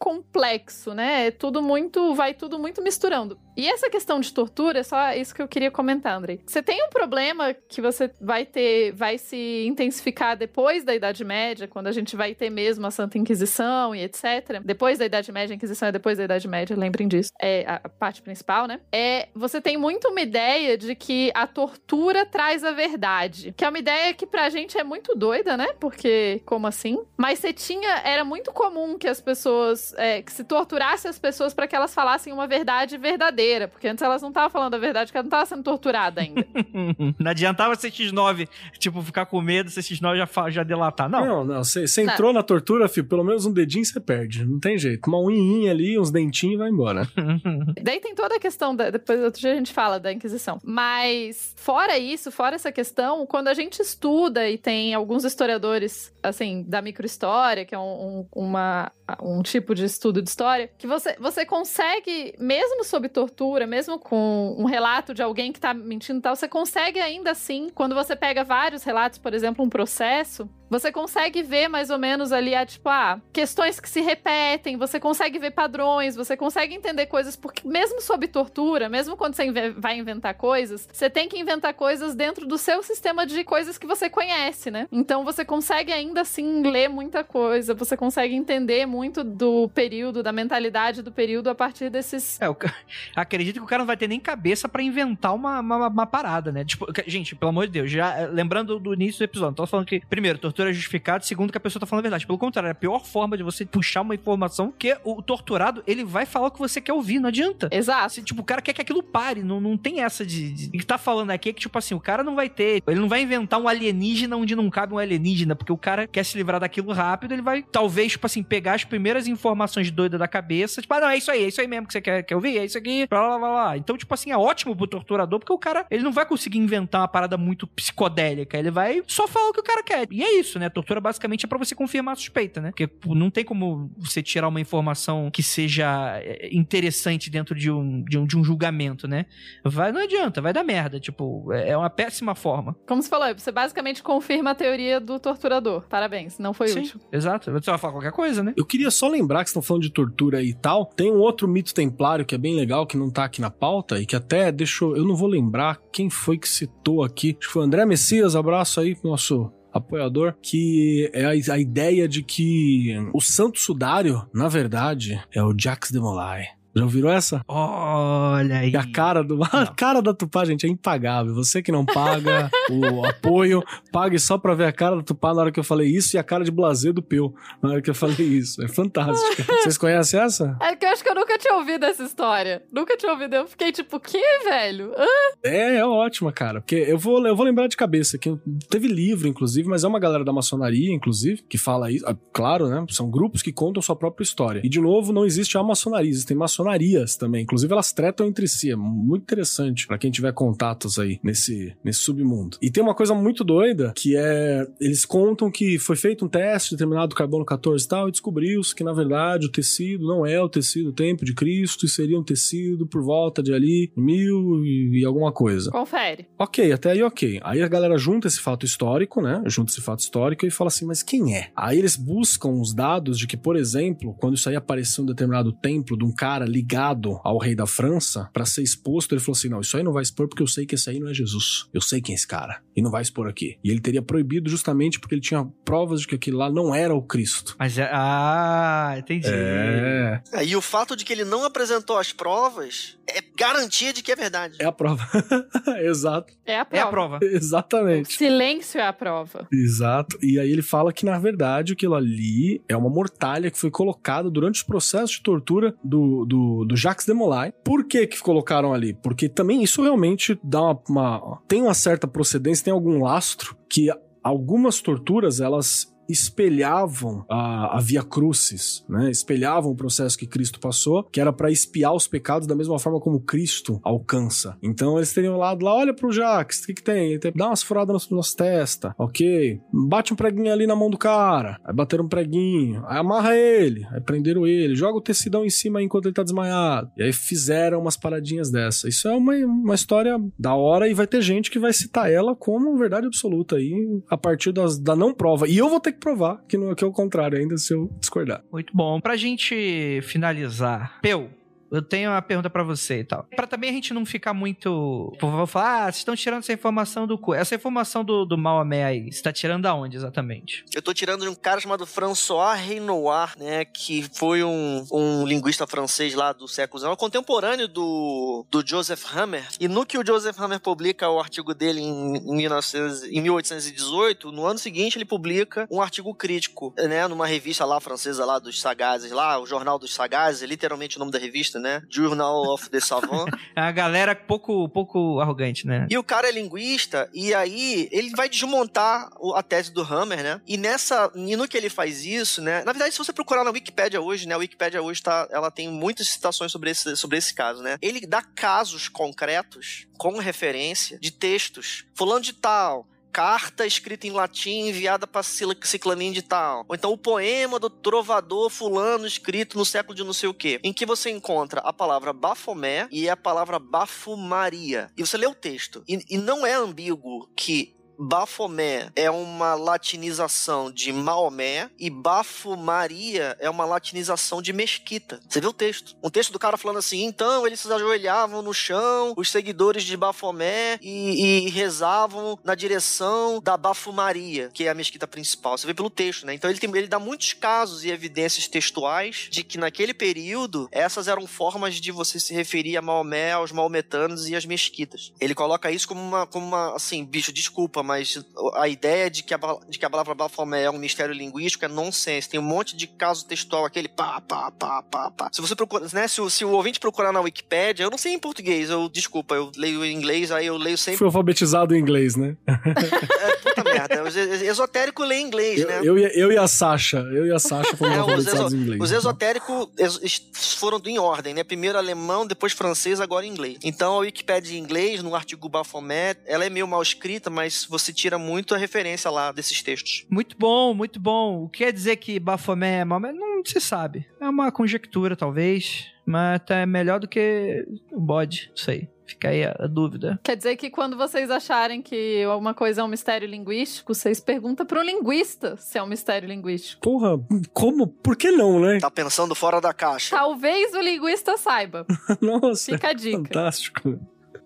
complexo, né? É tudo muito. Vai tudo muito misturando. E essa questão de tortura, é só isso que eu queria comentar, Andrei. Você tem um problema que você vai ter, vai se intensificar depois da Idade Média, quando a gente vai ter mesmo a Santa Inquisição e etc. Depois da Idade Média, a Inquisição é depois da Idade Média, lembrem disso. É a parte principal, né? É, você tem muito uma ideia de que a tortura traz a verdade. Que é uma ideia que pra gente é muito doida, né? Porque, como assim? Mas você tinha, era muito comum que as pessoas, é, que se torturasse as pessoas pra que elas falassem uma verdade verdadeira. Porque antes elas não estavam falando a verdade, porque ela não estava sendo torturada ainda. Não adiantava ser X9, tipo, ficar com medo, ser X9 já, já delatar. Não. Não, não. Você você entrou na tortura, filho, pelo menos um dedinho você perde. Não tem jeito. Uma unhinha ali, uns dentinhos e vai embora. Daí tem toda a questão, da, depois outro dia a gente fala da Inquisição. Mas, fora isso, fora essa questão, quando a gente estuda e tem alguns historiadores, assim, da microhistória, que é um, um- uma, um tipo de estudo de história, que você, você consegue, mesmo sob tortura, mesmo com um relato de alguém que tá mentindo e tal, você consegue ainda assim, quando você pega vários relatos, por exemplo, um processo, você consegue ver mais ou menos ali, ah, tipo, ah, questões que se repetem, você consegue ver padrões, você consegue entender coisas, porque mesmo sob tortura, mesmo quando você vai inventar coisas, você tem que inventar coisas dentro do seu sistema de coisas que você conhece, né? Então você consegue ainda assim ler muita coisa, você consegue entender muito do período, da mentalidade do período a partir desses. É, ca- acredito que o cara não vai ter nem cabeça pra inventar uma, uma, uma parada, né? Tipo, gente, pelo amor de Deus, já eh, lembrando do início do episódio, tô falando que, primeiro, tortura é justificada, segundo, que a pessoa tá falando a verdade. Pelo contrário, é a pior forma de você puxar uma informação que o torturado, ele vai falar o que você quer ouvir, não adianta. Exato. Assim, tipo, o cara quer que aquilo pare, não, não tem essa de, de. O que tá falando aqui é que, tipo assim, o cara não vai ter. Ele não vai inventar um alienígena onde não cabe um alienígena, porque o cara quer se livrar daquilo rápido, ele vai, talvez, tipo assim, pegar as primeiras informações doidas da cabeça, tipo, ah, não, é isso aí, é isso aí mesmo que você quer, quer ouvir, é isso aqui, blá blá blá blá. Então, tipo assim, é ótimo pro torturador, porque o cara, ele não vai conseguir inventar uma parada muito psicodélica, ele vai só falar o que o cara quer. E é isso, né? A tortura basicamente é pra você confirmar a suspeita, né? Porque não tem como você tirar uma informação que seja é, interessante dentro de um, de um, de um julgamento, né? Vai, não adianta, vai dar merda. Tipo, é é uma péssima forma. Como você falou, você basicamente confirma a teoria do torturador. Parabéns, não foi Sim, útil. exato. Você vai falar qualquer coisa, né? Eu queria só lembrar que vocês estão falando de tortura e tal. Tem um outro mito templário que é bem legal, que não tá aqui na pauta, e que até deixou. Eu não vou lembrar quem foi que citou aqui. Acho que foi o André Messias, abraço aí pro nosso apoiador, que é a, a ideia de que o santo sudário, na verdade, é o Jax de Molay. Já ouviram essa? Olha aí. E a cara do a cara da Tupá, gente, é impagável. Você que não paga o apoio, pague só pra ver a cara da Tupá na hora que eu falei isso e a cara de blazer do Peu na hora que eu falei isso. É fantástico. Vocês conhecem essa? É que eu acho que eu nunca tinha ouvido essa história. Nunca tinha ouvido. Eu fiquei tipo, que, velho? Hã? É, é ótima, cara. Porque eu vou, eu vou lembrar de cabeça que teve livro, inclusive, mas é uma galera da maçonaria, inclusive, que fala isso. Ah, Claro, né? São grupos que contam sua própria história. E, de novo, não existe a maçonaria. Existem maçonarias maçonarias também. Inclusive, elas tretam entre si. É muito interessante para quem tiver contatos aí nesse, nesse submundo. E tem uma coisa muito doida que é. Eles contam que foi feito um teste determinado carbono 14 e tal, e descobriu-se que, na verdade, o tecido não é o tecido do tempo de Cristo, e seria um tecido por volta de ali mil e, e alguma coisa. Confere. Ok, até aí ok. Aí a galera junta esse fato histórico, né? Junta esse fato histórico e fala assim, mas quem é? Aí eles buscam os dados de que, por exemplo, quando isso aí apareceu em um determinado templo de um cara ligado ao rei da França para ser exposto, ele falou assim, não, isso aí não vai expor porque eu sei que esse aí não é Jesus. Eu sei quem é esse cara. E não vai expor aqui. E ele teria proibido justamente porque ele tinha provas de que aquilo lá não era o Cristo. Mas é. Ah, entendi. É. É, E o fato de que ele não apresentou as provas é garantia de que é verdade. É a prova. Exato. É a prova. É a prova. Exatamente. Silêncio é a prova. Exato. E aí ele fala que, na verdade, aquilo ali é uma mortalha que foi colocada durante os processos de tortura do, do, do Jacques de Molay. Por que que colocaram ali? Porque também isso realmente dá uma, uma- tem uma certa procedência, tem algum lastro que algumas torturas, elas espelhavam a, a Via Crucis, né? Espelhavam o processo que Cristo passou, que era para espiar os pecados da mesma forma como Cristo alcança. Então eles teriam lá, lá olha pro Jacques, o que que tem? Tem- Dá umas furadas nas, nas testas, ok. Bate um preguinho ali na mão do cara, aí bateram um preguinho, aí amarra ele, aí prenderam ele, joga o tecidão em cima enquanto ele tá desmaiado. E aí fizeram umas paradinhas dessa. Isso é uma, uma história da hora e vai ter gente que vai citar ela como verdade absoluta aí, a partir das, da não prova. E eu vou ter provar que, não, que é o contrário ainda se eu discordar. Muito bom. Pra gente finalizar, Peu, eu tenho uma pergunta pra você e tal. Pra também a gente não ficar muito. Vou falar, ah, vocês estão tirando essa informação do cu. Essa informação do, do Maomé aí, você tá tirando da onde exatamente? Eu tô tirando de um cara chamado François Renoir, né? Que foi um, um linguista francês lá do século XIX, contemporâneo do, do Joseph Hammer. E no que o Joseph Hammer publica o artigo dele em, em 1900 em 1818, no ano seguinte ele publica um artigo crítico, né? Numa revista lá francesa lá dos Sagazes, lá, o Jornal dos Sagazes, é literalmente o nome da revista, né? Journal of the Savant. É a galera pouco, pouco arrogante, né? E o cara é linguista, e aí ele vai desmontar a tese do Hammer, né? E nessa. E no que ele faz isso, né? Na verdade, se você procurar na Wikipédia hoje, né? A Wikipédia hoje tá, ela tem muitas citações sobre esse, sobre esse caso, né? Ele dá casos concretos com referência de textos. Fulano de tal. Carta escrita em latim enviada para Ciclanin de tal. Ou então o poema do trovador fulano escrito no século de não sei o quê. Em que você encontra a palavra bafomé e a palavra bafumaria. E você lê o texto. E, e não é ambíguo que Bafomé é uma latinização de Maomé e Bafumaria é uma latinização de Mesquita. Você vê o texto. Um texto do cara falando assim: então eles se ajoelhavam no chão, os seguidores de Bafomé, e, e rezavam na direção da Bafumaria, que é a mesquita principal. Você vê pelo texto, né? Então ele, tem, ele dá muitos casos e evidências textuais de que naquele período essas eram formas de você se referir a Maomé, aos maometanos e às mesquitas. Ele coloca isso como uma, como uma assim, bicho, desculpa, mas a ideia de que a, de que a palavra Bafomé é um mistério linguístico é nonsense. Tem um monte de caso textual, aquele pá, pá, pá, pá, pá. Se você procura, né, se, o- se o ouvinte procurar na Wikipédia, eu não sei em português, eu, desculpa, eu leio em inglês, aí eu leio sempre, Fui alfabetizado em inglês, né? é, merda, os e- esotérico lê inglês, Eu, né? eu, e- eu e a Sasha, eu e a Sasha fomos É, os, alfabetizados exo- em inglês. os então. esotéricos es- es- foram em ordem, né? Primeiro alemão, depois francês, agora inglês. Então a Wikipédia em inglês, no artigo Baphomet, ela é meio mal escrita, mas você tira muito a referência lá desses textos. Muito bom, muito bom. O que quer dizer que Bafomé é Maomé? Não se sabe. É uma conjectura, talvez. Mas tá melhor do que o bode. Não sei. Fica aí a, a dúvida. Quer dizer que quando vocês acharem que alguma coisa é um mistério linguístico, vocês perguntam pro linguista se é um mistério linguístico. Porra, como? Por que não, né? Tá pensando fora da caixa. Talvez o linguista saiba. Nossa, Fica a dica. fantástico.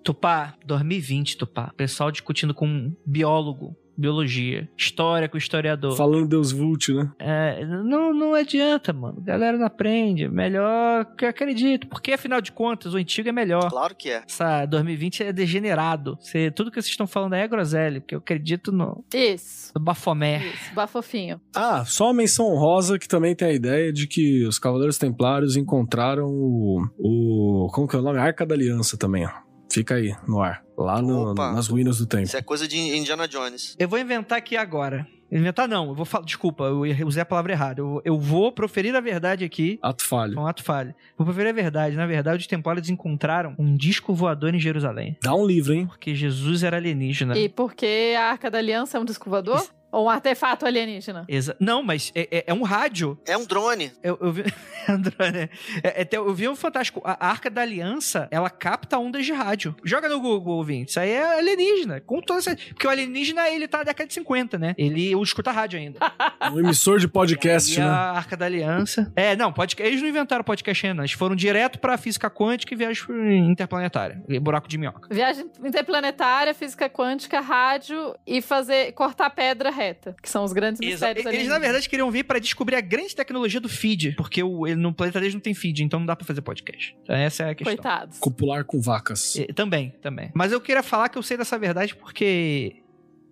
Tupá, 2020, Tupá. Pessoal discutindo com um biólogo, biologia, história com historiador. Falando Deus Vult, né? É, não, não adianta, mano. Galera não aprende. Melhor que eu acredito. Porque, afinal de contas, o antigo é melhor. Claro que é. Essa 2020 é degenerado. Você, tudo que vocês estão falando aí é groselha, porque eu acredito no, Isso. no Bafomé. Isso. Bafofinho. Ah, só uma menção honrosa que também tem a ideia de que os Cavaleiros Templários encontraram o. o como que é o nome? Arca da Aliança também, ó. Fica aí, no ar. Lá no- Opa. nas ruínas do tempo. Isso é coisa de Indiana Jones. Eu vou inventar aqui agora. Inventar não, eu vou falar. Desculpa, eu usei a palavra errada. Eu, eu vou proferir a verdade aqui. Ato falho. Um ato falho. Vou proferir a verdade. Na verdade, os templários encontraram um disco voador em Jerusalém. Dá um livro, hein? Porque Jesus era alienígena. E porque a Arca da Aliança é um disco voador? Ou um artefato alienígena? Exa- Não, mas é, é- é um rádio. É um drone. Eu, eu vi. André, é, é, eu vi um fantástico. A Arca da Aliança, ela capta ondas de rádio. Joga no Google, ouvinte. Isso aí é alienígena. Com toda essa... Porque o alienígena, ele tá na década de 50, né? Ele escuta rádio ainda. É um emissor de podcast, e né? a Arca da Aliança. É, não, podcast, eles não inventaram podcast ainda. Eles foram direto pra física quântica e viagem interplanetária. E buraco de minhoca. Viagem interplanetária, física quântica, rádio e fazer cortar pedra reta, que são os grandes Exa- mistérios Eles, na verdade, queriam vir pra descobrir a grande tecnologia do feed. Porque o, ele- no planeta deles não tem feed, então não dá pra fazer podcast. Então, essa é a questão. Coitados. Copular com vacas. E- também, também. Mas eu queria falar que eu sei dessa verdade porque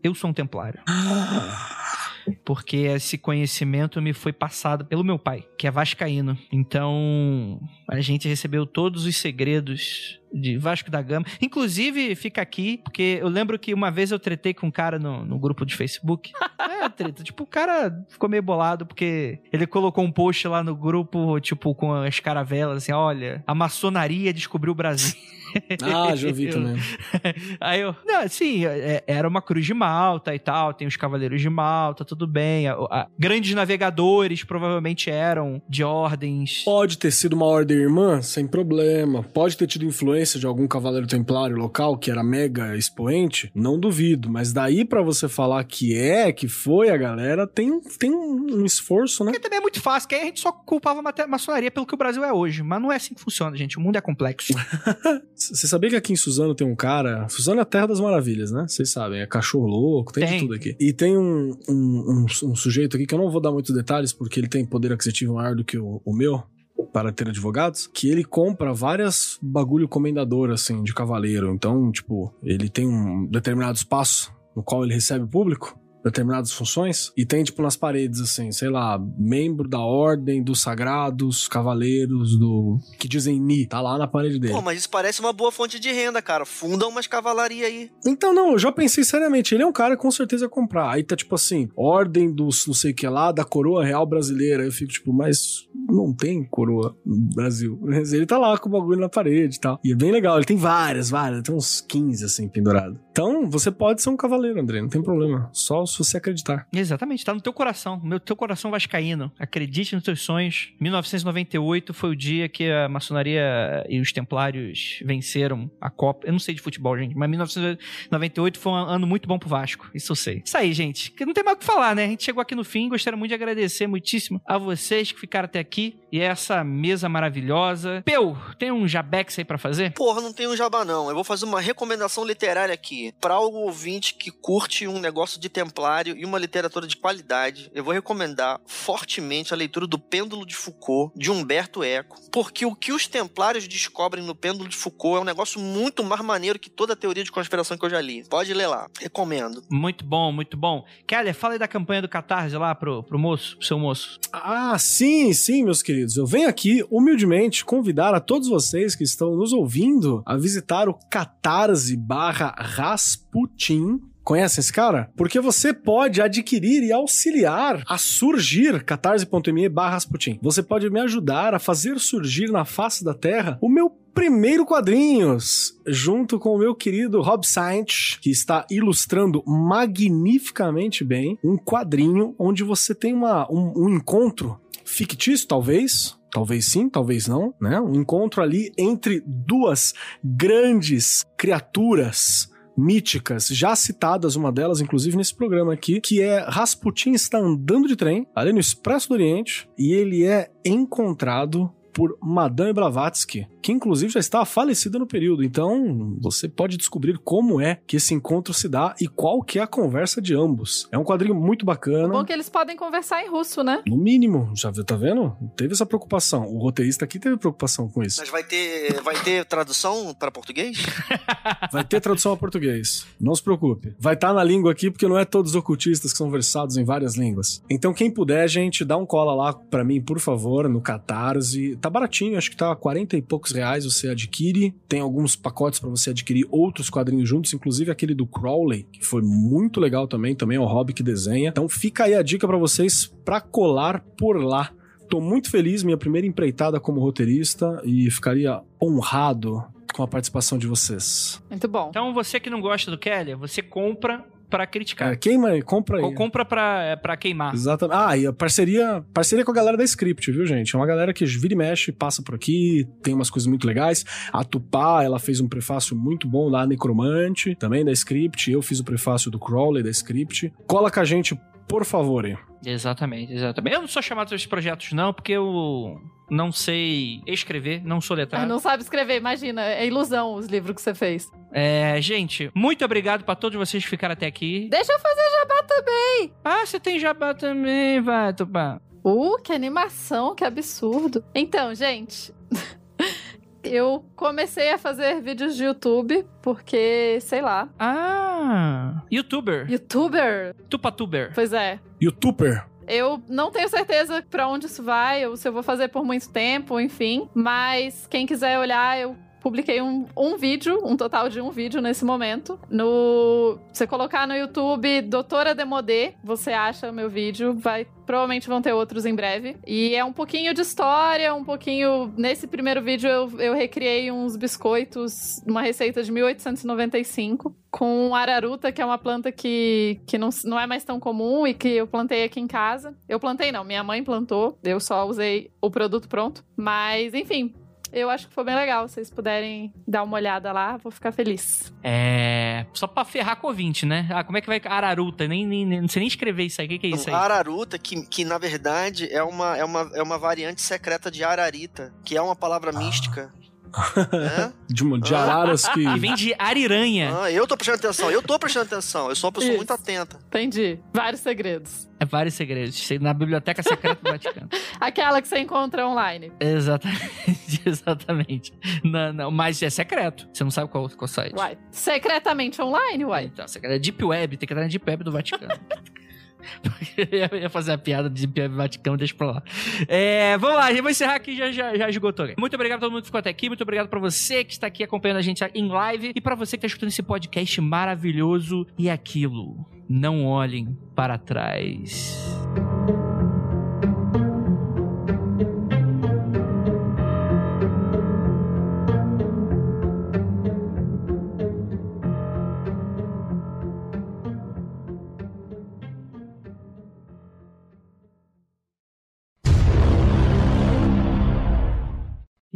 eu sou um templário. Porque esse conhecimento me foi passado pelo meu pai, que é vascaíno. Então, a gente recebeu todos os segredos de Vasco da Gama. Inclusive, fica aqui, porque eu lembro que uma vez eu tretei com um cara no, no grupo de Facebook. É, treta. Tipo, o cara ficou meio bolado porque ele colocou um post lá no grupo, tipo, com as caravelas, assim, olha, a maçonaria descobriu o Brasil. Ah, já vi também. Aí eu, não, assim, é- era uma cruz de Malta e tal, tem os cavaleiros de Malta, tudo bem. A- a- grandes navegadores provavelmente eram de ordens. Pode ter sido uma ordem irmã, sem problema. Pode ter tido influência de algum cavaleiro templário local que era mega expoente, não duvido. Mas daí pra você falar que é, que foi a galera, tem, um- tem um, esforço, né? Porque também é muito fácil, que aí a gente só culpava a maçonaria pelo que o Brasil é hoje. Mas não é assim que funciona, gente. O mundo é complexo. Você sabia que aqui em Suzano tem um cara. Suzano é a terra das maravilhas, né? Vocês sabem, é cachorro louco, tem, Tem. de tudo aqui. E tem um, um, um- um sujeito aqui que eu não vou dar muitos detalhes porque ele tem poder aquisitivo maior do que o, o meu. Para ter advogados, que ele compra várias bagulho comendador, assim, de cavaleiro. Então, tipo, ele tem um determinado espaço no qual ele recebe público, determinadas funções, e tem, tipo, nas paredes, assim, sei lá, membro da ordem dos sagrados, cavaleiros do. que dizem Ni, tá lá na parede dele. Pô, mas isso parece uma boa fonte de renda, cara. Funda umas cavalaria aí. Então, não, eu já pensei seriamente. Ele é um cara que com certeza ia comprar. Aí tá tipo assim: Ordem dos não sei o que lá, da coroa real brasileira. Eu fico tipo, mas não tem coroa no Brasil. Mas ele tá lá com o bagulho na parede e tal. E é bem legal. Ele tem várias, várias. Tem uns 15 assim pendurado. Então, você pode ser um cavaleiro, André. Não tem problema. Só se você acreditar. Exatamente, tá no teu coração, meu teu coração vascaíno. Acredite nos teus sonhos. 1998 foi o dia que a maçonaria e os templários venceram a Copa. Eu não sei de futebol, gente, mas 1998 foi um ano muito bom pro Vasco. Isso eu sei. Isso aí, gente. Que não tem mais o que falar, né? A gente chegou aqui no fim. Gostaria muito de agradecer muitíssimo a vocês que ficaram até aqui e essa mesa maravilhosa. Peu, tem um jabex aí pra fazer? Porra, não tem um jabá não. Eu vou fazer uma recomendação literária aqui. Pra o ouvinte que curte um negócio de templário e uma literatura de qualidade, eu vou recomendar fortemente a leitura do Pêndulo de Foucault, de Humberto Eco. Porque o que os templários descobrem no Pêndulo de Foucault é um negócio muito mais maneiro que toda a teoria de conspiração que eu já li. Pode ler lá. Recomendo. Muito bom, muito bom. Keller, fala aí da campanha do Catarse lá pro, pro moço, pro seu moço. Ah, sim, sim, meus queridos. Eu venho aqui humildemente convidar a todos vocês que estão nos ouvindo a visitar o catarse barra Rasputin. Conhece esse cara? Porque você pode adquirir e auxiliar a surgir catarse.me barra. Você pode me ajudar a fazer surgir na face da terra o meu primeiro quadrinhos, junto com o meu querido Rob Sainz, que está ilustrando magnificamente bem um quadrinho onde você tem uma, um, um encontro fictício, talvez. Talvez sim, talvez não, né? Um encontro ali entre duas grandes criaturas míticas, já citadas, uma delas, inclusive, nesse programa aqui, que é Rasputin está andando de trem, ali no Expresso do Oriente, e ele é encontrado por Madame Blavatsky, que inclusive já estava falecida no período. Então, você pode descobrir como é que esse encontro se dá e qual que é a conversa de ambos. É um quadrinho muito bacana. Bom que eles podem conversar em russo, né? No mínimo, já viu, tá vendo? Teve essa preocupação. O roteirista aqui teve preocupação com isso. Mas vai ter, vai ter tradução para português? Vai ter tradução a português. Não se preocupe. Vai estar na língua aqui, porque não é todos os ocultistas que são versados em várias línguas. Então, quem puder, gente, dá um cola lá pra mim, por favor, no Catarse. tá baratinho, acho que tá 40 e poucos reais você adquire. Tem alguns pacotes para você adquirir outros quadrinhos juntos, inclusive aquele do Crowley, que foi muito legal também, também é o Hobby que desenha. Então fica aí a dica para vocês para colar por lá. Tô muito feliz, minha primeira empreitada como roteirista e ficaria honrado com a participação de vocês. Muito bom. Então você que não gosta do Kelly, você compra pra criticar. É, queima aí, compra aí. Ou compra pra, é, pra queimar. Exatamente. Ah, e a parceria, parceria com a galera da Script, viu, gente? É uma galera que vira e mexe, passa por aqui, tem umas coisas muito legais. A Tupá, ela fez um prefácio muito bom lá, Necromante, também da Script. Eu fiz o prefácio do Crowley da Script. Cola com a gente, por favor. Exatamente, exatamente. Eu não sou chamado para esses projetos, não, porque eu não sei escrever, não sou Ah, letrado. não sabe escrever, imagina. É ilusão os livros que você fez. É, gente, muito obrigado pra todos vocês que ficaram até aqui. Deixa eu fazer jabá também. Ah, você tem jabá também, vai, Tupá. Uh, que animação, que absurdo. Então, gente, eu comecei a fazer vídeos de YouTube porque, sei lá, Ah, youtuber. youtuber. Tupatuber. Pois é. Youtuber. Eu não tenho certeza pra onde isso vai, ou se eu vou fazer por muito tempo, enfim. Mas quem quiser olhar, eu publiquei um, um vídeo, um total de um vídeo nesse momento. No, você colocar no YouTube Doutora Demodê, você acha o meu vídeo. Vai, provavelmente vão ter outros em breve. E é um pouquinho de história, um pouquinho. Nesse primeiro vídeo eu, eu recriei uns biscoitos, uma receita de 1895 com araruta, que é uma planta que, que não, não é mais tão comum e que eu plantei aqui em casa. Eu plantei não, minha mãe plantou, eu só usei o produto pronto. Mas, enfim, eu acho que foi bem legal. Se vocês puderem dar uma olhada lá, vou ficar feliz. É. Só pra ferrar com o ouvinte, né? Ah, como é que vai. Araruta, nem, nem, nem- não sei nem escrever isso aí. O que, que é isso aí? Araruta, que, que na verdade é uma, é, uma, é uma variante secreta de ararita, que é uma palavra mística. Né? De, uma- de araras que. Que vem de ariranha. Ah, eu tô prestando atenção, eu tô prestando atenção, eu sou uma pessoa Isso. muito atenta. Entendi. Vários segredos. É vários segredos. Na Biblioteca Secreta do Vaticano. Aquela que você encontra online. Exatamente, exatamente. Não, não, mas é secreto. Você não sabe qual, qual site. Uai. Secretamente online, uai. Então, secreto. É Deep Web, tem que entrar na Deep Web do Vaticano. eu ia fazer a piada de Vaticano, deixa pra lá. É, vamos lá, eu vou encerrar aqui, já, já, já esgotou. Muito obrigado a todo mundo que ficou até aqui, muito obrigado pra você que está aqui acompanhando a gente em live e pra você que tá escutando esse podcast maravilhoso. E aquilo, não olhem para trás.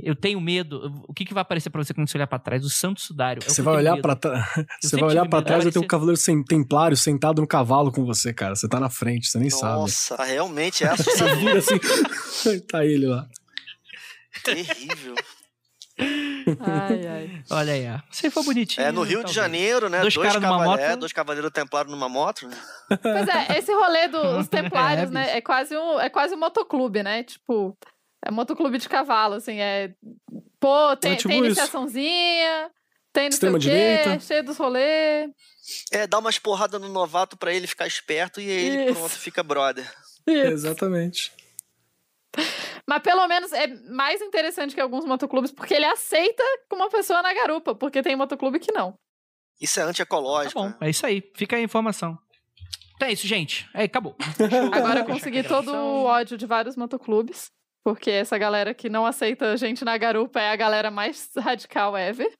Eu tenho medo. O que, que vai aparecer pra você quando você olhar pra trás? O Santo Sudário. É Você vai olhar pra trás. Você vai olhar medo. trás e tem um cavaleiro sem templário sentado no cavalo com você, cara. Você tá na frente, você nem sabe. Nossa, realmente é Você assustador. vira assim. tá ele lá. terrível. Ai, ai. Olha aí, ó. Você foi bonitinho. É no Rio de talvez. Janeiro, né? Dois caras numa moto. é, dois cavaleiros templários numa moto. né? Pois é, esse rolê dos templários, É, né? É quase um, é quase um motoclube, né? Tipo, é motoclube de cavalo, assim, é. Pô, tem, É tipo tem isso. iniciaçãozinha, tem não sei o quê, direita. cheio dos rolês. É, dá umas porradas no novato pra ele ficar esperto e aí ele Isso. pronto, fica brother. Exatamente. Mas pelo menos é mais interessante que alguns motoclubes, porque ele aceita com uma pessoa na garupa, porque tem motoclube que não. Isso é Tá antiecológico. bom, né? é isso aí. Fica aí a informação. Então é isso, gente. É, acabou. Agora eu consegui todo o ódio de vários motoclubes, porque essa galera que não aceita gente na garupa é a galera mais radical ever.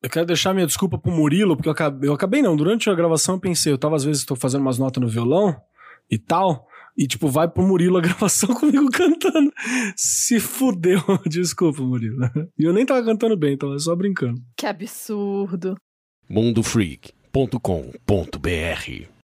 Eu quero deixar minha desculpa pro Murilo, porque eu acabei, eu acabei não. Durante a gravação eu pensei, eu tava às vezes tô fazendo umas notas no violão e tal, e tipo, vai pro Murilo a gravação comigo cantando. Se fudeu. Desculpa, Murilo. E eu nem tava cantando bem, tava só brincando. Que absurdo. mundofreak.com.br